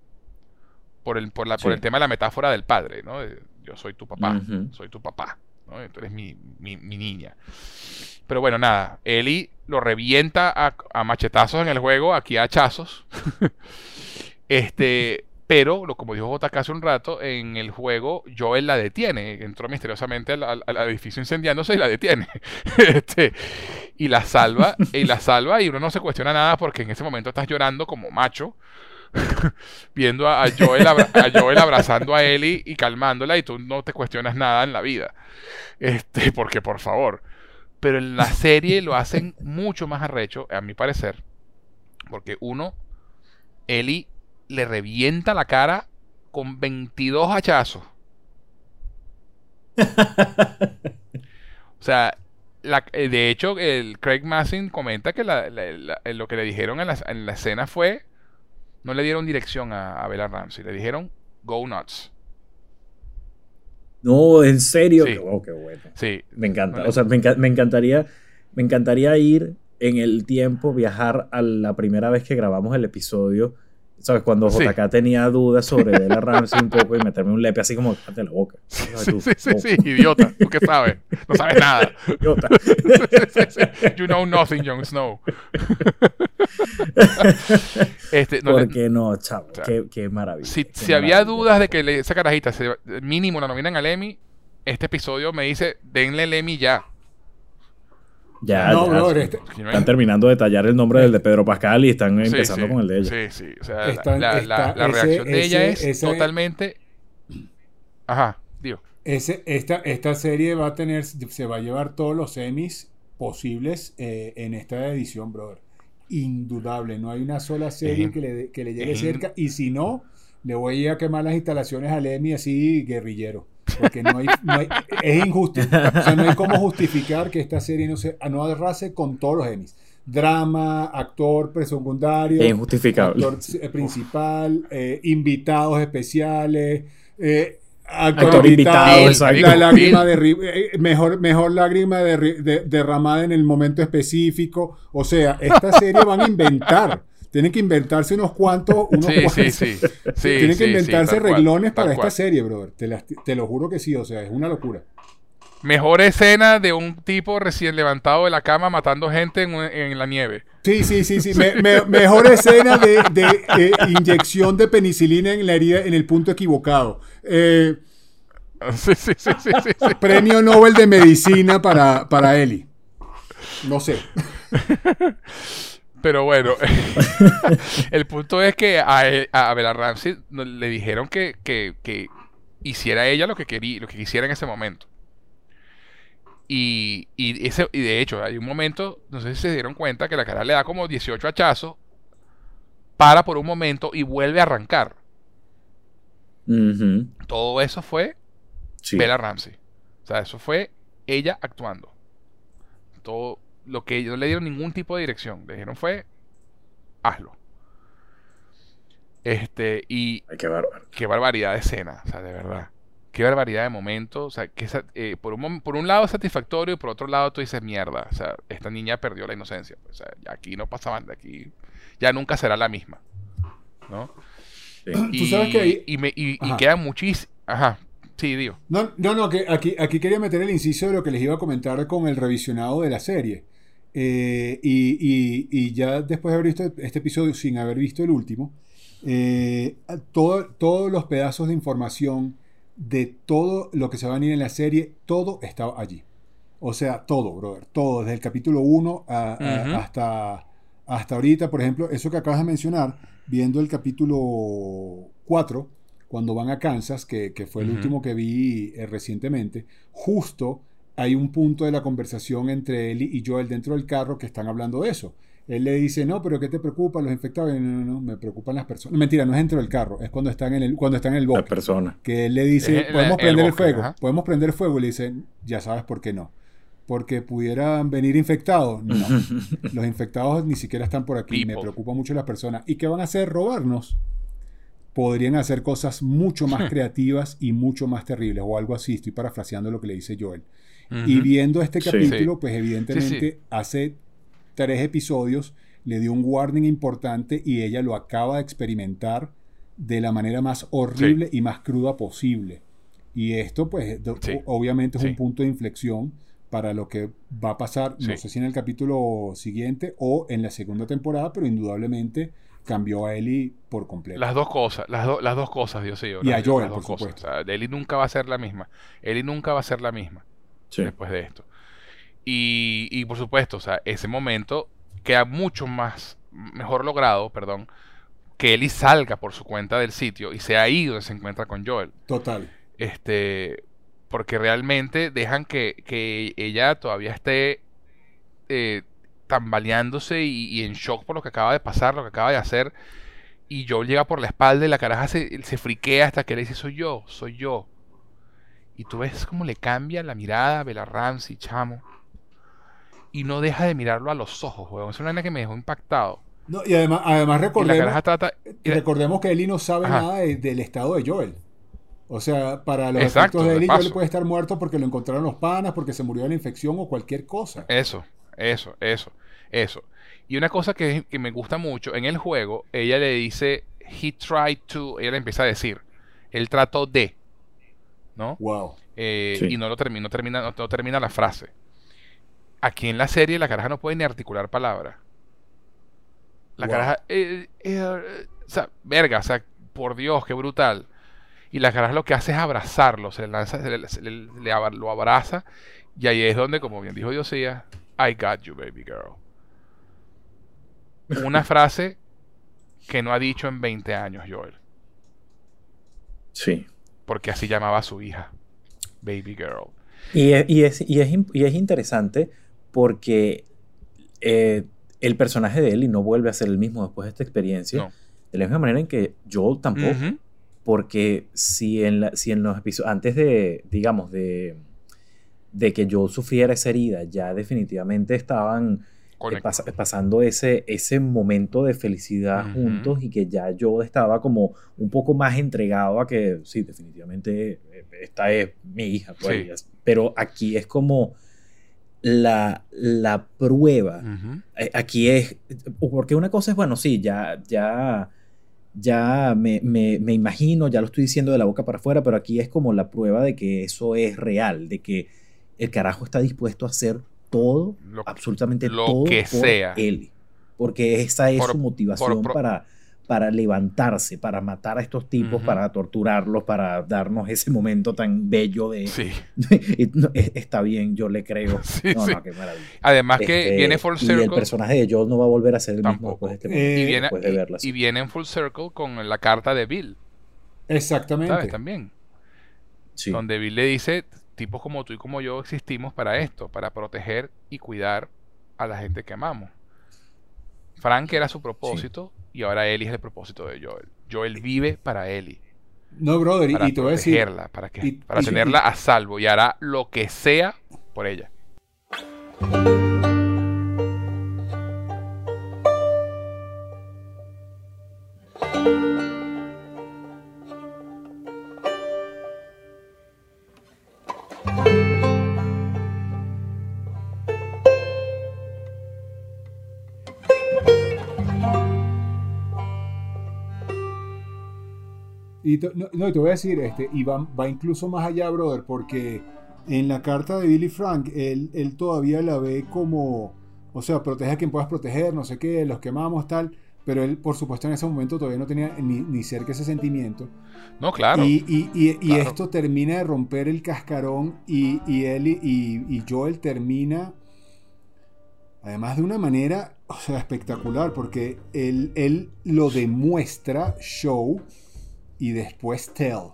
Por el, por la, por el tema de la metáfora del padre, ¿no? De, Yo soy tu papá, soy tu papá, ¿no? Tú eres mi, mi- mi niña. Pero bueno, nada, Ellie lo revienta a, a machetazos en el juego, aquí a hachazos. este, pero, lo, como dijo JK hace un rato, en el juego Joel la detiene, entró misteriosamente al, al- al edificio incendiándose y la detiene. este, y la salva, y la salva, y uno no se cuestiona nada porque en ese momento estás llorando como macho. viendo a, a Joel, abra- a Joel abrazando a Ellie y calmándola y tú no te cuestionas nada en la vida. Este, porque por favor. Pero en la serie lo hacen mucho más arrecho, a mi parecer. Porque uno, Ellie le revienta la cara con 22 hachazos. O sea, la- eh, de hecho, el Craig Massin comenta que la- la- la- eh, lo que le dijeron en la, en la escena fue, no le dieron dirección a, a Bella Ramsey, le dijeron, go nuts. No, en serio. Sí. Oh, qué bueno. Sí, Me encanta. O sea, me, enca- me encantaría, me encantaría ir en el tiempo, viajar a la primera vez que grabamos el episodio. ¿Sabes? Cuando Sí. JK tenía dudas sobre Bella Ramsey un poco y meterme un lepe así como cállate la boca. ¿Sabes sí, sí, sí, sí, idiota, ¿tú qué sabes? No sabes nada. idiota. Sí, sí, sí. You know nothing, Jon Snow. este, no le- ¿Por qué no, chavo? sea, qué, qué maravilla. si, qué si había dudas de que le- esa carajita se- mínimo la nominan al Emmy, este episodio me dice, denle el Emmy ya. Ya, no, ya, sí. este- Están terminando de tallar el nombre del de Pedro Pascal y están Sí, empezando sí, con el de ella. Sí, sí. O sea, Está- la, la- está- la ese- reacción de ella ese- es ese- totalmente. Ajá, digo. Ese- esta, esta serie va a tener, se va a llevar todos los semis posibles eh, en esta edición, brother. Indudable, no hay una sola serie que le, que le llegue cerca. Y si no, le voy a ir a quemar las instalaciones al Emmy así guerrillero. Porque no hay, no hay- es injusto. O sea, no hay cómo justificar que esta serie no se no arrase con todos los Emmys. Drama, actor presecundario, Es injustificable. actor eh, principal, eh, invitados especiales, eh, actor, Actor invitado, la lágrima de, mejor, mejor lágrima de ri- de- derramada en el momento específico. O sea, esta serie van a inventar. Tienen que inventarse unos cuantos. Unos Sí, cuantos- sí, sí. sí Tienen que inventarse cual, reglones para esta cual. serie, brother. Te, las- te lo juro que sí. O sea, es una locura. Mejor escena de un tipo recién levantado de la cama matando gente en, en la nieve. Sí, sí, sí, sí. Me- me- mejor escena de, de, eh, inyección de penicilina en la herida en el punto equivocado. Eh, Sí, sí, sí, sí, sí, sí. premio Nobel de Medicina para, para Eli. No sé. Pero bueno, el punto es que a, a Bella Ramsey le dijeron que, que- que hiciera ella lo que quería, lo que quisiera en ese momento. Y, y, ese, y de hecho, hay un momento, no sé si se dieron cuenta, que la cara le da como 18 hachazos, para por un momento y vuelve a arrancar. Todo eso fue Sí. Bella Ramsey. O sea, eso fue ella actuando. Todo lo que no le dieron ningún tipo de dirección. Le dijeron fue, hazlo. Este, y Ay, qué bárbaro. qué barbaridad de escena, o sea, de verdad. Qué barbaridad de momento. O sea, que eh, por, un, por un lado es satisfactorio y por otro lado tú dices, mierda. O sea, esta niña perdió la inocencia. O sea, ya aquí no pasaban de aquí. Ya nunca será la misma. ¿No? Sí. Tú sabes que ahí- y, me, y, y queda muchísimo. Ajá. Sí, digo. No, no, no, que aquí, aquí quería meter el inciso de lo que les iba a comentar con el revisionado de la serie. Eh, y, y- y ya después de haber visto este episodio, sin haber visto el último, eh, todo- todos los pedazos de información de todo lo que se va a venir en la serie, todo estaba allí. O sea, todo, brother, todo, desde el capítulo 1 a- a- Ujú. hasta, hasta ahorita, por ejemplo, eso que acabas de mencionar, viendo el capítulo 4, cuando van a Kansas, que, que fue el último que vi eh, recientemente, justo hay un punto de la conversación entre él y Joel dentro del carro que están hablando de eso. Él le dice, no, pero ¿qué te preocupa? Los infectados. Y, No, no, no, me preocupan las personas. Mentira, no es dentro del carro, es cuando están en el, cuando están en el La bosque. persona. Que él le dice, podemos la- el prender el fuego, ajá. podemos prender el fuego. Y le dicen, ya sabes por qué no. Porque pudieran venir infectados. No, los infectados ni siquiera están por aquí. Me People. preocupa mucho las personas. ¿Y qué van a hacer? Robarnos. Podrían hacer cosas mucho más creativas y mucho más terribles, o algo así. Estoy parafraseando lo que le dice Joel. Y viendo este capítulo, Sí. pues evidentemente Sí, sí. hace tres episodios le dio un warning importante y ella lo acaba de experimentar de la manera más horrible y más cruda posible. Y esto, pues, obviamente es sí. un punto de inflexión para lo que va a pasar, no sé si en el capítulo siguiente o en la segunda temporada, pero indudablemente cambió a Ellie por completo. Las dos cosas, las, do- las dos cosas, Dios mío. Y a las- Joel, las dos por cosas. supuesto. O sea, Ellie nunca va a ser la misma. Ellie nunca va a ser la misma Sí. después de esto. Y, y por supuesto, o sea, ese momento queda mucho más, mejor logrado, perdón, que Ellie salga por su cuenta del sitio y sea ahí donde se encuentra con Joel. Total. Este, porque realmente dejan que, que ella todavía esté eh, tambaleándose y, y en shock por lo que acaba de pasar, lo que acaba de hacer. Y Joel llega por la espalda y la caraja se, se friquea hasta que le dice, soy yo, soy yo. Y tú ves cómo le cambia la mirada a Bella Ramsey, chamo. Y no deja de mirarlo a los ojos, weón. Es una vaina que me dejó impactado. No, y además, además recordemos, caraja trata... y la- recordemos que Ellie no sabe Ajá. nada de- del estado de Joel. O sea, para los Exacto, efectos de paso. Joel puede estar muerto porque lo encontraron los panas, porque se murió de la infección o cualquier cosa. Eso, eso, eso, eso. Y una cosa que, que me gusta mucho, en el juego, ella le dice, he tried to, ella le empieza a decir, él trató de, ¿no? Wow. Eh, Sí. Y no lo termina, no termina, no, no termina la frase. Aquí en la serie la caraja no puede ni articular palabra. La Wow. caraja, eh, eh, eh, o sea, verga, o sea, por Dios, qué brutal. Y la caraja lo que hace es abrazarlo, se le lanza, se le- se le- le abra- lo abraza, y ahí es donde, como bien dijo Diosía, I got you, baby girl. Una frase que no ha dicho en 20 años, Joel, Sí. Porque así llamaba a su hija, baby girl. Y es, y es, y es, y es interesante porque eh, el personaje de Ellie no vuelve a ser el mismo después de esta experiencia. No. De la misma manera en que Joel tampoco. Porque si en, la- si en los episodios, antes de, digamos, de, de que Joel sufriera esa herida, ya definitivamente estaban. Pas- pasando ese, ese momento de felicidad juntos y que ya Joel estaba como un poco más entregado a que, sí, definitivamente eh, esta es mi hija. pues, Sí. Pero aquí es como la, la prueba eh, aquí es, porque una cosa es, bueno, sí, ya, ya, ya me, me- me imagino, ya lo estoy diciendo de la boca para afuera, pero aquí es como la prueba de que eso es real, de que el carajo está dispuesto a hacer todo, Lo- absolutamente lo todo que por sea. él, porque esa es Por- su motivación por- por- para para levantarse, para matar a estos tipos, para torturarlos, para darnos ese momento tan bello de... Sí. Es- está bien, yo le creo. Sí, no, sí. no, qué maravilla. Además que Este, viene full Y el circle. personaje de Joel no va a volver a ser el mismo después de este momento, Eh, y, viene, después de y- verla. y viene en full circle con la carta de Bill, Exactamente. ¿sabes? También. Sí. Donde Bill le dice, tipos como tú y como yo existimos para esto, para proteger y cuidar a la gente que amamos. Frank era su propósito y ahora Ellie es el propósito de Joel. Joel vive para Ellie, No, brother, y- para y te voy a decir, protegerla, para, que, y- para y- tenerla a salvo y hará lo que sea por ella. Y te, no, no, te voy a decir, este, y va, va incluso más allá, brother, porque en la carta de Billy Frank, él, él todavía la ve como, o sea, protege a quien puedas proteger, no sé qué, los quemamos, tal, pero él, por supuesto, en ese momento todavía no tenía ni, ni cerca ese sentimiento. No, claro. Y, y- y- y Claro. esto termina de romper el cascarón y, y él y Joel termina, además de una manera o sea, espectacular, porque él, él lo demuestra show y después tell.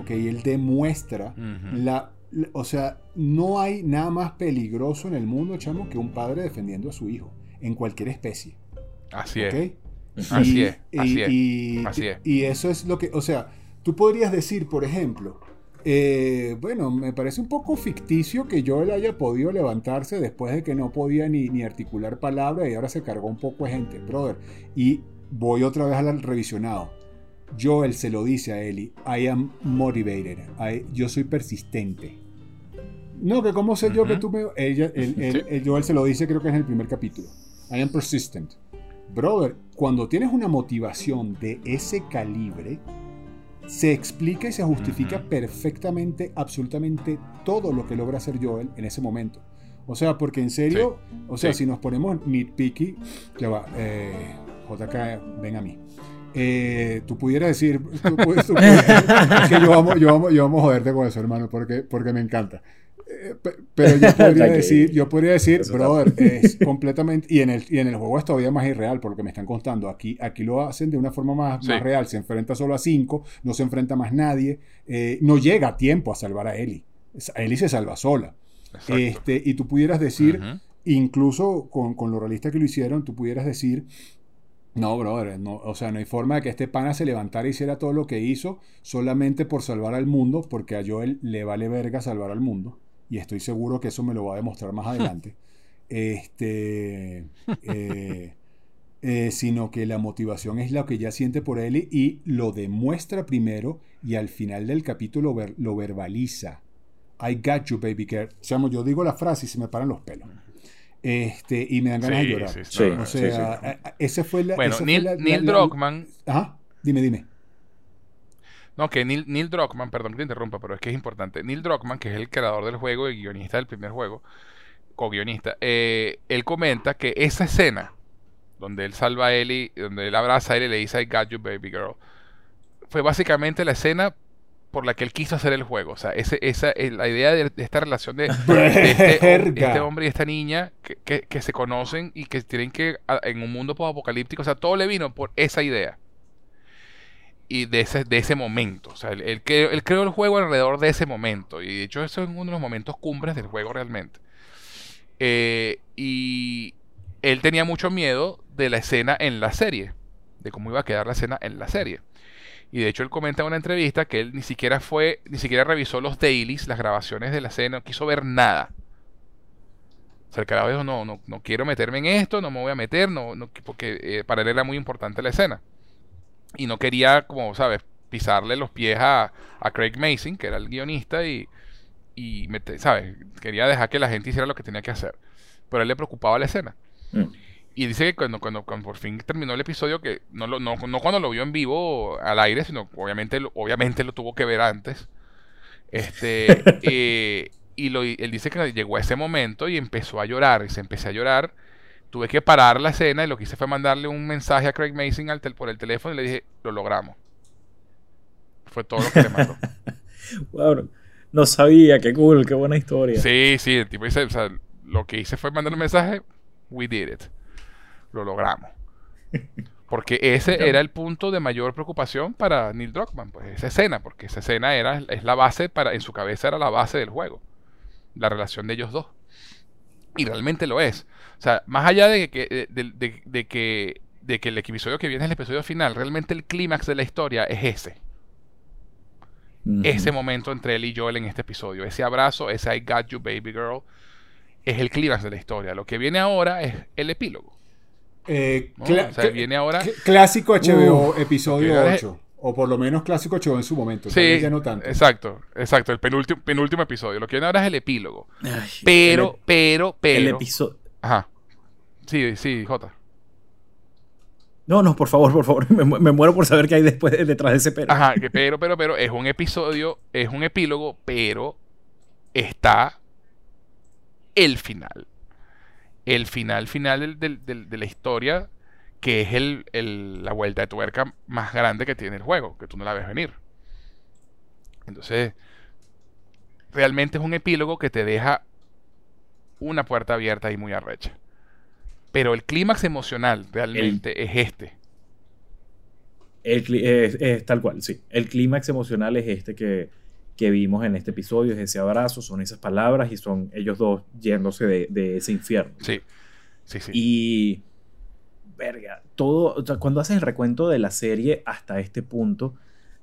¿ok? Él demuestra la, la- O sea, no hay nada más peligroso en el mundo, chamo, que un padre defendiendo a su hijo, en cualquier especie. Así es. Así Y- es, así y, es, y- así es. y eso es lo que, o sea, tú podrías decir, por ejemplo, eh, bueno, me parece un poco ficticio que Joel haya podido levantarse después de que no podía ni, ni articular palabra y ahora se cargó un poco de gente, brother. Y voy otra vez al revisionado. Joel se lo dice a Ellie, I am motivated, I- yo soy persistente. No, que cómo sé yo que tú me... Ella, el- el- Sí. el Joel se lo dice creo que es en el primer capítulo. I am persistent. Brother, cuando tienes una motivación de ese calibre, se explica y se justifica perfectamente, absolutamente todo lo que logra hacer Joel en ese momento. O sea, porque en serio, o sea, Sí. si nos ponemos nitpicky, ya va, eh, JK, ven a mí. Eh, tú pudieras decir, tú tú pudieras- es que yo amo, yo amo, yo amo joderte con eso, hermano, porque, porque me encanta. Eh, pe- pero yo podría decir, yo podría decir, brother, es completamente, y en, el, y en el juego es todavía más irreal, por lo que me están contando. Aquí, aquí lo hacen de una forma más, Sí. más real, se enfrenta solo a cinco, no se enfrenta más nadie, eh, no llega a tiempo a salvar a Ellie. Ellie se salva sola. Exacto. Este, y tú pudieras decir, Ujú. incluso con, con lo realista que lo hicieron, tú pudieras decir, no, brother, no, o sea, no hay forma de que este pana se levantara y hiciera todo lo que hizo solamente por salvar al mundo, porque a Joel le vale verga salvar al mundo, y estoy seguro que eso me lo va a demostrar más adelante. Este, eh, eh, sino que la motivación es lo que ya siente por él y lo demuestra primero y al final del capítulo ver- lo verbaliza. I got you, baby girl. O sea, yo digo la frase y se me paran los pelos. Este, y me dan ganas Sí, de llorar. sí, Sí. no, O sí, sea, sí. a- a- ese fue la. Bueno, esa fue Neil, la- Neil la- Druckmann, Ajá, dime, dime. no, que Neil, Neil Druckmann, perdón que te interrumpa, pero es que es importante. Neil Druckmann, que es el creador del juego y guionista del primer juego, co-guionista, eh, él comenta que esa escena donde él salva a Ellie, donde él abraza a Ellie y le dice I got you, baby girl, fue básicamente la escena por la que él quiso hacer el juego. O sea, ese, esa, eh, la idea de, esta relación de, de este, este hombre y esta niña que, que- que se conocen y que tienen que, en un mundo apocalíptico, o sea, todo le vino por esa idea. Y de ese, de ese momento. O sea, él, él creó, él creó el juego alrededor de ese momento. Y de hecho, eso es uno de los momentos cumbres del juego realmente. Eh, y él tenía mucho miedo de la escena en la serie. De cómo iba a quedar la escena en la serie. Y de hecho él comenta en una entrevista que él ni siquiera fue, ni siquiera revisó los dailies, las grabaciones de la escena, no quiso ver nada. O sea, el dijo, no, no, no quiero meterme en esto, no me voy a meter, no, no, porque eh, para él era muy importante la escena. Y no quería, como sabes, pisarle los pies a, a Craig Mason, que era el guionista, y, y ¿sabes? Quería dejar que la gente hiciera lo que tenía que hacer. Pero a él le preocupaba la escena. Mm. Y dice que cuando, cuando, cuando por fin terminó el episodio, que no, lo, no, no cuando lo vio en vivo al aire, sino obviamente, obviamente lo tuvo que ver antes. Este, eh, y lo, él dice que llegó a ese momento y empezó a llorar. Y se empezó a llorar. Tuve que parar la escena y lo que hice fue mandarle un mensaje a Craig Mason al tel- por el teléfono y le dije, lo logramos. Fue todo lo que le mandó. Wow, no sabía, qué cool, qué buena historia. Sí, sí, el tipo dice, o sea, lo que hice fue mandar un mensaje, we did it. Lo logramos. Porque ese era el punto de mayor preocupación para Neil Druckmann, pues esa escena, porque esa escena era, es la base para, en su cabeza era la base del juego. La relación de ellos dos. Y realmente lo es. O sea, más allá de que, de, de- de que, de que el episodio que viene es el episodio final, realmente el clímax de la historia es ese ese momento entre él y Joel en este episodio. Ese abrazo, ese I got you, baby girl, es el clímax de la historia. Lo que viene ahora es el epílogo. Eh, o sea, viene ahora. cl- clásico HBO, episodio ok, ahora es- 8. O por lo menos clásico HBO en su momento. Sí, ya no tanto. exacto, exacto, el penúltimo, penúltimo episodio. Lo que viene ahora es el epílogo. Ay, Pero, el, pero, pero. el episodio. Ajá. Sí, sí, Jota. No, no, por favor, por favor. Me, me muero por saber qué hay después detrás de ese pero. Ajá, que pero, pero, pero, es un episodio, es un epílogo, pero está el final. El final, final del- del- del- de la historia, que es el, el- la vuelta de tuerca más grande que tiene el juego, que tú no la ves venir. Entonces, realmente es un epílogo que te deja una puerta abierta y muy arrecha. Pero el clímax emocional realmente es este. El es tal cual, sí. El clímax emocional es este que, que vimos en este episodio, es ese abrazo, son esas palabras y son ellos dos yéndose de, de ese infierno. Sí, sí, sí. Y. Verga, todo. o sea, cuando haces el recuento de la serie hasta este punto,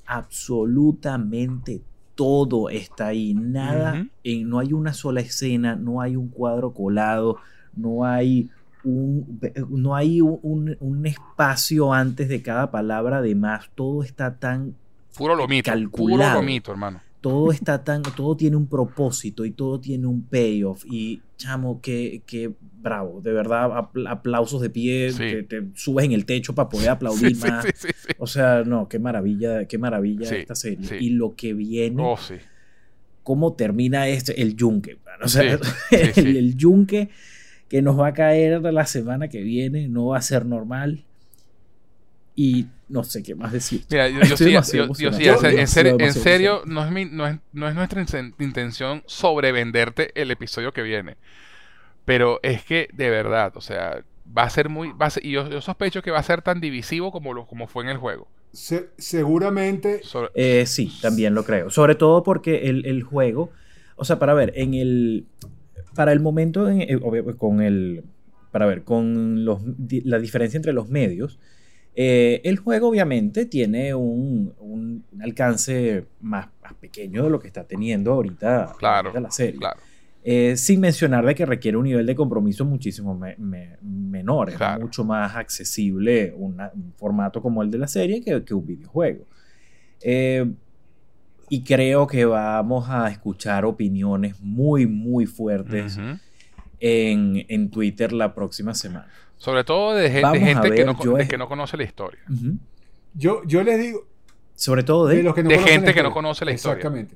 absolutamente todo está ahí. Nada. En- no hay una sola escena, no hay un cuadro colado, no hay. Un, no hay un, un- un espacio antes de cada palabra de más. Todo está tan Puro lomito. Puro calculado. lomito, hermano. Todo está tan, todo tiene un propósito y todo tiene un payoff y chamo, que, que bravo, de verdad, apl- aplausos de pie, Sí. que te subes en el techo para poder aplaudir Sí, más. sí. O sea, no, qué maravilla, qué maravilla esta serie. Y lo que viene, Oh, cómo termina este, el yunque. O sea, el, el yunque que nos va a caer la semana que viene no va a ser normal. Y no sé qué más decir. Mira, yo, sí, yo- sí, Yo- en serio- yo- en serio, en demasiado serio, no es, mi- no, es, no es nuestra inten- intención sobrevenderte el episodio que viene. Pero es que, de verdad, o sea, va a ser muy... Va a ser- y yo, yo sospecho que va a ser tan divisivo como, lo, como fue en el juego. Se- seguramente Sobre- Eh, sí, también lo creo. Sobre todo porque el, el juego, o sea, para ver, en el, para el momento, en- eh, obvio, con el, para ver, con los, di- la diferencia entre los medios, eh, el juego obviamente tiene un, un- un alcance más, más pequeño de lo que está teniendo ahorita, Claro, ahorita la serie. claro. Eh, sin mencionar de que requiere un nivel de compromiso muchísimo me- me- menor, es mucho más accesible una- un formato como el de la serie que, que un videojuego. Eh, y creo que vamos a escuchar opiniones muy, muy fuertes en Twitter la próxima semana. Sobre todo de, gente que no, con- yo de es- que no conoce la historia. Yo, yo les digo Sobre todo de, de los que no de conocen gente que no conoce la historia. Exactamente.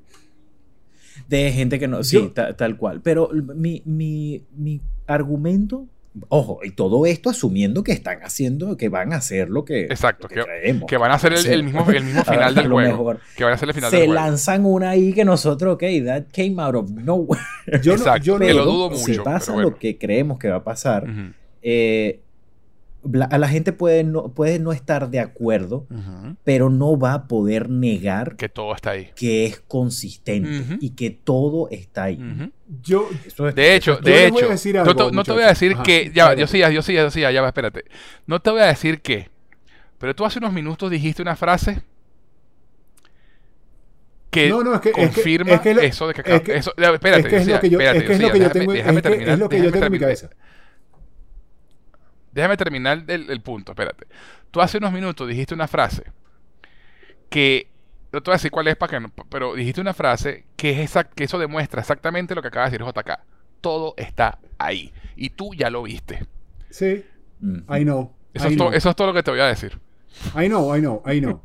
de gente que no, Yo- sí, ta- tal cual. Pero mi, mi, mi argumento, ojo, y todo esto asumiendo que están haciendo, que van a hacer lo que, Exacto, lo que que- traemos. Que van a ser el, Sí. el mismo, el mismo final del lo juego. mejor. Que van a ser el final se del juego. lanzan una ahí que nosotros, ok, that came out of nowhere. Yo no, yo no- que lo Pero dudo si mucho, pasa pero bueno. lo que creemos que va a pasar. Eh, a la gente puede no, puede no estar de acuerdo, pero no va a poder negar Que todo está ahí. que es consistente y que todo está ahí. Yo, es- De hecho, de hecho, no, te, no te muchachos. voy a decir Ajá, que, ya, yo sí, yo sí, yo sí, ya va, espérate. No te voy a decir que, pero tú hace unos minutos dijiste una frase que No, no, es que- es que- confirma es que lo- eso de que, es que- eso, espérate, es que es Yosia, lo que yo, espérate, es que es lo Yosia, que yo déjame- tengo, déjame es que terminar, es lo que yo tengo en mi cabeza. Déjame terminar el, el punto, espérate. Tú hace unos minutos dijiste una frase que no te voy a decir cuál es para que no, pero dijiste una frase que es exact, que eso demuestra exactamente lo que acaba de decir JK. Todo está ahí y tú ya lo viste. Sí, Mm. I know. Eso, I es, to- know. eso es todo lo que te voy a decir. I know, I know, I know.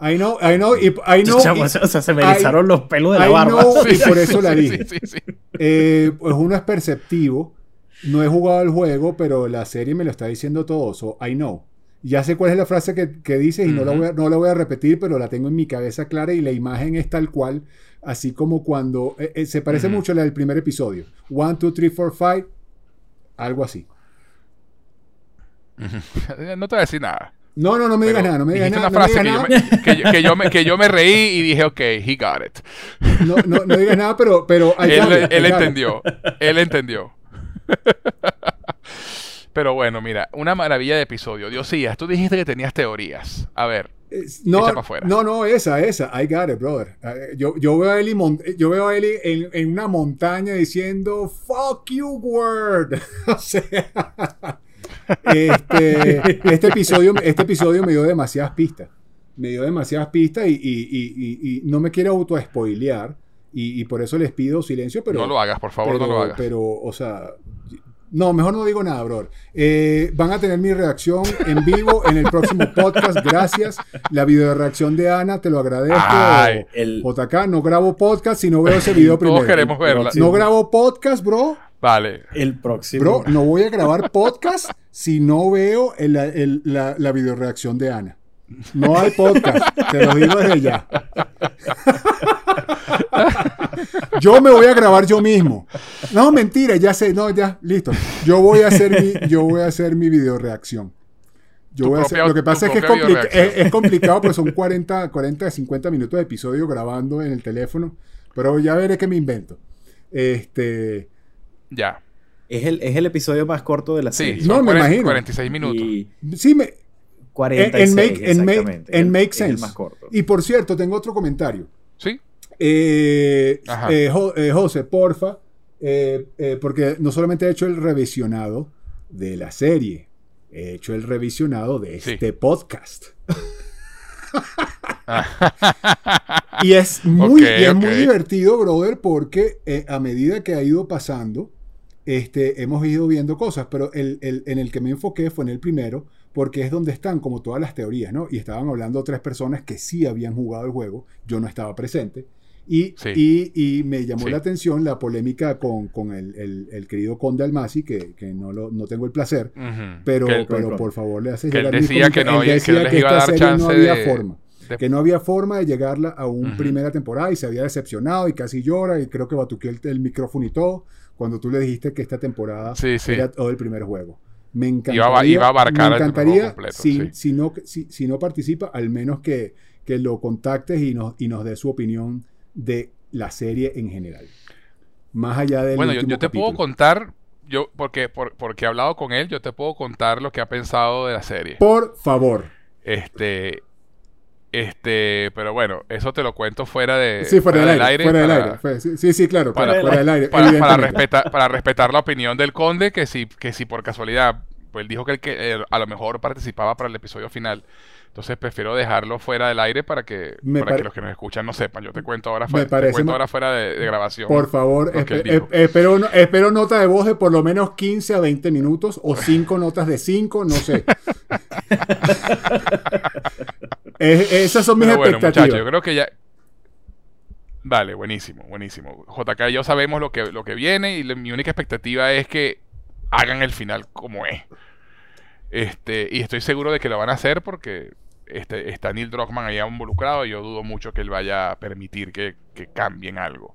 I know, I know, y, I know, Chamo, y- o sea, se me erizaron los pelos de la I barba. know, y por eso sí, la dije. sí, sí. Eh, pues uno es perceptivo. No he jugado el juego, pero la serie me lo está diciendo todo. So I know. Ya sé cuál es la frase que, que dices y no, la voy a, no la voy a repetir, pero la tengo en mi cabeza clara y la imagen es tal cual. Así como cuando. eh, eh, se parece mucho a la del primer episodio. One, two, three, four, five. Algo así. No te voy a decir nada. No, no, no me digas nada. No me digas nada. una frase que, yo me, que, yo, que yo me, que yo me reí y dije, ok, he got it. No, no, no digas nada, pero. pero I él got it, I él got it. entendió. Él entendió. Pero bueno, mira, una maravilla de episodio. Diosías, tú dijiste que tenías teorías. A ver, No, no, no, esa, esa. I got it, brother. Eh, Yo, yo veo a Eli, yo veo a Eli en, en una montaña diciendo Fuck you, word. o sea, este, este, episodio, este episodio me dio demasiadas pistas. Me dio demasiadas pistas y, y- y- y- y no me quiero auto-spoilear. Y, y por eso les pido silencio, pero. no lo hagas, por favor, pero, no lo hagas. Pero, o sea. No, mejor no digo nada, brother. Eh, van a tener mi reacción en vivo en el próximo podcast. Gracias. La video reacción de Ana, te lo agradezco. Ay, el- JK, no grabo podcast si no veo ese video Todos primero. queremos verla. No grabo podcast, bro. Vale. El próximo. Bro, no voy a grabar podcast si no veo el- el- la, la video reacción de Ana. No hay podcast, te lo digo desde ya. Yo me voy a grabar yo mismo. No, mentira, ya sé, no, ya, listo. Yo voy a hacer mi, yo voy a hacer mi video reacción. Yo voy a hacer- propia- lo que pasa es que es, complicado, pues son 40, 40, 50 minutos de episodio grabando en el teléfono. Pero ya veré qué me invento. Este. Ya. Es el, es el episodio más corto de la Sí, serie. No, son me 40 imagino. 46 minutos. Y Sí, me, 46, en make, en make, exactamente. en El- make es el sense. más corto. Y por cierto, tengo otro comentario. ¿Sí? Eh, eh, Jo- eh, José, porfa, eh, eh, porque no solamente he hecho el revisionado de la serie, he hecho el revisionado de Sí. este podcast. y es muy, Ok, y es ok. muy divertido, brother, porque eh, a medida que ha ido pasando, este, hemos ido viendo cosas, pero el, el- en el que me enfoqué fue en el primero, porque es donde están como todas las teorías, ¿no? Y estaban hablando tres personas que sí habían jugado el juego, yo no estaba presente, y, Sí. y, y me llamó Sí. la atención la polémica con, con el, el- el querido Conde Almasi, que, que no, lo, no tengo el placer, pero, pero por favor le haces que llegar decía que no había- Él que iba a dar serie chance no había de- forma que no había forma de llegarla a una primera temporada y se había decepcionado y casi llora y creo que batuqueó el, el micrófono y todo cuando tú le dijiste que esta temporada Sí, sí. era todo el primer juego. Me encantaría, Iba a- iba a abarcar me encantaría completo, si, sí. si no, si, si no participa, al menos que, que lo contactes y nos, y nos dé su opinión de la serie en general. Más allá del Bueno, yo, yo te puedo contar, yo porque, por- porque he hablado con él, yo te puedo contar lo que ha pensado de la serie. Por favor. Este, este, pero bueno, eso te lo cuento fuera de Sí, fuera, del aire. fuera del para- aire. Fue- sí, sí, sí, claro, para- claro, fuera del aire. Para, para respetar, para respetar la opinión del conde, que si, que si por casualidad, pues él dijo que, él que eh, a lo mejor participaba para el episodio final. Entonces prefiero dejarlo fuera del aire para que, Me para que los que nos escuchan no sepan. Yo te cuento ahora fuera, te cuento ahora fuera de, de grabación. Por favor, espe- dijo. eh, espero, no- espero nota de voz de por lo menos 15 a 20 minutos o 5 notas de 5, no sé. Es- esas son mis Pero bueno, expectativas. muchachos, yo creo que ya. Vale, buenísimo, buenísimo. JK y yo sabemos lo que, lo que viene y le- mi única expectativa es que hagan el final como es. Este, y estoy seguro de que lo van a hacer porque este, está Neil Druckmann ahí involucrado y yo dudo mucho que él vaya a permitir que, que cambien algo.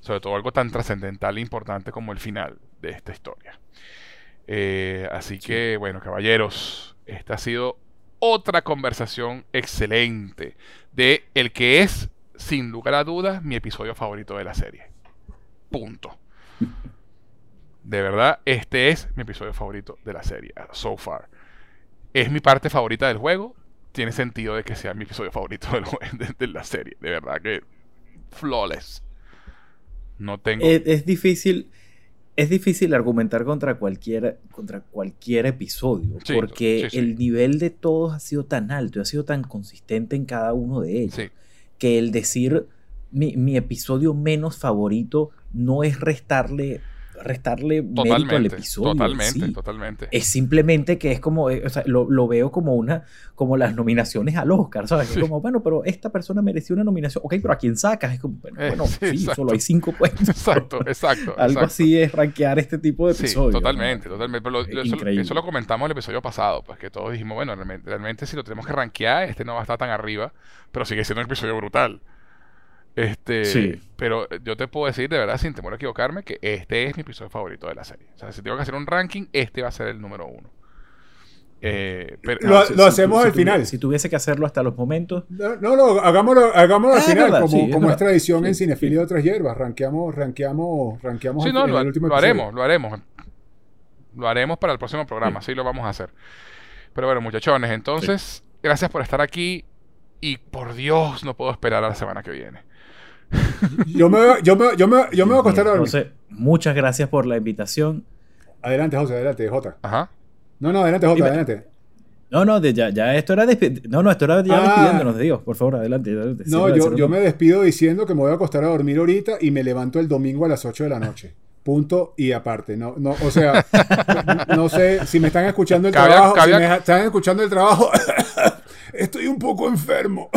Sobre todo algo tan trascendental e importante como el final de esta historia. Eh, así que, bueno, caballeros, esta ha sido otra conversación excelente de el que es, sin lugar a dudas, mi episodio favorito de la serie. Punto. De verdad, este es mi episodio favorito de la serie, so far. Es mi parte favorita del juego. Tiene sentido de que sea mi episodio favorito de, la serie. De verdad que flawless. No tengo. Es difícil. Es difícil argumentar contra cualquier, contra cualquier episodio, Sí, porque sí, sí. el nivel de todos ha sido tan alto y ha sido tan consistente en cada uno de ellos, que el decir mi, mi episodio menos favorito no es restarle, restarle mérito al episodio. en Totalmente, sí. totalmente. Es simplemente que es como, eh, o sea, lo, lo veo como una, como las nominaciones al Oscar, ¿sabes? Sí. Es como, bueno, pero esta persona mereció una nominación, ok, pero ¿a quién sacas? Es como, bueno, Eh, bueno, sí, solo hay cinco puestos. Exacto, exacto. Algo exacto. así es rankear este tipo de Sí, episodios. totalmente, ¿no? totalmente. Pero lo- eso lo comentamos el episodio pasado, pues que todos dijimos, bueno, realmente, realmente si lo tenemos que rankear, este no va a estar tan arriba, pero sigue siendo un episodio brutal. Este, Sí. pero yo te puedo decir de verdad, sin temor a equivocarme, que este es mi episodio favorito de la serie. O sea, si tengo que hacer un ranking, este va a ser el número uno. Eh, pero, Lo- Si- lo si hacemos al si final. Si tuviese que hacerlo hasta los momentos, No, no, no, hagámoslo, hagámoslo al Ah, final, verdad, como, sí, como es tradición Sí, en sí. Cinefilia de otras hierbas. Ranqueamos, ranqueamos, ranqueamos sí, en- no, lo, el último lo haremos, lo haremos. Lo haremos para el próximo programa, sí lo vamos a hacer. Pero bueno, muchachones, entonces, gracias por estar aquí. Y por Dios, no puedo esperar a la semana que viene. Yo me, voy- yo me, yo me, yo me voy a acostar a dormir. Entonces, muchas gracias por la invitación. Adelante, José, adelante, Jota. Ajá. No, no, adelante, Jota, adelante. No, no, de ya, ya esto era no, no, esto era ya Ah. despidiéndonos de Dios, por favor, adelante. adelante. No, yo, yo me despido diciendo que me voy a acostar a dormir ahorita y me levanto el domingo a las 8 de la noche. Punto y aparte. No, no, o sea, no sé si me están escuchando el trabajo. Si me están escuchando el trabajo, estoy un poco enfermo.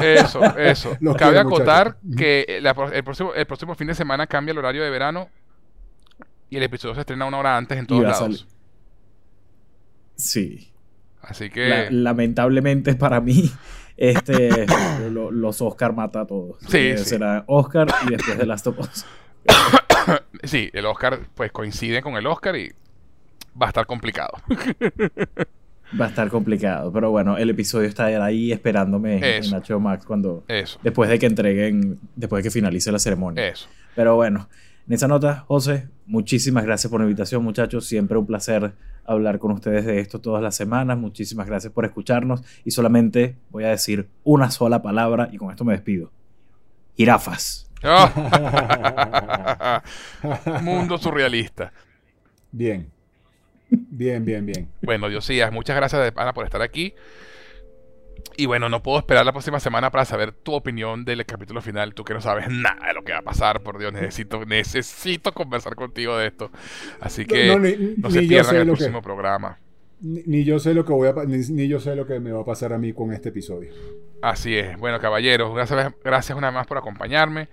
Eso, eso. Los Cabe quiero, acotar muchachos. que la pro- el, próximo, el próximo fin de semana cambia el horario de verano y el episodio se estrena una hora antes en todos lados. Sí. Así que. La- lamentablemente para mí, este, lo- los Oscar mata a todos. Sí, Eh, sí. Será Oscar y después de Last of Us. Sí, el Oscar pues coincide con el Oscar y va a estar complicado. Va a estar complicado, pero bueno, el episodio está ahí esperándome en- Eso. en HBO Max cuando Eso, después de que entreguen, después de que finalice la ceremonia. eso. Pero bueno, en esa nota, José, muchísimas gracias por la invitación, muchachos. Siempre un placer hablar con ustedes de esto todas las semanas. Muchísimas gracias por escucharnos. Y solamente voy a decir una sola palabra y con esto me despido. Jirafas. Ah. Mundo surrealista. Bien. Bien, bien, bien. Bueno, Diosías, muchas gracias de pana por estar aquí. Y bueno, no puedo esperar la próxima semana para saber tu opinión del capítulo final. Tú que no sabes nada de lo que va a pasar, por Dios, necesito, necesito conversar contigo de esto. Así que no, No, ni- se pierdan el que- próximo programa. Ni, ni yo sé lo que voy a ni, ni yo sé lo que me va a pasar a mí con este episodio. Así es. Bueno, caballeros, gracias, gracias una vez más por acompañarme.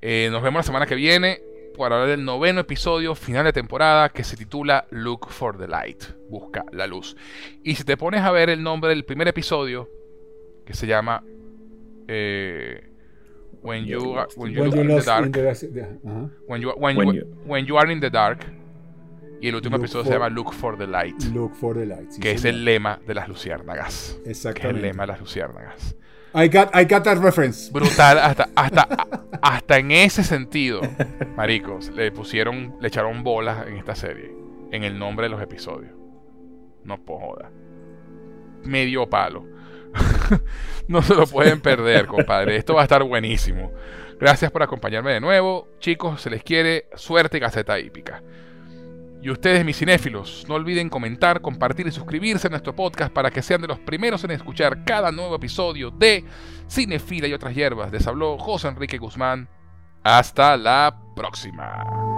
Eh, nos vemos la semana que viene para hablar del noveno episodio final de temporada que se titula Look for the Light. Busca la luz. Y si te pones a ver el nombre del primer episodio, que se llama eh, When You Are, when you When Look you in the Dark. in the- ajá. When you, when, When you, you- when you are in the dark. Y el último Look episodio for- se llama Look for the Light. Look for the light. sí, que es señor. el lema de las luciérnagas. Que es el Exactamente. lema de las luciérnagas. I got, I got that reference. brutal hasta hasta hasta en ese sentido maricos le pusieron le echaron bolas en esta serie en el nombre de los episodios. No joder. Medio palo. No se lo pueden perder compadre. Esto va a estar buenísimo. Gracias por acompañarme de nuevo. Chicos se les quiere. Suerte y gaceta hípica y ustedes, mis cinéfilos, no olviden comentar, compartir y suscribirse a nuestro podcast para que sean de los primeros en escuchar cada nuevo episodio de Cinefila y otras hierbas. Les habló José Enrique Guzmán. Hasta la próxima.